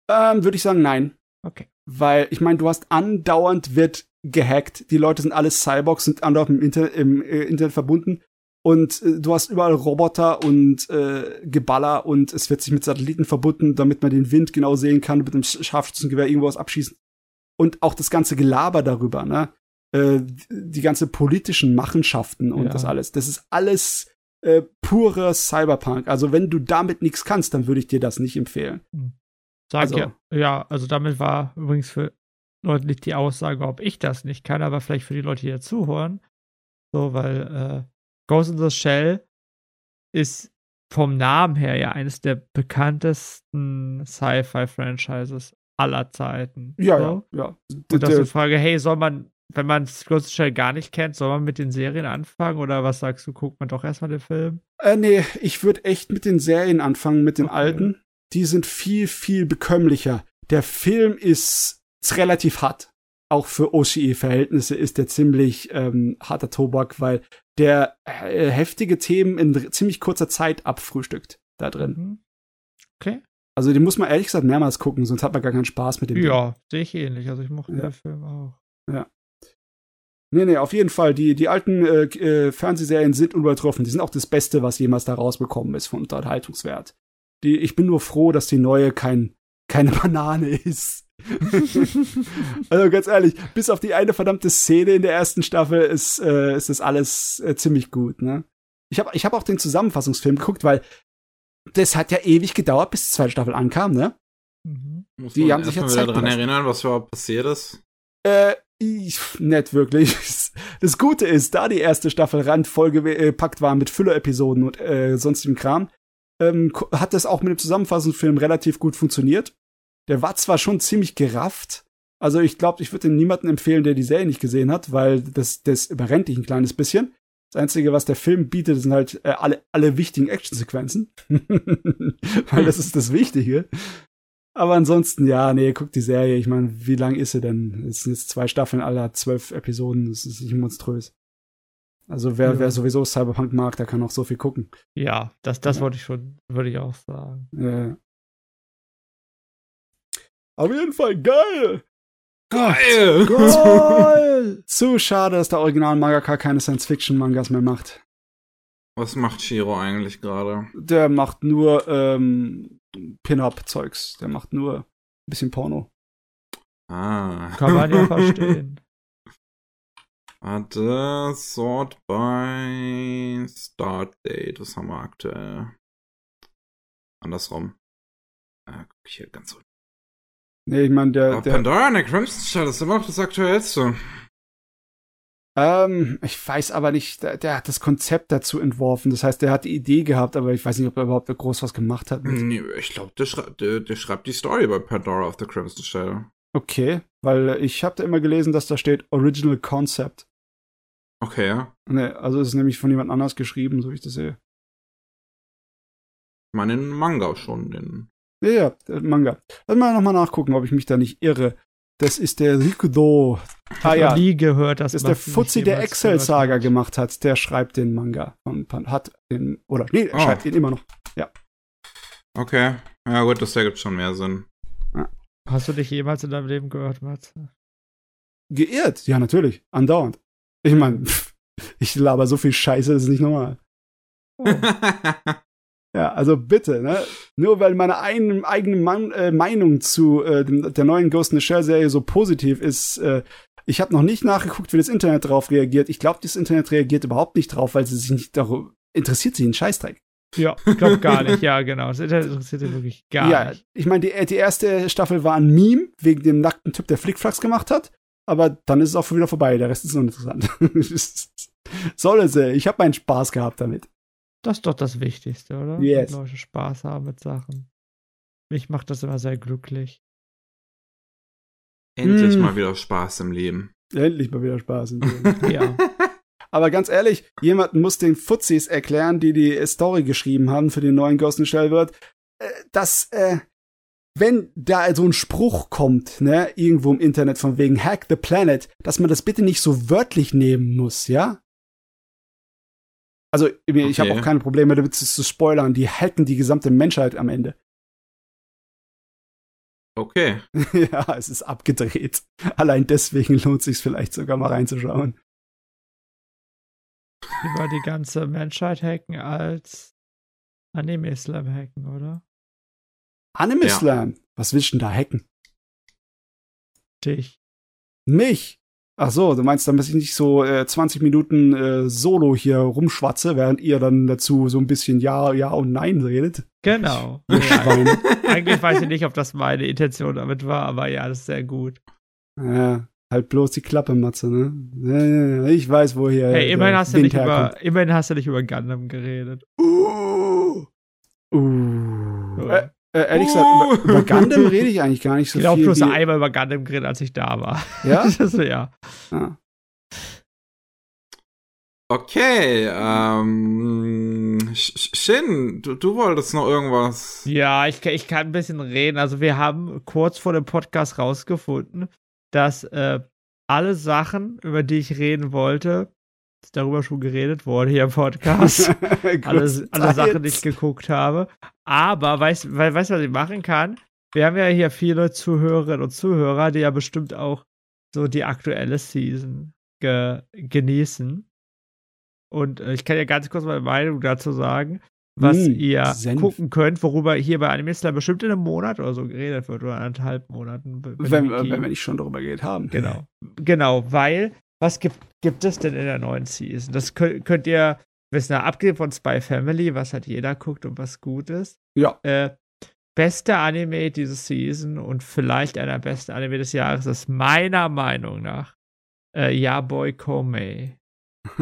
Ähm, würde ich sagen, nein. Okay. Weil, ich meine, du hast andauernd wird gehackt. Die Leute sind alles Cyborgs, sind andauernd im, Inter im äh, Internet verbunden. Und äh, du hast überall Roboter und äh, Geballer und es wird sich mit Satelliten verbunden, damit man den Wind genau sehen kann, mit einem Scharfschützengewehr irgendwo was abschießen. Und auch das ganze Gelaber darüber, ne? Äh, die ganze politischen Machenschaften und ja. das alles. Das ist alles äh, purer Cyberpunk. Also wenn du damit nichts kannst, dann würde ich dir das nicht empfehlen. Sag also, ja, ja, also damit war übrigens für Leute nicht die Aussage, ob ich das nicht kann, aber vielleicht für die Leute, die hier zuhören. So, weil äh, Ghost in the Shell ist vom Namen her ja eines der bekanntesten Sci-Fi-Franchises aller Zeiten. Ja, so. ja, ja. Und das ist die Frage, hey, soll man, wenn man Ghost in the Shell gar nicht kennt, soll man mit den Serien anfangen oder was sagst du, guckt man doch erstmal den Film? Äh, nee, ich würde echt mit den Serien anfangen, mit den okay. alten. Die sind viel, viel bekömmlicher der Film ist, ist relativ hart. Auch für OCE-Verhältnisse ist der ziemlich ähm, harter Tobak, weil der äh, heftige Themen in ziemlich kurzer Zeit abfrühstückt da drin. Mhm. Okay. Also den muss man ehrlich gesagt mehrmals gucken, sonst hat man gar keinen Spaß mit dem. Ja, sehe ich ähnlich. Also ich mochte Ja. den Film auch. Nee, nee, auf jeden Fall. Die, die alten äh, äh, Fernsehserien sind unübertroffen. Die sind auch das Beste, was jemals da rausbekommen ist von Unterhaltungswert. Die, ich bin nur froh, dass die neue kein, keine Banane ist. also ganz ehrlich, bis auf die eine verdammte Szene in der ersten Staffel ist, äh, ist das alles äh, ziemlich gut, ne? Ich habe ich hab auch den Zusammenfassungsfilm geguckt, weil das hat ja ewig gedauert, bis die zweite Staffel ankam, ne? Mhm. Muss Die man haben sich ja erstmal wieder gelassen. erinnern, was überhaupt passiert ist. Äh, ich, nicht wirklich. Das Gute ist, da die erste Staffel randvollgepackt war mit Füller-Episoden und äh, sonstigem Kram, ähm, hat das auch mit dem Zusammenfassungsfilm relativ gut funktioniert. Der war zwar schon ziemlich gerafft, also ich glaube, ich würde den niemanden empfehlen, der die Serie nicht gesehen hat, weil das, das überrennt dich ein kleines bisschen. Das Einzige, was der Film bietet, sind halt äh, alle, alle wichtigen Actionsequenzen. weil das ist das Wichtige. Aber ansonsten, ja, nee, guck die Serie. Ich meine, wie lang ist sie denn? Es sind jetzt zwei Staffeln aller zwölf Episoden. Das ist nicht monströs. Also wer, Ja. wer sowieso Cyberpunk mag, der kann auch so viel gucken. Ja, das, das Ja. wollte ich schon, würde ich auch sagen. Äh. Auf jeden Fall geil! Geil! Geil! Zu schade, dass der Original Mangaka keine Science-Fiction-Mangas mehr macht. Was macht Shiro eigentlich gerade? Der macht nur ähm, Pin-Up-Zeugs. Der macht nur ein bisschen Porno. Ah. Kann man ja verstehen. Warte, Sort by Start Date. Das haben wir aktuell. Andersrum. Ah, guck hier ganz unten. Nee, ich meine, der, Aber der Pandora and the Crimson Child ist immer noch das aktuellste. Ähm, ich weiß aber nicht, der, der hat das Konzept dazu entworfen. Das heißt, der hat die Idee gehabt, aber ich weiß nicht, ob er überhaupt groß was gemacht hat. Nee, ich glaube, der, der, der schreibt die Story bei Pandora of the Crimson Child. Okay, weil ich habe da immer gelesen, dass da steht Original Concept. Okay, ja. Nee, also ist nämlich von jemand anders geschrieben, so wie ich das sehe. Ich meine, den Manga schon. Den Ja, ja, der Manga. Lass mal nochmal nachgucken, ob ich mich da nicht irre. Das ist der Rikudo. Ah ja, nie gehört, dass das ist der Fuzzi, der Excel-Saga gemacht hat. Der schreibt den Manga. Pan- hat den, oder, nee, er Oh. schreibt den immer noch. Okay. Ja, gut, das ergibt schon mehr Sinn. Hast du dich jemals in deinem Leben gehört, Matze? Geirrt, ja, natürlich. Andauernd. Ich meine, ich laber so viel Scheiße, das ist nicht normal. Ja, also bitte, ne? Nur weil meine ein, eigene Man äh, Meinung zu äh, dem, der neuen Ghost in the Shell Serie so positiv ist, äh, ich habe noch nicht nachgeguckt, wie das Internet drauf reagiert. Ich glaube, das Internet reagiert überhaupt nicht drauf, weil sie sich nicht darüber interessiert sie einen Scheißdreck. Ja, ich glaube gar nicht. Ja, genau. Das Internet interessiert ihn wirklich gar ja, nicht. ich meine, die, die erste Staffel war ein Meme wegen dem nackten Typ, der Flickflacks gemacht hat. Aber dann ist es auch schon wieder vorbei. Der Rest ist uninteressant. Soll es, äh, ich habe meinen Spaß gehabt damit. Das ist doch das Wichtigste, oder? Yes. Dass Leute Spaß haben mit Sachen. Mich macht das immer sehr glücklich. Endlich Hm. mal wieder Spaß im Leben. Endlich mal wieder Spaß. im Leben. Ja. Aber ganz ehrlich, jemand muss den Fuzis erklären, die die Story geschrieben haben für den neuen Ghost in the Shell wird, äh, dass, äh, wenn da so ein Spruch kommt, ne, irgendwo im Internet von wegen Hack the Planet, dass man das bitte nicht so wörtlich nehmen muss, ja? Also, ich, ich habe Okay. auch keine Probleme damit es zu spoilern, die hacken die gesamte Menschheit am Ende. Okay. ja, es ist abgedreht. Allein deswegen lohnt sich vielleicht sogar mal reinzuschauen. Lieber die ganze Menschheit hacken als Anime-Slam hacken, oder? Anime Ja. Slam, was willst du denn da hacken? Dich. Mich? Ach so, du meinst, damit ich nicht so äh, 20 Minuten äh, Solo hier rumschwatze, während ihr dann dazu so ein bisschen Ja, Ja und Nein redet? Genau. Ja, eigentlich weiß ich nicht, ob das meine Intention damit war, aber ja, das ist sehr gut. ja, halt bloß die Klappe, Matze, ne? Ich weiß, wo hier Hey, der immerhin hast, du Wind nicht herkommt. über, immerhin hast du nicht über Gundam geredet. Uh. Uh. Ja. Äh, ehrlich gesagt, über, über Gundam rede ich eigentlich gar nicht so Ich glaube, viel. bloß wie, einmal über Gundam geredet, als ich da war. ja? Das, ja. Ah. Okay, ähm, Sh- Shin, du, du wolltest noch irgendwas. Ja, ich, kann- ich kann ein bisschen reden. Also wir haben kurz vor dem Podcast rausgefunden, dass äh, alle Sachen, über die ich reden wollte, darüber schon geredet wurde hier im Podcast. alle, alle Sachen, die ich geguckt habe. Aber weißt du, was ich machen kann? Wir haben ja hier viele Zuhörerinnen und Zuhörer, die ja bestimmt auch so die aktuelle Season ge genießen. Und äh, ich kann ja ganz kurz meine Meinung dazu sagen, was Mm, ihr Senf. gucken könnt, worüber hier bei Anime Slam bestimmt in einem Monat oder so geredet wird oder anderthalb Monaten. wenn wenn, wenn wir nicht schon darüber geredet haben. Genau. Genau, weil, was gibt, gibt es denn in der neuen Season? Das könnt, könnt ihr wissen, abgesehen von Spy Family, was halt jeder guckt und was gut ist. Ja. Äh, beste Anime diese Season und vielleicht einer der besten Anime des Jahres ist meiner Meinung nach äh, Yaboy Komei.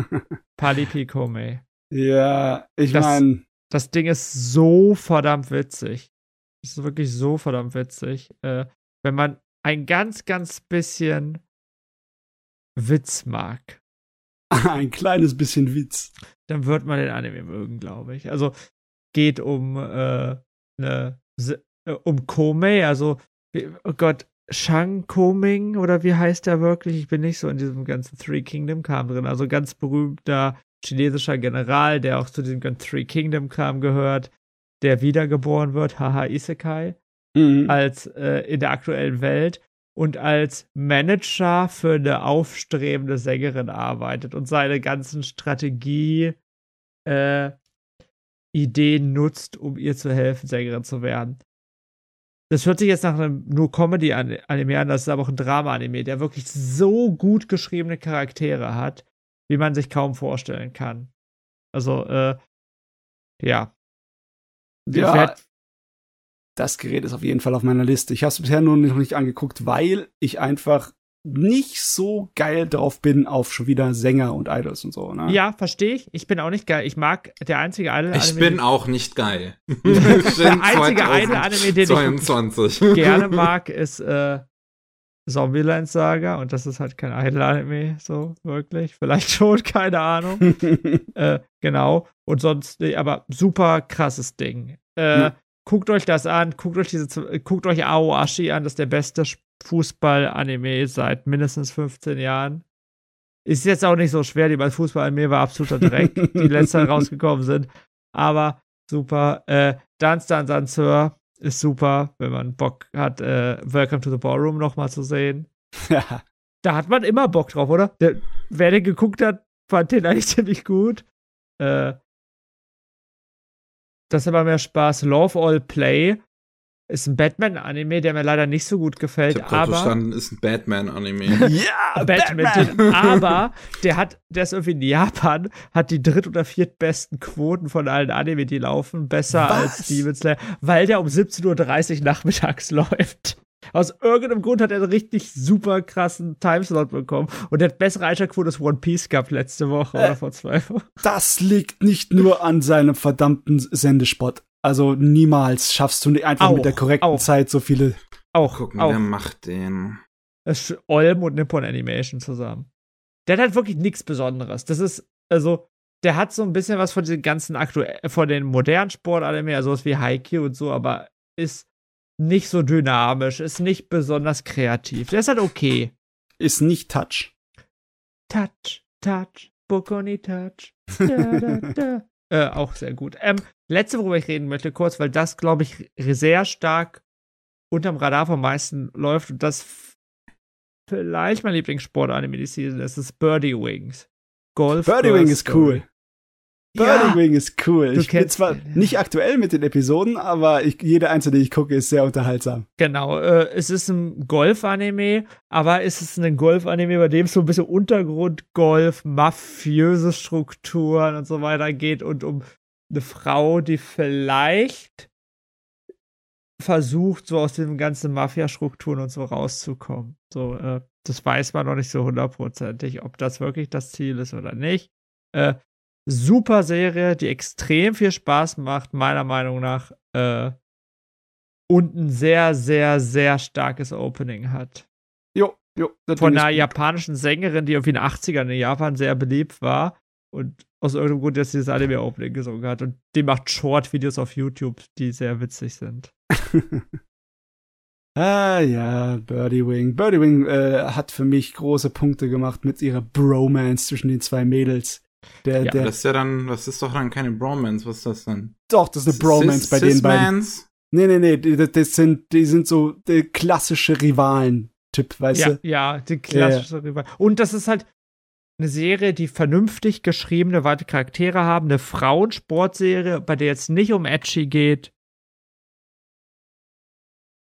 Palipi Komei. Ja, ich Das- meine, Das Ding ist so verdammt witzig. Es ist wirklich so verdammt witzig. Äh, wenn man ein ganz, ganz bisschen Witz mag, ein kleines bisschen Witz. dann wird man den Anime mögen, glaube ich. Also geht um äh, ne, Se- äh, um Komei, also oh Gott, Shang Koming oder wie heißt der wirklich? Ich bin nicht so in diesem ganzen Three Kingdom Kram drin. Also ganz berühmter chinesischer General, der auch zu diesem ganzen Three Kingdom Kram gehört, der wiedergeboren wird, haha Isekai Mhm. als äh, in der aktuellen Welt und als Manager für eine aufstrebende Sängerin arbeitet und seine ganzen Strategie äh, Ideen nutzt, um ihr zu helfen, Sängerin zu werden. Das hört sich jetzt nach einem nur Comedy-Anime an, das ist aber auch ein Drama-Anime, der wirklich so gut geschriebene Charaktere hat, wie man sich kaum vorstellen kann. Also, äh, ja. Ja, werd- das Gerät ist auf jeden Fall auf meiner Liste. Ich habe es bisher nur noch nicht angeguckt, weil ich einfach nicht so geil drauf bin auf schon wieder Sänger und Idols und so. Ne? Ja, verstehe ich. Ich bin auch nicht geil. Ich mag der einzige Idol Ich bin auch nicht geil. der einzige Idol Anime, den ich 22. gerne mag, ist äh, Zombieland Saga und das ist halt kein Idol Anime, so wirklich. Vielleicht schon, keine Ahnung. äh, genau. Und sonst, aber super krasses Ding. Äh, Ja. Guckt euch das an, guckt euch diese, äh, guckt euch Aoashi an, das ist der beste Fußball-Anime seit mindestens 15 Jahren. Ist jetzt auch nicht so schwer, die bei Fußball-Anime war absoluter Dreck, die letztes Jahr rausgekommen sind. Aber super. Äh, Dance Dance Danseur ist super, wenn man Bock hat, äh, Welcome to the Ballroom nochmal zu sehen. ja. Da hat man immer Bock drauf, oder? Der, wer den geguckt hat, fand den eigentlich ziemlich gut. Äh, das hat aber mehr Spaß. Love All Play ist ein Batman-Anime, der mir leider nicht so gut Ich gefällt, hab grad aber. verstanden, ist ein Batman-Anime. ja, Badminton, aber der hat, der ist irgendwie in Japan, hat die dritt- oder viertbesten Quoten von allen Anime, die laufen, besser Was? als Demon Slayer, weil der um 17.30 Uhr nachmittags läuft. Aus irgendeinem Grund hat er einen richtig super krassen Timeslot bekommen und der hat bessere Einschaltquote als One Piece gehabt letzte Woche Äh. oder vor zwei Wochen. Das liegt nicht nur an seinem verdammten Sendespot. Also niemals schaffst du einfach Auch, mit der korrekten auch. Zeit so viele. Auch, Gucken, auch. wer macht den? Das ist Olm und Nippon Animation zusammen. Der hat halt wirklich nichts Besonderes. Das ist, also, der hat so ein bisschen was von den ganzen aktuell, von den modernen Sportanime, also sowas wie Haikyuu und so, aber ist nicht so dynamisch, ist nicht besonders kreativ. Der ist halt okay. Ist nicht Touch. Touch, Touch, Bokoni Touch. Da, da, da. äh, auch sehr gut. Ähm, letzte, worüber ich reden möchte, kurz, weil das, glaube ich, sehr stark unterm Radar vom meisten läuft und das vielleicht mein Lieblingssport-Anime die Season ist, ist Birdie Wings. Golf. Birdie Girl Wing ist cool. Birdie Ja, Wing ist cool. Ich bin zwar den, ja. nicht aktuell mit den Episoden, aber ich, jede einzelne, die ich gucke, ist sehr unterhaltsam. Genau, äh, es ist ein Golf-Anime, aber es ist ein Golf-Anime, bei dem es so ein bisschen Untergrundgolf, mafiöse Strukturen und so weiter geht und um eine Frau, die vielleicht versucht, so aus den ganzen Mafia-Strukturen und so rauszukommen. So, äh, das weiß man noch nicht so hundertprozentig, ob das wirklich das Ziel ist oder nicht. Äh, super Serie, die extrem viel Spaß macht, meiner Meinung nach. Äh, und ein sehr, sehr, sehr starkes Opening hat. Jo, jo. Von einer japanischen Sängerin, die irgendwie in den 80ern in Japan sehr beliebt war. Und aus irgendeinem Grund jetzt dieses Anime-Opening gesungen hat. Und die macht Short-Videos auf YouTube, die sehr witzig sind. ah ja, Birdie Wing. Birdie Wing äh, hat für mich große Punkte gemacht mit ihrer Bromance zwischen den zwei Mädels. Der, ja, der, das ist ja dann, das ist doch dann keine Bromance, was ist das denn? Doch, das ist eine Bromance bei den beiden. Nee, nee, nee, die, das sind, die sind so die klassische Rivalen-Typ, weißt ja, du? Ja, die klassische ja. Rivalen. Und das ist halt eine Serie, die vernünftig geschriebene, weite Charaktere haben, eine Frauensportserie, bei der jetzt nicht um Edgy geht.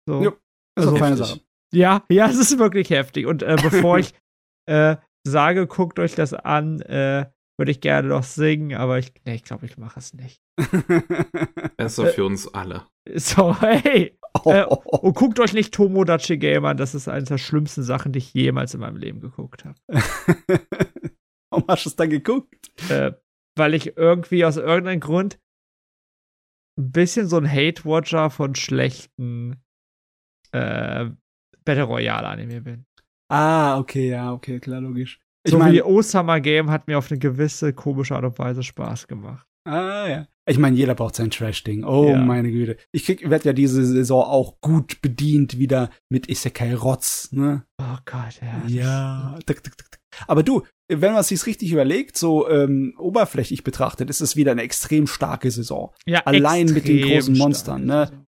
So. Ja, das ist also, eine Sache. Ja, ja, es ist wirklich heftig. Und äh, bevor ich äh, sage, guckt euch das an, äh, würde ich gerne noch singen, aber ich, nee, ich glaube, ich mache es nicht. Besser für uns alle. So, hey. Oh. Äh, und guckt euch nicht Tomodachi Game an, das ist eine der schlimmsten Sachen, die ich jemals in meinem Leben geguckt habe. Warum hast du es dann geguckt? Äh, weil ich irgendwie aus irgendeinem Grund ein bisschen so ein Hate-Watcher von schlechten äh, Battle Royale-Anime bin. Ah, okay, ja, okay, klar, logisch. Ich so mein, wie Osama Game hat mir auf eine gewisse komische Art und Weise Spaß gemacht. Ah, ja. Ich meine, jeder braucht sein Trash-Ding. Oh, ja. meine Güte. Ich werde ja diese Saison auch gut bedient wieder mit Isekai Rotz, ne? Oh Gott, ja. Ja. Aber du, wenn man sich richtig überlegt, so ähm, oberflächlich betrachtet, ist es wieder eine extrem starke Saison. Ja, Allein mit den großen Monstern, ne?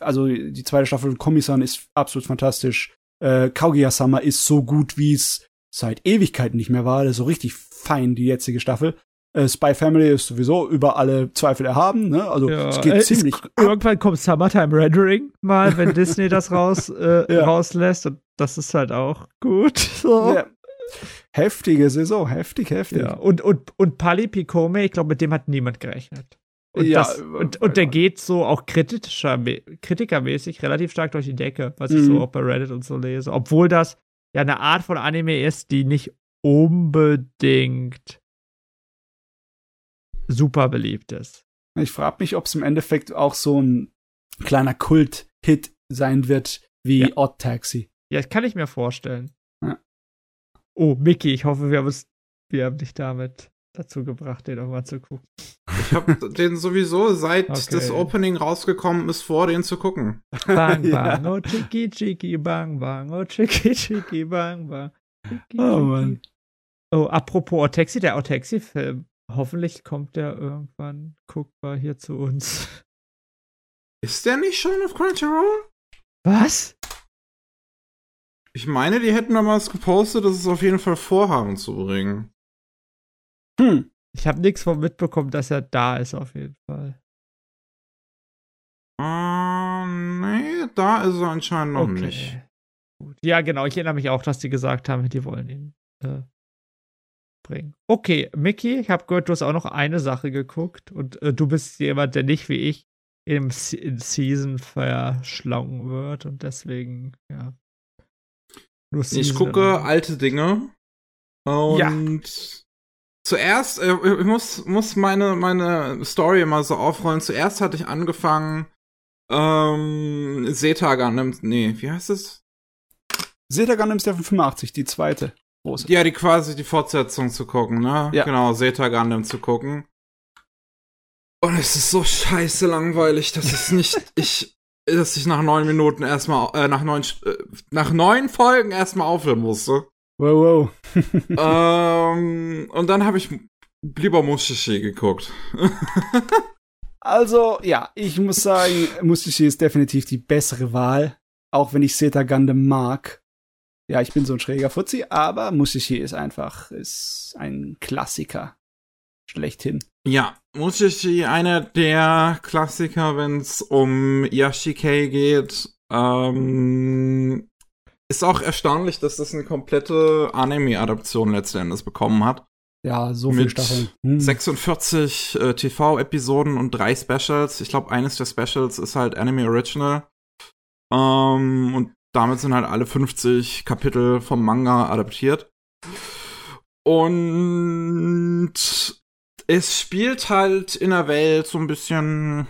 Also die zweite Staffel von Komisan ist absolut fantastisch. Äh, Kaugia-sama ist so gut, wie es seit Ewigkeiten nicht mehr war. Das ist so richtig fein, die jetzige Staffel. Äh, Spy Family ist sowieso über alle Zweifel erhaben, ne? Also ja, es geht äh, ziemlich. Es, irgendwann kommt Summertime Rendering mal, wenn Disney das raus äh, ja. rauslässt und das ist halt auch gut. So. Ja. Heftige Saison, heftig, heftig. Ja. Und, und, und Pali Picome, ich glaube, mit dem hat niemand gerechnet. Und, ja, das, und, und der geht so auch kritischer, kritikermäßig relativ stark durch die Decke, was ich so mhm. auch bei Reddit und so lese. Obwohl das ja eine Art von Anime ist, die nicht unbedingt super beliebt ist. Ich frage mich, ob es im Endeffekt auch so ein kleiner Kult-Hit sein wird wie ja. Odd Taxi. Ja, das kann ich mir vorstellen. Ja. Oh, Mickey, ich hoffe, wir haben, es, wir haben dich damit dazu gebracht, den nochmal zu gucken. Ich habe den sowieso, seit okay. das Opening rausgekommen ist, vor, den zu gucken. Bang, bang, ja. oh, chiki, chiki, bang, bang, oh, chiki, chiki, bang, bang. Chiki, oh, Mann. Oh, apropos Otexi, der Otexi-Film. Hoffentlich kommt der irgendwann guckbar hier zu uns. Ist der nicht schon auf Crunchyroll? Was? Ich meine, die hätten damals gepostet, dass es auf jeden Fall vorhaben zu bringen. Hm. Ich habe nichts von mitbekommen, dass er da ist, auf jeden Fall. Ähm, nee, da ist er anscheinend noch okay. nicht. Gut. Ja, genau. Ich erinnere mich auch, dass die gesagt haben, die wollen ihn äh, bringen. Okay, Mickey, ich habe gehört, du hast auch noch eine Sache geguckt und äh, du bist jemand, der nicht wie ich im Se in Season verschlungen wird und deswegen, ja. ich gucke alte Dinge und ja zuerst, äh, ich muss, muss meine, meine Story mal so aufrollen. Zuerst hatte ich angefangen, ähm, Zeta Gundam, nee, wie heißt es? Zeta Gundam von 85, die zweite große. Ja, die quasi die Fortsetzung zu gucken, ne? Ja. Genau, Zeta Gundam zu gucken. Und es ist so scheiße langweilig, dass es nicht, ich, dass ich nach neun Minuten erstmal, äh, nach neun, äh, nach neun Folgen erstmal aufhören musste. Wow, wow. ähm, und dann habe ich lieber Mushishi geguckt. also, ja, ich muss sagen, Mushishi ist definitiv die bessere Wahl. Auch wenn ich Seta Gundam mag. Ja, ich bin so ein schräger Fuzzi, aber Mushishi ist einfach, ist ein Klassiker. Schlechthin. Ja, Mushishi, einer der Klassiker, wenn es um Yashikei geht. Ähm, ist auch erstaunlich, dass das eine komplette Anime-Adaption letzten Endes bekommen hat. Ja, so viele Staffeln. Hm. 46 äh, TV-Episoden und drei Specials. Ich glaube, eines der Specials ist halt Anime Original. Ähm, und damit sind halt alle 50 Kapitel vom Manga adaptiert. Und es spielt halt in der Welt so ein bisschen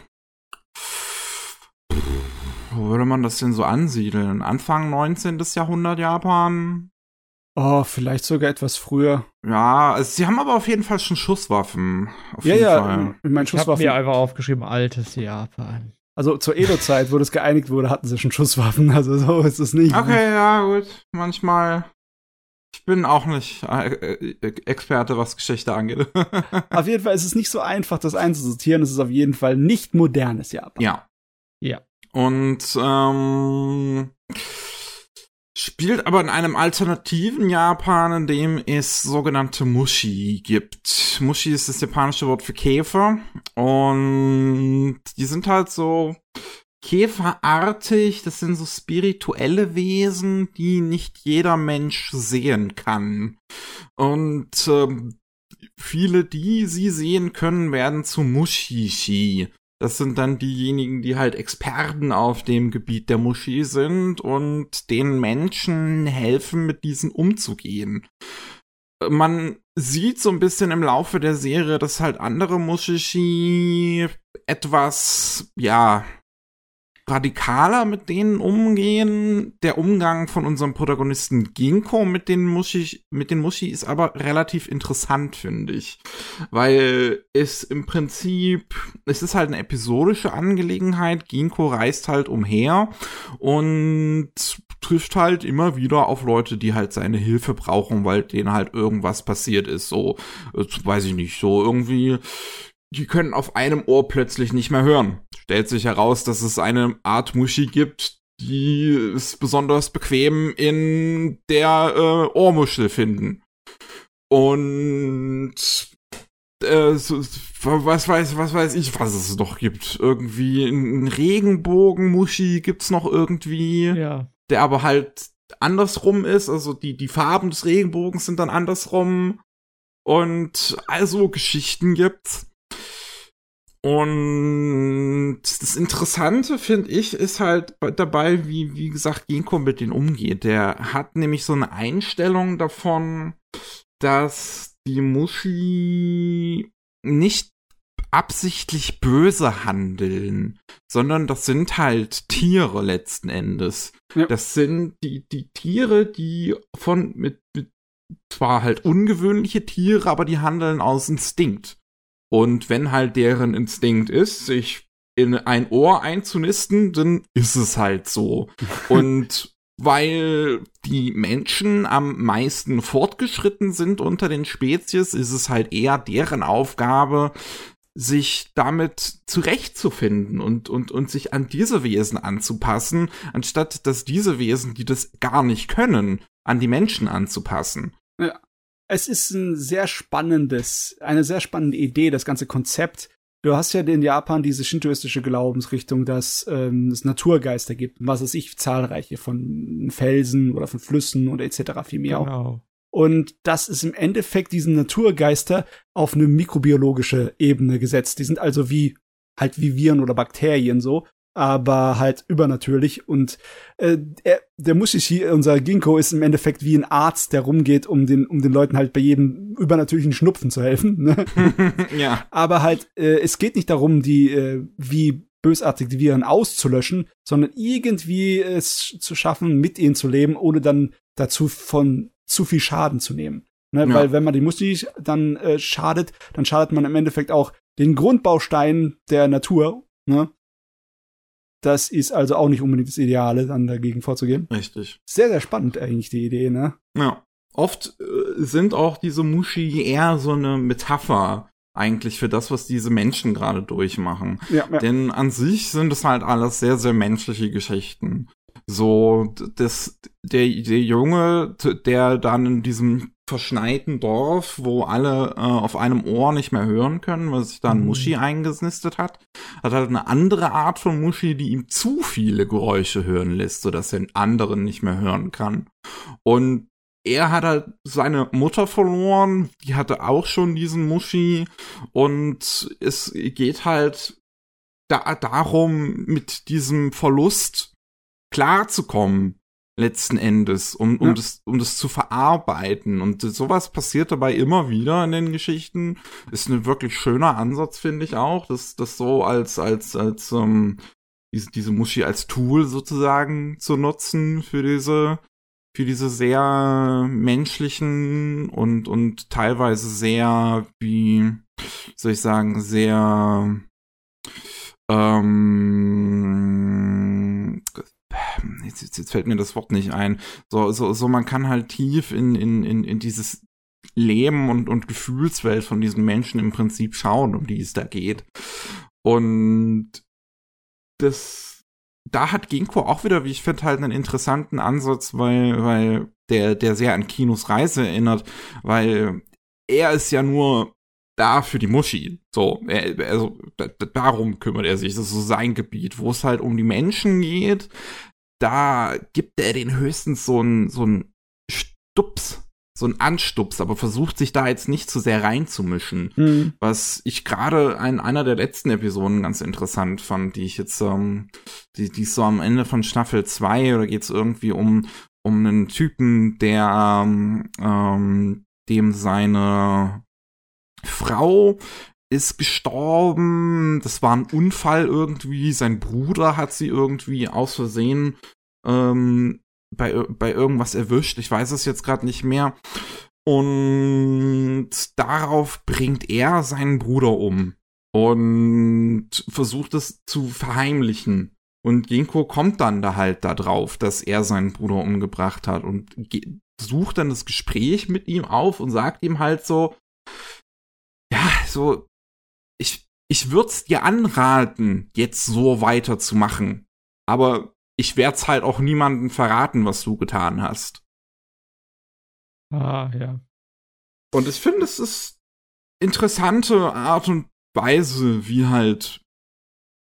wo würde man das denn so ansiedeln? Anfang 19. Jahrhundert Japan? Oh, vielleicht sogar etwas früher. Ja, also sie haben aber auf jeden Fall schon Schusswaffen. Auf ja, jeden ja, Fall. ich meine Ich habe Schusswaffen. mir einfach aufgeschrieben, altes Japan. Also zur Edo-Zeit, wo das geeinigt wurde, hatten sie schon Schusswaffen. Also so ist es nicht. Okay, ja, gut. Manchmal. Ich bin auch nicht äh, äh, Experte, was Geschichte angeht. Auf jeden Fall ist es nicht so einfach, das einzusortieren. Es ist auf jeden Fall nicht modernes Japan. ja. Ja. Und ähm, spielt aber in einem alternativen Japan, in dem es sogenannte Mushi gibt. Mushi ist das japanische Wort für Käfer. Und die sind halt so käferartig. Das sind so spirituelle Wesen, die nicht jeder Mensch sehen kann. Und ähm, viele, die sie sehen können, werden zu Mushishi. Das sind dann diejenigen, die halt Experten auf dem Gebiet der Mushi sind und den Menschen helfen, mit diesen umzugehen. Man sieht so ein bisschen im Laufe der Serie, dass halt andere Mushishi etwas, ja, radikaler mit denen umgehen. Der Umgang von unserem Protagonisten Ginkgo mit den Mushi, mit den Mushi ist aber relativ interessant, finde ich. Weil es im Prinzip, es ist halt eine episodische Angelegenheit. Ginkgo reist halt umher und trifft halt immer wieder auf Leute, die halt seine Hilfe brauchen, weil denen halt irgendwas passiert ist. So, äh, weiß ich nicht, so irgendwie die können auf einem Ohr plötzlich nicht mehr hören. Stellt sich heraus, dass es eine Art Muschi gibt, die es besonders bequem in der äh, Ohrmuschel finden. Und äh, so, was weiß, was weiß ich, was es noch gibt. Irgendwie ein Regenbogen-Muschi gibt's noch irgendwie, Ja. der aber halt andersrum ist. Also die, die Farben des Regenbogens sind dann andersrum. Und also Geschichten gibt's. Und das Interessante, finde ich, ist halt dabei, wie, wie gesagt, Ginkgo mit denen umgeht. Der hat nämlich so eine Einstellung davon, dass die Mushi nicht absichtlich böse handeln, sondern das sind halt Tiere letzten Endes. Ja. Das sind die, die Tiere, die von mit, mit zwar halt ungewöhnliche Tiere, aber die handeln aus Instinkt. Und wenn halt deren Instinkt ist, sich in ein Ohr einzunisten, dann ist es halt so. Und weil die Menschen am meisten fortgeschritten sind unter den Spezies, ist es halt eher deren Aufgabe, sich damit zurechtzufinden und, und, und sich an diese Wesen anzupassen, anstatt dass diese Wesen, die das gar nicht können, an die Menschen anzupassen. Es ist ein sehr spannendes, eine sehr spannende Idee, das ganze Konzept. Du hast ja in Japan diese shintoistische Glaubensrichtung, dass ähm, es Naturgeister gibt, was es ich, zahlreiche von Felsen oder von Flüssen oder etc. vielmehr auch. Genau. Und das ist im Endeffekt diesen Naturgeister auf eine mikrobiologische Ebene gesetzt. Die sind also wie halt wie Viren oder Bakterien so, aber halt übernatürlich. Und äh, er, der Mushishi, unser Ginkgo, ist im Endeffekt wie ein Arzt, der rumgeht, um den, um den Leuten halt bei jedem übernatürlichen Schnupfen zu helfen. Ne? ja. aber halt, äh, es geht nicht darum, die äh, wie bösartig die Viren auszulöschen, sondern irgendwie es zu schaffen, mit ihnen zu leben, ohne dann dazu von zu viel Schaden zu nehmen. Ne? Ja. Weil wenn man die Musti dann äh, schadet, dann schadet man im Endeffekt auch den Grundbaustein der Natur. Ne? Das ist also auch nicht unbedingt das Ideale, dann dagegen vorzugehen. Richtig. Sehr, sehr spannend eigentlich die Idee, ne? Ja. Oft äh, sind auch diese Mushi eher so eine Metapher eigentlich für das, was diese Menschen gerade durchmachen. Ja, ja. Denn an sich sind es halt alles sehr, sehr menschliche Geschichten. So, das, der, der Junge, der dann in diesem verschneiten Dorf, wo alle äh, auf einem Ohr nicht mehr hören können, weil sich da ein Mhm. Muschi eingenistet hat, hat halt eine andere Art von Muschi, die ihm zu viele Geräusche hören lässt, sodass er den anderen nicht mehr hören kann. Und er hat halt seine Mutter verloren, die hatte auch schon diesen Muschi und es geht halt da, darum, mit diesem Verlust klarzukommen, letzten Endes, um, um, Ja. das, um das zu verarbeiten. Und sowas passiert dabei immer wieder in den Geschichten. Ist ein wirklich schöner Ansatz, finde ich auch, das, das so als, als, als, ähm, diese, diese Muschi als Tool sozusagen zu nutzen für diese für diese sehr menschlichen und, und teilweise sehr, wie soll ich sagen, sehr, ähm, jetzt, jetzt, jetzt fällt mir das Wort nicht ein. So, so, so man kann halt tief in, in, in, in dieses Leben und, und Gefühlswelt von diesen Menschen im Prinzip schauen, um die es da geht. Und das da hat Ginkgo auch wieder, wie ich finde, halt einen interessanten Ansatz, weil, weil der, der sehr an Kinos Reise erinnert, weil er ist ja nur da für die Muschi. So, also darum kümmert er sich. Das ist so sein Gebiet, wo es halt um die Menschen geht. Da gibt er den höchstens so ein so ein Stups so ein Anstups, aber versucht sich da jetzt nicht zu sehr reinzumischen. Mhm. Was ich gerade in einer der letzten Episoden ganz interessant fand, die ich jetzt, ähm, die, die ist so am Ende von Staffel 2, oder geht es irgendwie um, um einen Typen, der ähm, ähm, dem seine Frau ist gestorben, das war ein Unfall irgendwie, sein Bruder hat sie irgendwie aus Versehen ähm, bei, bei irgendwas erwischt. Ich weiß es jetzt gerade nicht mehr. Und darauf bringt er seinen Bruder um und versucht es zu verheimlichen. Und Ginkgo kommt dann da halt da drauf, dass er seinen Bruder umgebracht hat und sucht dann das Gespräch mit ihm auf und sagt ihm halt so, so, ich, ich würde es dir anraten, jetzt so weiterzumachen. Aber ich werde es halt auch niemandem verraten, was du getan hast. Ah, ja. Und ich finde, es ist interessante Art und Weise, wie halt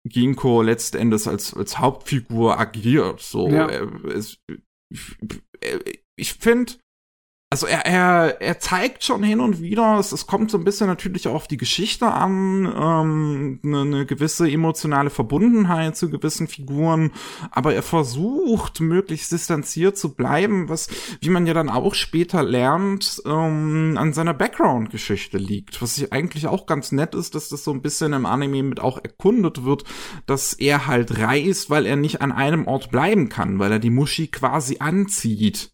Ginkgo letztendlich als, als Hauptfigur agiert. So, ja. es, ich finde, also er, er, er zeigt schon hin und wieder, es, es kommt so ein bisschen natürlich auch auf die Geschichte an, ähm, eine, eine gewisse emotionale Verbundenheit zu gewissen Figuren, aber er versucht möglichst distanziert zu bleiben, was, wie man ja dann auch später lernt, ähm, an seiner Background-Geschichte liegt. Was ich eigentlich auch ganz nett ist, dass das so ein bisschen im Anime mit auch erkundet wird, dass er halt reist, weil er nicht an einem Ort bleiben kann, weil er die Muschi quasi anzieht.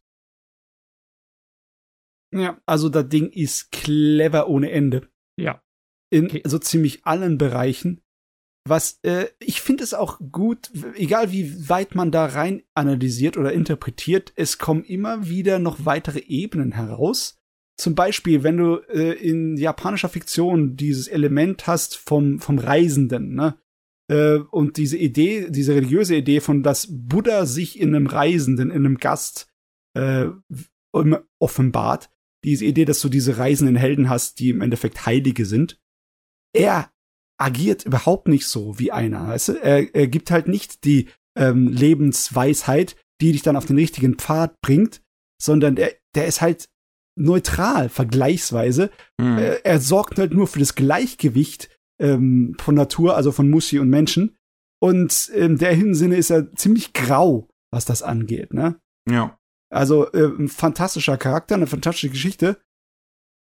Ja, also das Ding ist clever ohne Ende. Ja. In okay. so ziemlich allen Bereichen. Was, äh, ich finde es auch gut, egal wie weit man da rein analysiert oder interpretiert, es kommen immer wieder noch weitere Ebenen heraus. Zum Beispiel, wenn du äh, in japanischer Fiktion dieses Element hast vom, vom Reisenden, ne? Äh, und diese Idee, diese religiöse Idee von, dass Buddha sich in einem Reisenden, in einem Gast äh, offenbart, diese Idee, dass du diese reisenden Helden hast, die im Endeffekt Heilige sind. Er agiert überhaupt nicht so wie einer. Weißt du? er, er gibt halt nicht die ähm, Lebensweisheit, die dich dann auf den richtigen Pfad bringt, sondern der, der ist halt neutral, vergleichsweise. Mhm. Er, er, sorgt halt nur für das Gleichgewicht ähm, von Natur, also von Mushi und Menschen. Und in der Hinsinne ist er ziemlich grau, was das angeht, ne? Ja. Also äh, ein fantastischer Charakter, eine fantastische Geschichte.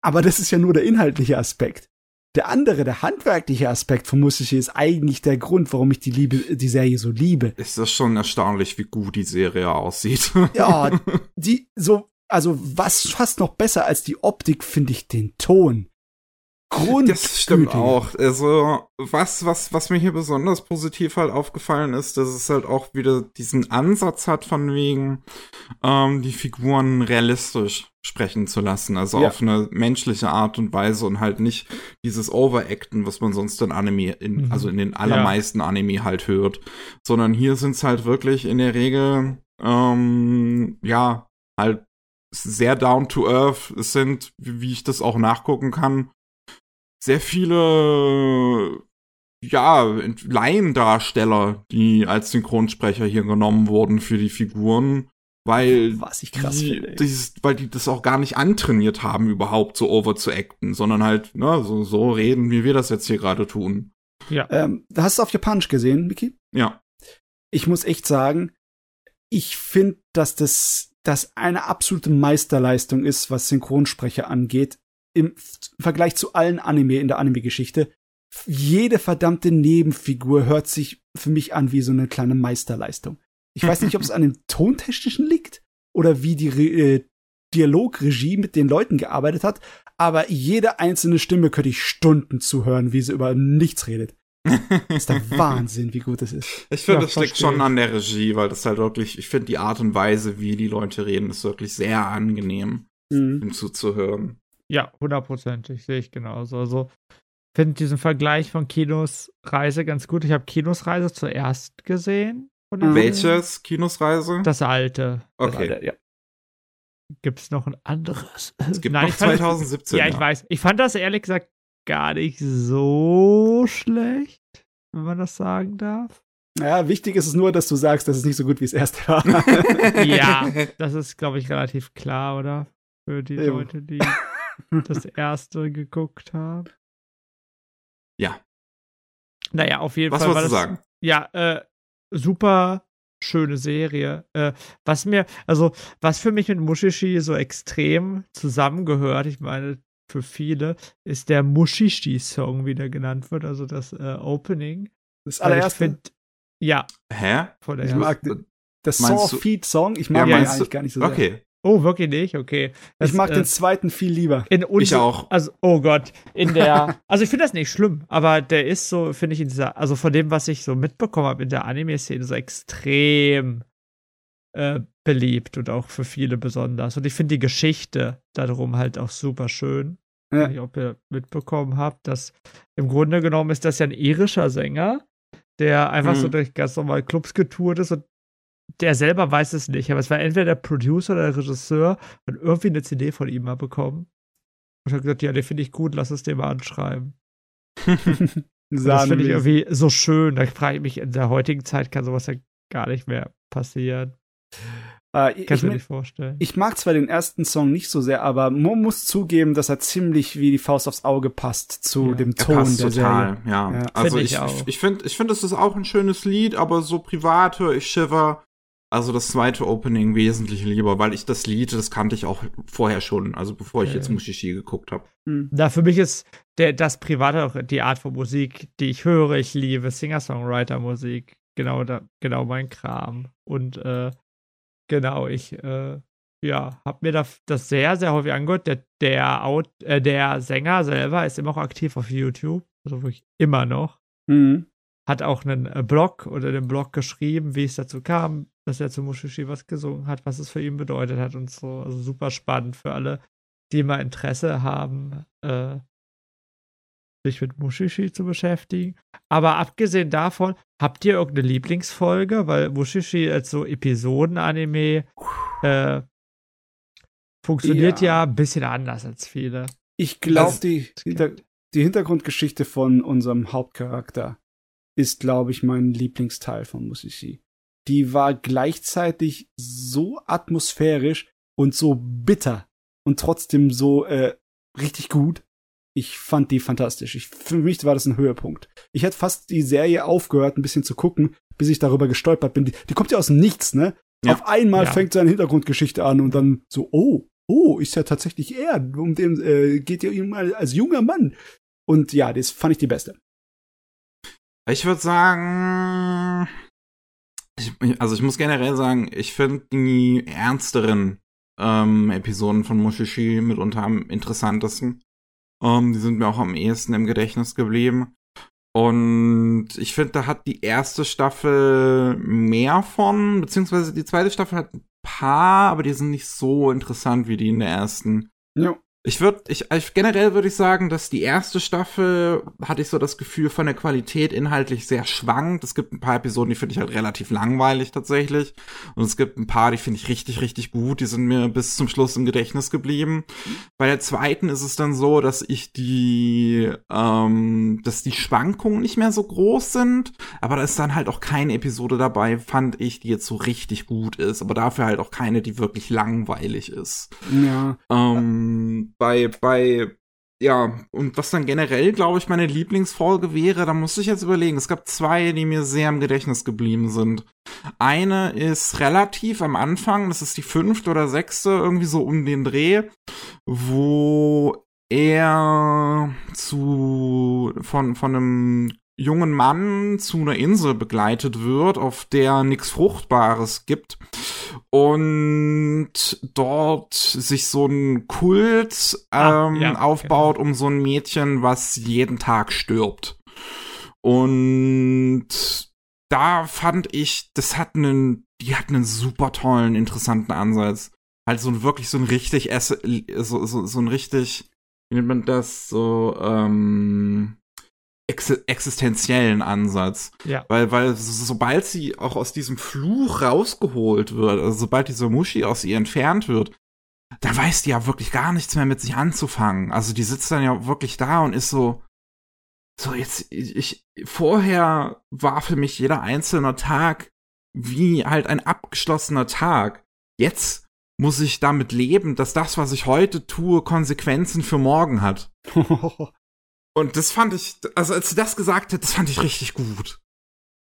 Aber das ist ja nur der inhaltliche Aspekt. Der andere, der handwerkliche Aspekt von Musiche ist eigentlich der Grund, warum ich die Liebe, die Serie so liebe. Ist das schon erstaunlich, wie gut die Serie aussieht. ja, die so, also was fast noch besser als die Optik finde ich den Ton. Grund. Das stimmt auch. Also, was, was, was mir hier besonders positiv halt aufgefallen ist, dass es halt auch wieder diesen Ansatz hat, von wegen, ähm, die Figuren realistisch sprechen zu lassen. Also ja. auf eine menschliche Art und Weise und halt nicht dieses Overacten, was man sonst in Anime, in, mhm. also in den allermeisten ja. Anime halt hört. Sondern hier sind es halt wirklich in der Regel, ähm, ja, halt sehr down to earth. Es sind, wie ich das auch nachgucken kann, sehr viele ja, Laiendarsteller, die als Synchronsprecher hier genommen wurden für die Figuren, weil Was ich krass die, finde, dieses, weil die das auch gar nicht antrainiert haben, überhaupt so over zu acten, sondern halt, ne, so, so reden, wie wir das jetzt hier gerade tun. Ja. Ähm, hast du auf Japanisch gesehen, Miki? Ja. Ich muss echt sagen, ich finde, dass das, das eine absolute Meisterleistung ist, was Synchronsprecher angeht im Vergleich zu allen Anime in der Anime-Geschichte, jede verdammte Nebenfigur hört sich für mich an wie so eine kleine Meisterleistung. Ich weiß nicht, ob es an dem Tontechnischen liegt oder wie die äh, Dialogregie mit den Leuten gearbeitet hat, aber jede einzelne Stimme könnte ich Stunden zuhören, wie sie über nichts redet. Das ist der Wahnsinn, wie gut das ist. Ich finde, Ja, das liegt schon an der Regie, weil das halt wirklich, ich finde die Art und Weise, wie die Leute reden, ist wirklich sehr angenehm, Mhm. ihm zuzuhören. Ja, hundertprozentig, sehe ich genauso. Also, finde diesen Vergleich von Kinos Reise ganz gut. Ich habe Kinos Reise zuerst gesehen. Von der Mhm. Serie. Welches Kinosreise? Das alte. okay. Ja. Gibt es noch ein anderes? es gibt Nein, noch ich fand- 2017. Ja, ich weiß. Ich fand das ehrlich gesagt gar nicht so schlecht, wenn man das sagen darf. ja, wichtig ist es nur, dass du sagst, dass es nicht so gut wie das erste war. Ja, das ist, glaube ich, relativ klar, oder? Für die Ja. Leute, die das erste geguckt haben. Ja. Naja, auf jeden Was Fall. war wolltest du sagen? Ja, äh, super schöne Serie. Äh, was mir, also, was für mich mit Mushishi so extrem zusammengehört, ich meine, für viele, ist der Mushishi-Song, wie der genannt wird, also das äh, Opening. Das Weil ich allererste, find- ja, Hä? vor der ich mag den- das Meinst Saw du- Feed Song, ich Ja, mag den meinst du- eigentlich gar nicht so sehr. Okay. Oh, wirklich nicht? Okay. Das, ich mag äh, den zweiten viel lieber. in Ich auch. Also, oh Gott, in der, also ich finde das nicht schlimm, aber der ist so, finde ich in dieser, also von dem, was ich so mitbekommen habe in der Anime-Szene, so extrem äh, beliebt und auch für viele besonders. Und ich finde die Geschichte darum halt auch super schön. Ich Ja. weiß nicht, ob ihr mitbekommen habt, dass im Grunde genommen ist das ja ein irischer Sänger, der einfach so Mhm. durch ganz normal Clubs getourt ist und der selber weiß es nicht, aber es war entweder der Producer oder der Regisseur und irgendwie eine CD von ihm mal bekommen. Und hat gesagt, ja, den finde ich gut, lass es dir mal anschreiben. Das finde ich irgendwie so schön. Da frage ich mich, in der heutigen Zeit kann sowas ja gar nicht mehr passieren. äh, ich, Kannst du mir nicht vorstellen. ich mag zwar den ersten Song nicht so sehr, aber man muss zugeben, dass er ziemlich wie die Faust aufs Auge passt zu Ja. dem Ton passt der total, Serie. ja. Ja. Also Find ich, ich ich, auch. ich finde, ich finde, es ist auch ein schönes Lied, aber so privat höre ich Shiver. Also das zweite Opening wesentlich lieber, weil ich das Lied, das kannte ich auch vorher schon, also bevor ich Okay. jetzt Mushishi geguckt habe. Hm. Da für mich ist der, das Private auch die Art von Musik, die ich höre. Ich liebe Singer-Songwriter-Musik. Genau, da, genau mein Kram. Und äh, genau, ich äh, ja, habe mir da, das sehr, sehr häufig angehört. Der, der, Out, äh, der Sänger selber ist immer auch aktiv auf YouTube. Also wirklich immer noch. Mhm. Hat auch einen äh, Blog oder den Blog geschrieben, wie es dazu kam, dass er zu Mushishi was gesungen hat, was es für ihn bedeutet hat und so. Also super spannend für alle, die mal Interesse haben, äh, sich mit Mushishi zu beschäftigen. Aber abgesehen davon, habt ihr irgendeine Lieblingsfolge? Weil Mushishi als so Episoden-Anime äh, funktioniert ja. Ja. ein bisschen anders als viele. Ich glaube, Das- die, Hinter die Hintergrundgeschichte von unserem Hauptcharakter ist, glaube ich, mein Lieblingsteil von Musishi. Die war gleichzeitig so atmosphärisch und so bitter und trotzdem so äh, richtig gut. Ich fand die fantastisch. Ich, für mich war das ein Höhepunkt. Ich hätte fast die Serie aufgehört, ein bisschen zu gucken, bis ich darüber gestolpert bin. Die, die kommt ja aus dem Nichts, ne? Ja. Auf einmal Ja. fängt seine Hintergrundgeschichte an und dann so, oh, oh, ist ja tatsächlich er. Um den äh, geht ja ihm al- als junger Mann. Und ja, das fand ich die beste. Ich würde sagen, ich, also ich muss generell sagen, ich finde die ernsteren ähm, Episoden von Mushishi mitunter am interessantesten. Ähm, die sind mir auch am ehesten im Gedächtnis geblieben. Und ich finde, da hat die erste Staffel mehr von, beziehungsweise die zweite Staffel hat ein paar, aber die sind nicht so interessant wie die in der ersten. Ja. Ich würde, ich, ich generell würde ich sagen, dass die erste Staffel hatte ich so das Gefühl von der Qualität inhaltlich sehr schwankt. Es gibt ein paar Episoden, die finde ich halt relativ langweilig tatsächlich. Und es gibt ein paar, die finde ich richtig, richtig gut. Die sind mir bis zum Schluss im Gedächtnis geblieben. Bei der zweiten ist es dann so, dass ich die, ähm, dass die Schwankungen nicht mehr so groß sind. Aber da ist dann halt auch keine Episode dabei, fand ich, die jetzt so richtig gut ist. Aber dafür halt auch keine, die wirklich langweilig ist. Ja. Ähm, bei, bei, ja, und was dann generell, glaube ich, meine Lieblingsfolge wäre, da muss ich jetzt überlegen. Es gab zwei, die mir sehr im Gedächtnis geblieben sind. Eine ist relativ am Anfang, das ist die fünfte oder sechste, irgendwie so um den Dreh, wo er zu, von, von einem jungen Mann zu einer Insel begleitet wird, auf der nichts Fruchtbares gibt. Und dort sich so ein Kult Ah, ähm, ja, aufbaut um so ein Mädchen, was jeden Tag stirbt. Und da fand ich, das hat einen, die hat einen super tollen, interessanten Ansatz. Halt so ein wirklich so ein richtig, so, so, so ein richtig, wie nennt man das, so, ähm, ex existenziellen Ansatz. Ja. Weil, weil so- sobald sie auch aus diesem Fluch rausgeholt wird, also sobald diese Muschi aus ihr entfernt wird, dann weiß die ja wirklich gar nichts mehr mit sich anzufangen. Also die sitzt dann ja wirklich da und ist so, so jetzt, ich vorher war für mich jeder einzelne Tag wie halt ein abgeschlossener Tag. Jetzt muss ich damit leben, dass das, was ich heute tue, Konsequenzen für morgen hat. Und das fand ich, also als sie das gesagt hat, das fand ich richtig gut.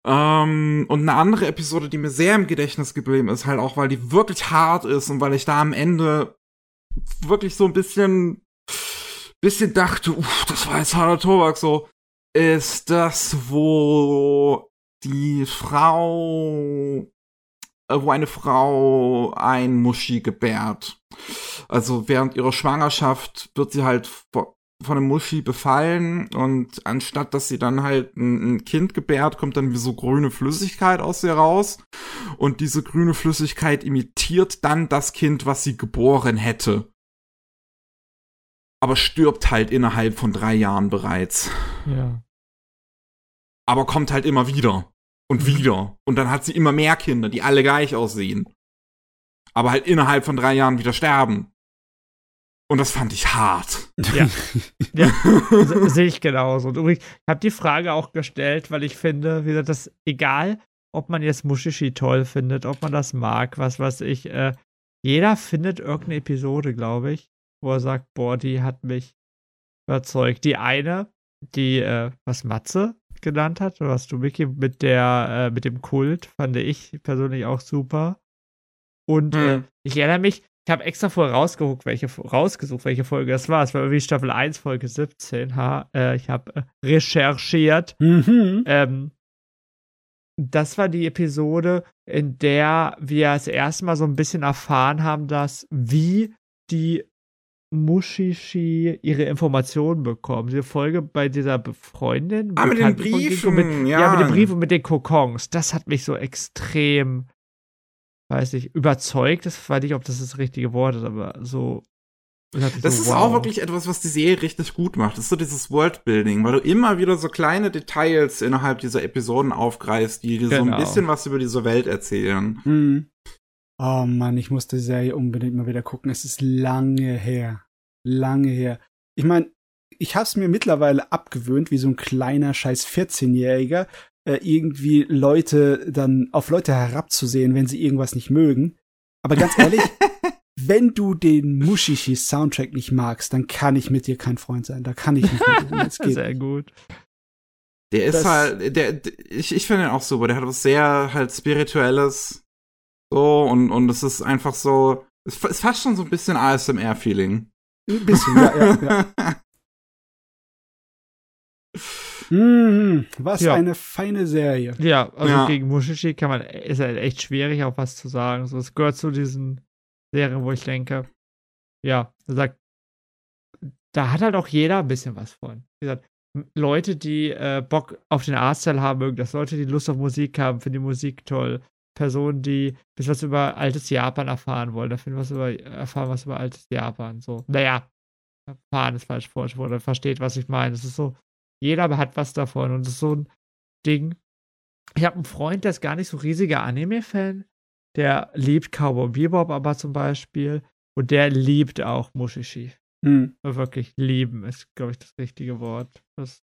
Ähm, und eine andere Episode, die mir sehr im Gedächtnis geblieben ist, halt auch, weil die wirklich hart ist und weil ich da am Ende wirklich so ein bisschen, bisschen dachte, uff, das war jetzt harter Tobak, so, ist das, wo die Frau, äh, wo eine Frau ein Muschi gebärt. Also während ihrer Schwangerschaft wird sie halt von einem Muschi befallen und anstatt dass sie dann halt ein, ein Kind gebärt, kommt dann wie so grüne Flüssigkeit aus ihr raus und diese grüne Flüssigkeit imitiert dann das Kind, was sie geboren hätte. Aber stirbt halt innerhalb von drei Jahren bereits. Ja. Aber kommt halt immer wieder und wieder. Und dann hat sie immer mehr Kinder, die alle gleich aussehen. Aber halt innerhalb von drei Jahren wieder sterben. Und das fand ich hart. Ja. ja. Se- Sehe ich genauso. Und übrigens, ich habe die Frage auch gestellt, weil ich finde, wie gesagt, das egal, ob man jetzt Mushishi toll findet, ob man das mag, was weiß ich, äh, jeder findet irgendeine Episode, glaube ich, wo er sagt, boah, die hat mich überzeugt. Die eine, die, äh, was Matze genannt hat, oder was du, Micky, mit der, äh, mit dem Kult, fand ich persönlich auch super. Und äh, Hm. ich erinnere mich, ich habe extra vorher rausgeguckt, welche, rausgesucht, welche Folge das war. Es war irgendwie Staffel 1, Folge 17. Ha, äh, ich habe äh, recherchiert. mhm. Ähm, das war die Episode, in der wir das erste Mal so ein bisschen erfahren haben, dass wie die Mushishi ihre Informationen bekommen. Diese Folge bei dieser Freundin. Ah, mit den Briefen, mit, ja. ja. mit den Briefen und mit den Kokons. Das hat mich so extrem, weiß nicht, überzeugt. Das weiß nicht, ob das das richtige Wort ist, aber so. ich Das so, ist wow. auch wirklich etwas, was die Serie richtig gut macht. Das ist so dieses Worldbuilding, weil du immer wieder so kleine Details innerhalb dieser Episoden aufgreifst, die dir so ein Genau. bisschen was über diese Welt erzählen. Mhm. Oh Mann, ich muss die Serie unbedingt mal wieder gucken. Es ist lange her. Lange her. Ich meine, ich hab's mir mittlerweile abgewöhnt, wie so ein kleiner scheiß 14-Jähriger, äh, irgendwie Leute dann auf Leute herabzusehen, wenn sie irgendwas nicht mögen. Aber ganz ehrlich, wenn du den Mushishi-Soundtrack nicht magst, dann kann ich mit dir kein Freund sein. Da kann ich nicht mit dir. Es geht. Sehr gut. Der ist Das- halt, der, der ich, ich finde ihn auch super. Der hat was sehr halt spirituelles. So, und, und es ist einfach so, es ist fast schon so ein bisschen ASMR-Feeling. Ein bisschen, ja, ja, ja. Mhm, was Ja. eine feine Serie. Ja, also Ja. gegen Mushishi kann man, ist halt echt schwierig, auch was zu sagen. So, es gehört zu diesen Serien, wo ich denke, ja, sagt, da hat halt auch jeder ein bisschen was von. Wie gesagt, Leute, die äh, Bock auf den Artstyle haben, mögen das. Leute, die Lust auf Musik haben, finden die Musik toll. Personen, die ein bisschen was über altes Japan erfahren wollen, da finden was über, erfahren was über altes Japan. So, naja, erfahren ist falsch falsch oder versteht, was ich meine. Es ist so, jeder hat was davon und es ist so ein Ding. Ich habe einen Freund, der ist gar nicht so riesiger Anime-Fan. Der liebt Cowboy Bebop aber zum Beispiel. Und der liebt auch Mushishi. Hm. Wirklich lieben ist, glaube ich, das richtige Wort. Das,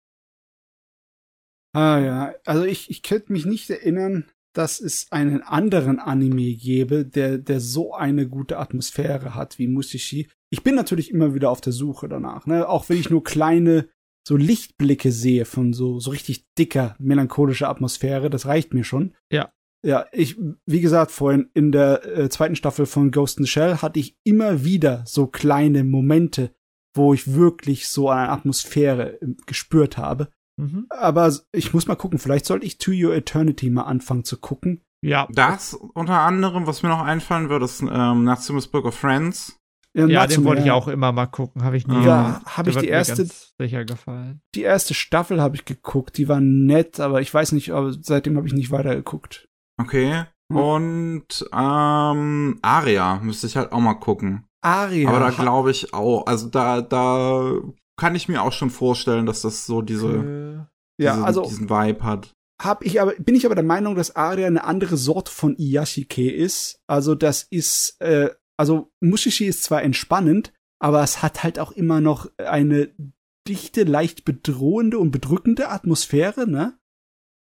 Ah ja, also ich, ich könnte mich nicht erinnern, dass es einen anderen Anime gäbe, der, der so eine gute Atmosphäre hat wie Mushishi. Ich bin natürlich immer wieder auf der Suche danach, ne? Auch wenn ich nur kleine so Lichtblicke sehe von so, so richtig dicker, melancholischer Atmosphäre, das reicht mir schon. Ja. Ja, ich, wie gesagt, vorhin in der äh, zweiten Staffel von Ghost in the Shell hatte ich immer wieder so kleine Momente, wo ich wirklich so eine Atmosphäre äh, gespürt habe. mhm. Aber ich muss mal gucken, vielleicht sollte ich To Your Eternity mal anfangen zu gucken. Ja. Das unter anderem, was mir noch einfallen würde, ist ähm, Natsume's Book of Friends. Ja, Natsume, den wollte ich ja. auch immer mal gucken. Habe ich nie. Ja, habe ich die erste- sicher gefallen. Die erste Staffel habe ich geguckt, die war nett, aber ich weiß nicht, aber seitdem habe ich nicht weitergeguckt. Okay. Hm. Und ähm, Aria müsste ich halt auch mal gucken. Aria. Aber da glaube ich auch, also da, da kann ich mir auch schon vorstellen, dass das so diese, Äh, ja, diesen, also diesen Vibe hat. hab ich aber, bin ich aber der Meinung, dass Aria eine andere Sorte von Iyashike ist. Also das ist, äh, also Mushishi ist zwar entspannend, aber es hat halt auch immer noch eine dichte, leicht bedrohende und bedrückende Atmosphäre, ne?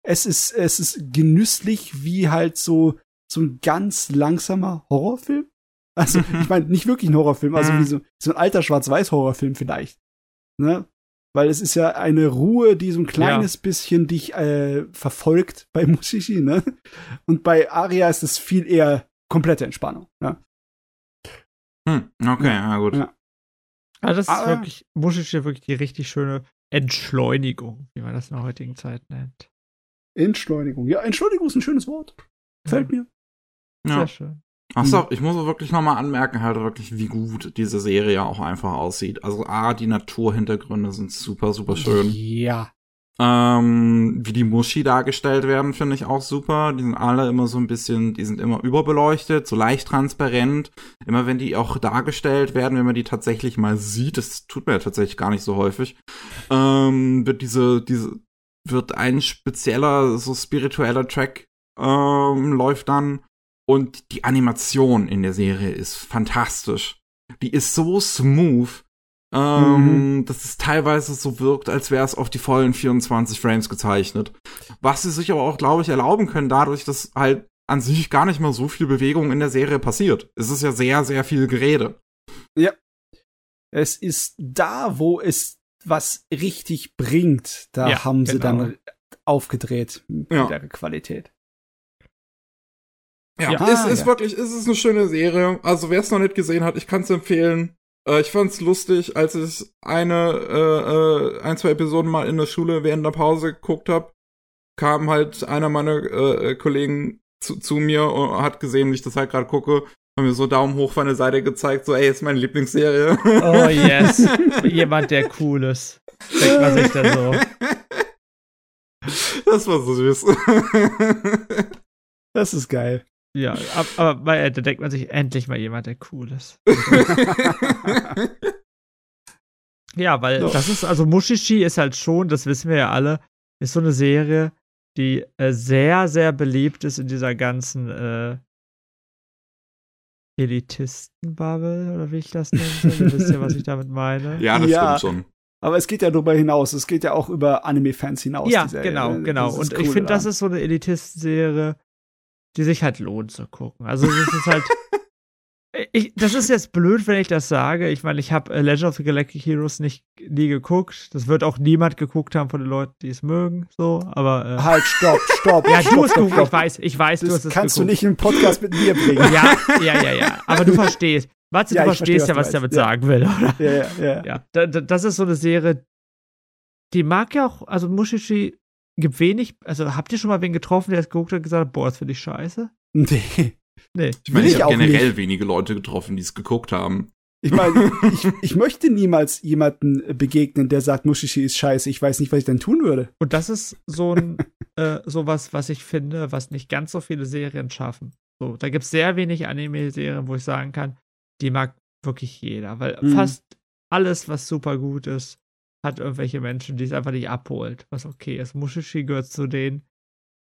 Es ist, es ist genüsslich wie halt so, so ein ganz langsamer Horrorfilm. Also, ich meine, nicht wirklich ein Horrorfilm, also wie so, so ein alter Schwarz-Weiß-Horrorfilm vielleicht. Ne? Weil es ist ja eine Ruhe, die so ein kleines bisschen dich äh, verfolgt bei Mushishi, ne? Und bei Aria ist es viel eher komplette Entspannung. Ne? Hm, okay, ja gut. Ja. Also das ist Aber- wirklich, Mushishi wirklich die richtig schöne Entschleunigung, wie man das in der heutigen Zeit nennt. Entschleunigung. Ja, Entschleunigung ist ein schönes Wort. Gefällt mir. Sehr Ja. schön. Ach so, ich muss auch wirklich noch mal anmerken, halt wirklich, wie gut diese Serie auch einfach aussieht. Also A, die Naturhintergründe sind super, super schön. Ja. Ähm, wie die Mushi dargestellt werden, finde ich auch super. Die sind alle immer so ein bisschen, die sind immer überbeleuchtet, so leicht transparent. Immer wenn die auch dargestellt werden, wenn man die tatsächlich mal sieht, das tut mir tatsächlich gar nicht so häufig, ähm, wird diese, diese, wird ein spezieller, so spiritueller Track, ähm, läuft dann. Und die Animation in der Serie ist fantastisch. Die ist so smooth, ähm, dass es teilweise so wirkt, als wäre es auf die vollen 24 Frames gezeichnet. Was sie sich aber auch, glaube ich, erlauben können, dadurch, dass halt an sich gar nicht mal so viel Bewegung in der Serie passiert. Es ist ja sehr, sehr viel Gerede. Es ist da, wo es was richtig bringt, da Ja, haben sie genau. dann aufgedreht mit Ja. der Qualität. Ja, Ja. es Ah, ist ja. wirklich, es ist eine schöne Serie. Also wer es noch nicht gesehen hat, ich kann es empfehlen. Äh, ich fand's lustig, als ich eine, äh, äh, ein, zwei Episoden mal in der Schule während der Pause geguckt habe, kam halt einer meiner äh, äh, Kollegen zu, zu mir und hat gesehen, wie ich das halt gerade gucke, hat mir so Daumen hoch von der Seite gezeigt, so ey, ist meine Lieblingsserie. Oh yes. Jemand, der cool ist. Denkt man sich da so. Das war so süß. Das ist geil. Ja, ab- aber bei da denkt man sich endlich mal jemand, der cool ist. Ja, weil So. das ist, also Mushishi ist halt schon, das wissen wir ja alle, ist so eine Serie, die äh, sehr, sehr beliebt ist in dieser ganzen äh, Elitisten-Bubble, oder wie ich das nennen soll. Ihr wisst ja, was ich damit meine. ja, das Ja. stimmt schon. Aber es geht ja darüber hinaus. Es geht ja auch über Anime-Fans hinaus. ja, die Serie, genau, genau. Und cool ich finde, das ist so eine Elitisten-Serie, die sich halt lohnt zu gucken. Also es ist halt. Ich, das ist jetzt blöd, wenn ich das sage. Ich meine, ich habe äh, Legend of the Galactic Heroes nicht nie geguckt. Das wird auch niemand geguckt haben von den Leuten, die es mögen. So, aber. Äh, Halt, stopp, stopp. ja, stopp, du hast stopp, geguckt, ich weiß, ich weiß, du Das hast es kannst geguckt. du nicht im Podcast mit mir bringen. Ja, ja, ja, ja. Aber du verstehst. Warte, Ja, du ich verstehe, verstehst ja, was was du ich damit. Ja. sagen will, oder? ja, ja, ja. Ja, da, da, das ist so eine Serie, die mag ja auch, also Mushishi gibt wenig, also habt ihr schon mal wen getroffen, der es geguckt hat und gesagt hat, boah, das finde ich scheiße? Nee. Nee. Ich meine, ich ich habe generell nicht. wenige Leute getroffen, die es geguckt haben. Ich meine, ich, ich möchte niemals jemanden begegnen, der sagt, Mushishi ist scheiße. Ich weiß nicht, was ich denn tun würde. Und das ist so ein, äh, sowas, was ich finde, was nicht ganz so viele Serien schaffen. So, da gibt es sehr wenig Anime-Serien, wo ich sagen kann, die mag wirklich jeder, weil Mhm. fast alles, was super gut ist, hat irgendwelche Menschen, die es einfach nicht abholt, was okay ist. Mushishi gehört zu den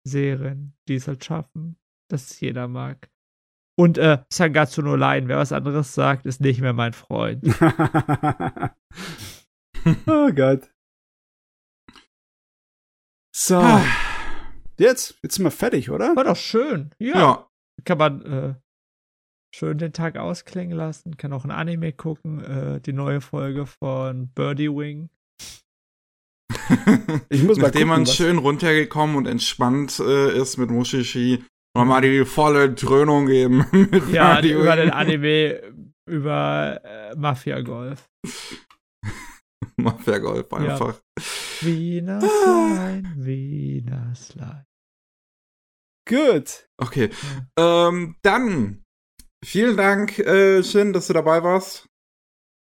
Serien, die es halt schaffen, dass es jeder mag. Und äh, Sangatsu no Line, wer was anderes sagt, ist nicht mehr mein Freund. oh Gott. So, Ah. jetzt, jetzt sind wir fertig, oder? War doch schön. Ja. Ja. Kann man äh, schön den Tag ausklingen lassen, kann auch ein Anime gucken, äh, die neue Folge von Birdie Wing. Ich muss mal Nachdem gucken, man was- schön runtergekommen und entspannt äh, ist mit Mushishi, nochmal die volle Dröhnung geben. mit Ja, Radio. über den Anime über äh, Mafia Golf. Mafia Golf Ja. einfach. Wiener Ah. Line, Wiener Line. Gut. Okay. Ähm, dann, vielen Dank, äh, Shin, dass du dabei warst.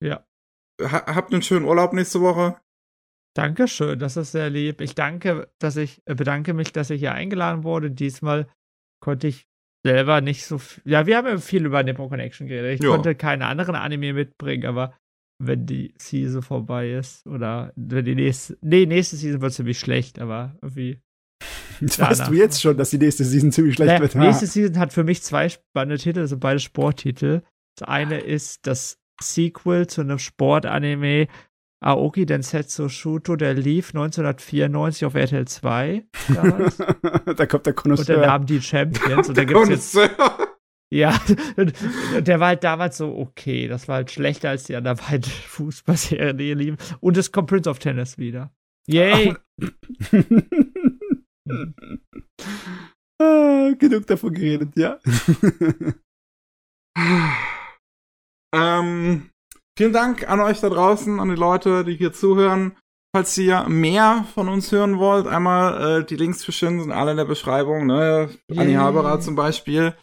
Ja. Ha habt einen schönen Urlaub nächste Woche. Dankeschön, das ist sehr lieb. Ich danke, dass ich äh, bedanke mich, dass ich hier eingeladen wurde. Diesmal konnte ich selber nicht so viel. Ja, wir haben ja viel über Nippon Connection geredet. Ich Ja. konnte keine anderen Anime mitbringen, aber wenn die Season vorbei ist oder wenn die nächste. Nee, nächste Season wird ziemlich schlecht, aber irgendwie. Jetzt Ja, weißt du jetzt schon, dass die nächste Season ziemlich schlecht Naja, wird. nächste Season hat für mich zwei spannende Titel, also beide Sporttitel. Das eine ist das Sequel zu einem Sportanime Aoki Densetsu Shuto, der lief 1994 auf RTL 2 damals. da kommt der und der Connoisseur. Name die Champions. Und da gibt's jetzt, Connoisseur. ja, der war halt damals so okay. Das war halt schlechter als die anderen beiden Fußballserien, die ihr lieben. Und es kommt Prince of Tennis wieder. Yay! ah, genug davon geredet, ja. ähm, vielen Dank an euch da draußen, an die Leute, die hier zuhören. Falls ihr mehr von uns hören wollt, einmal äh, die Links für Shin sind alle in der Beschreibung, ne? Anni Yay. Haberer zum Beispiel.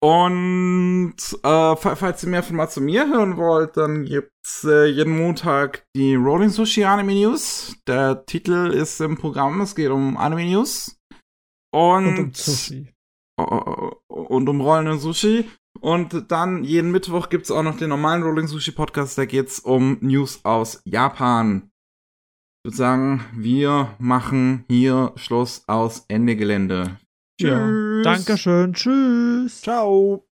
Und äh, fa- falls ihr mehr von Matsumir hören wollt, dann gibt's äh, jeden Montag die Rolling Sushi Anime News. Der Titel ist im Programm, es geht um Anime News. Und, Und um Sushi. und um rollenden Sushi. Und dann jeden Mittwoch gibt's auch noch den normalen Rolling Sushi Podcast, da geht's um News aus Japan. Ich würde sagen, wir machen hier Schluss aus Ende Gelände. Ja. Dankeschön. Tschüss. Ciao.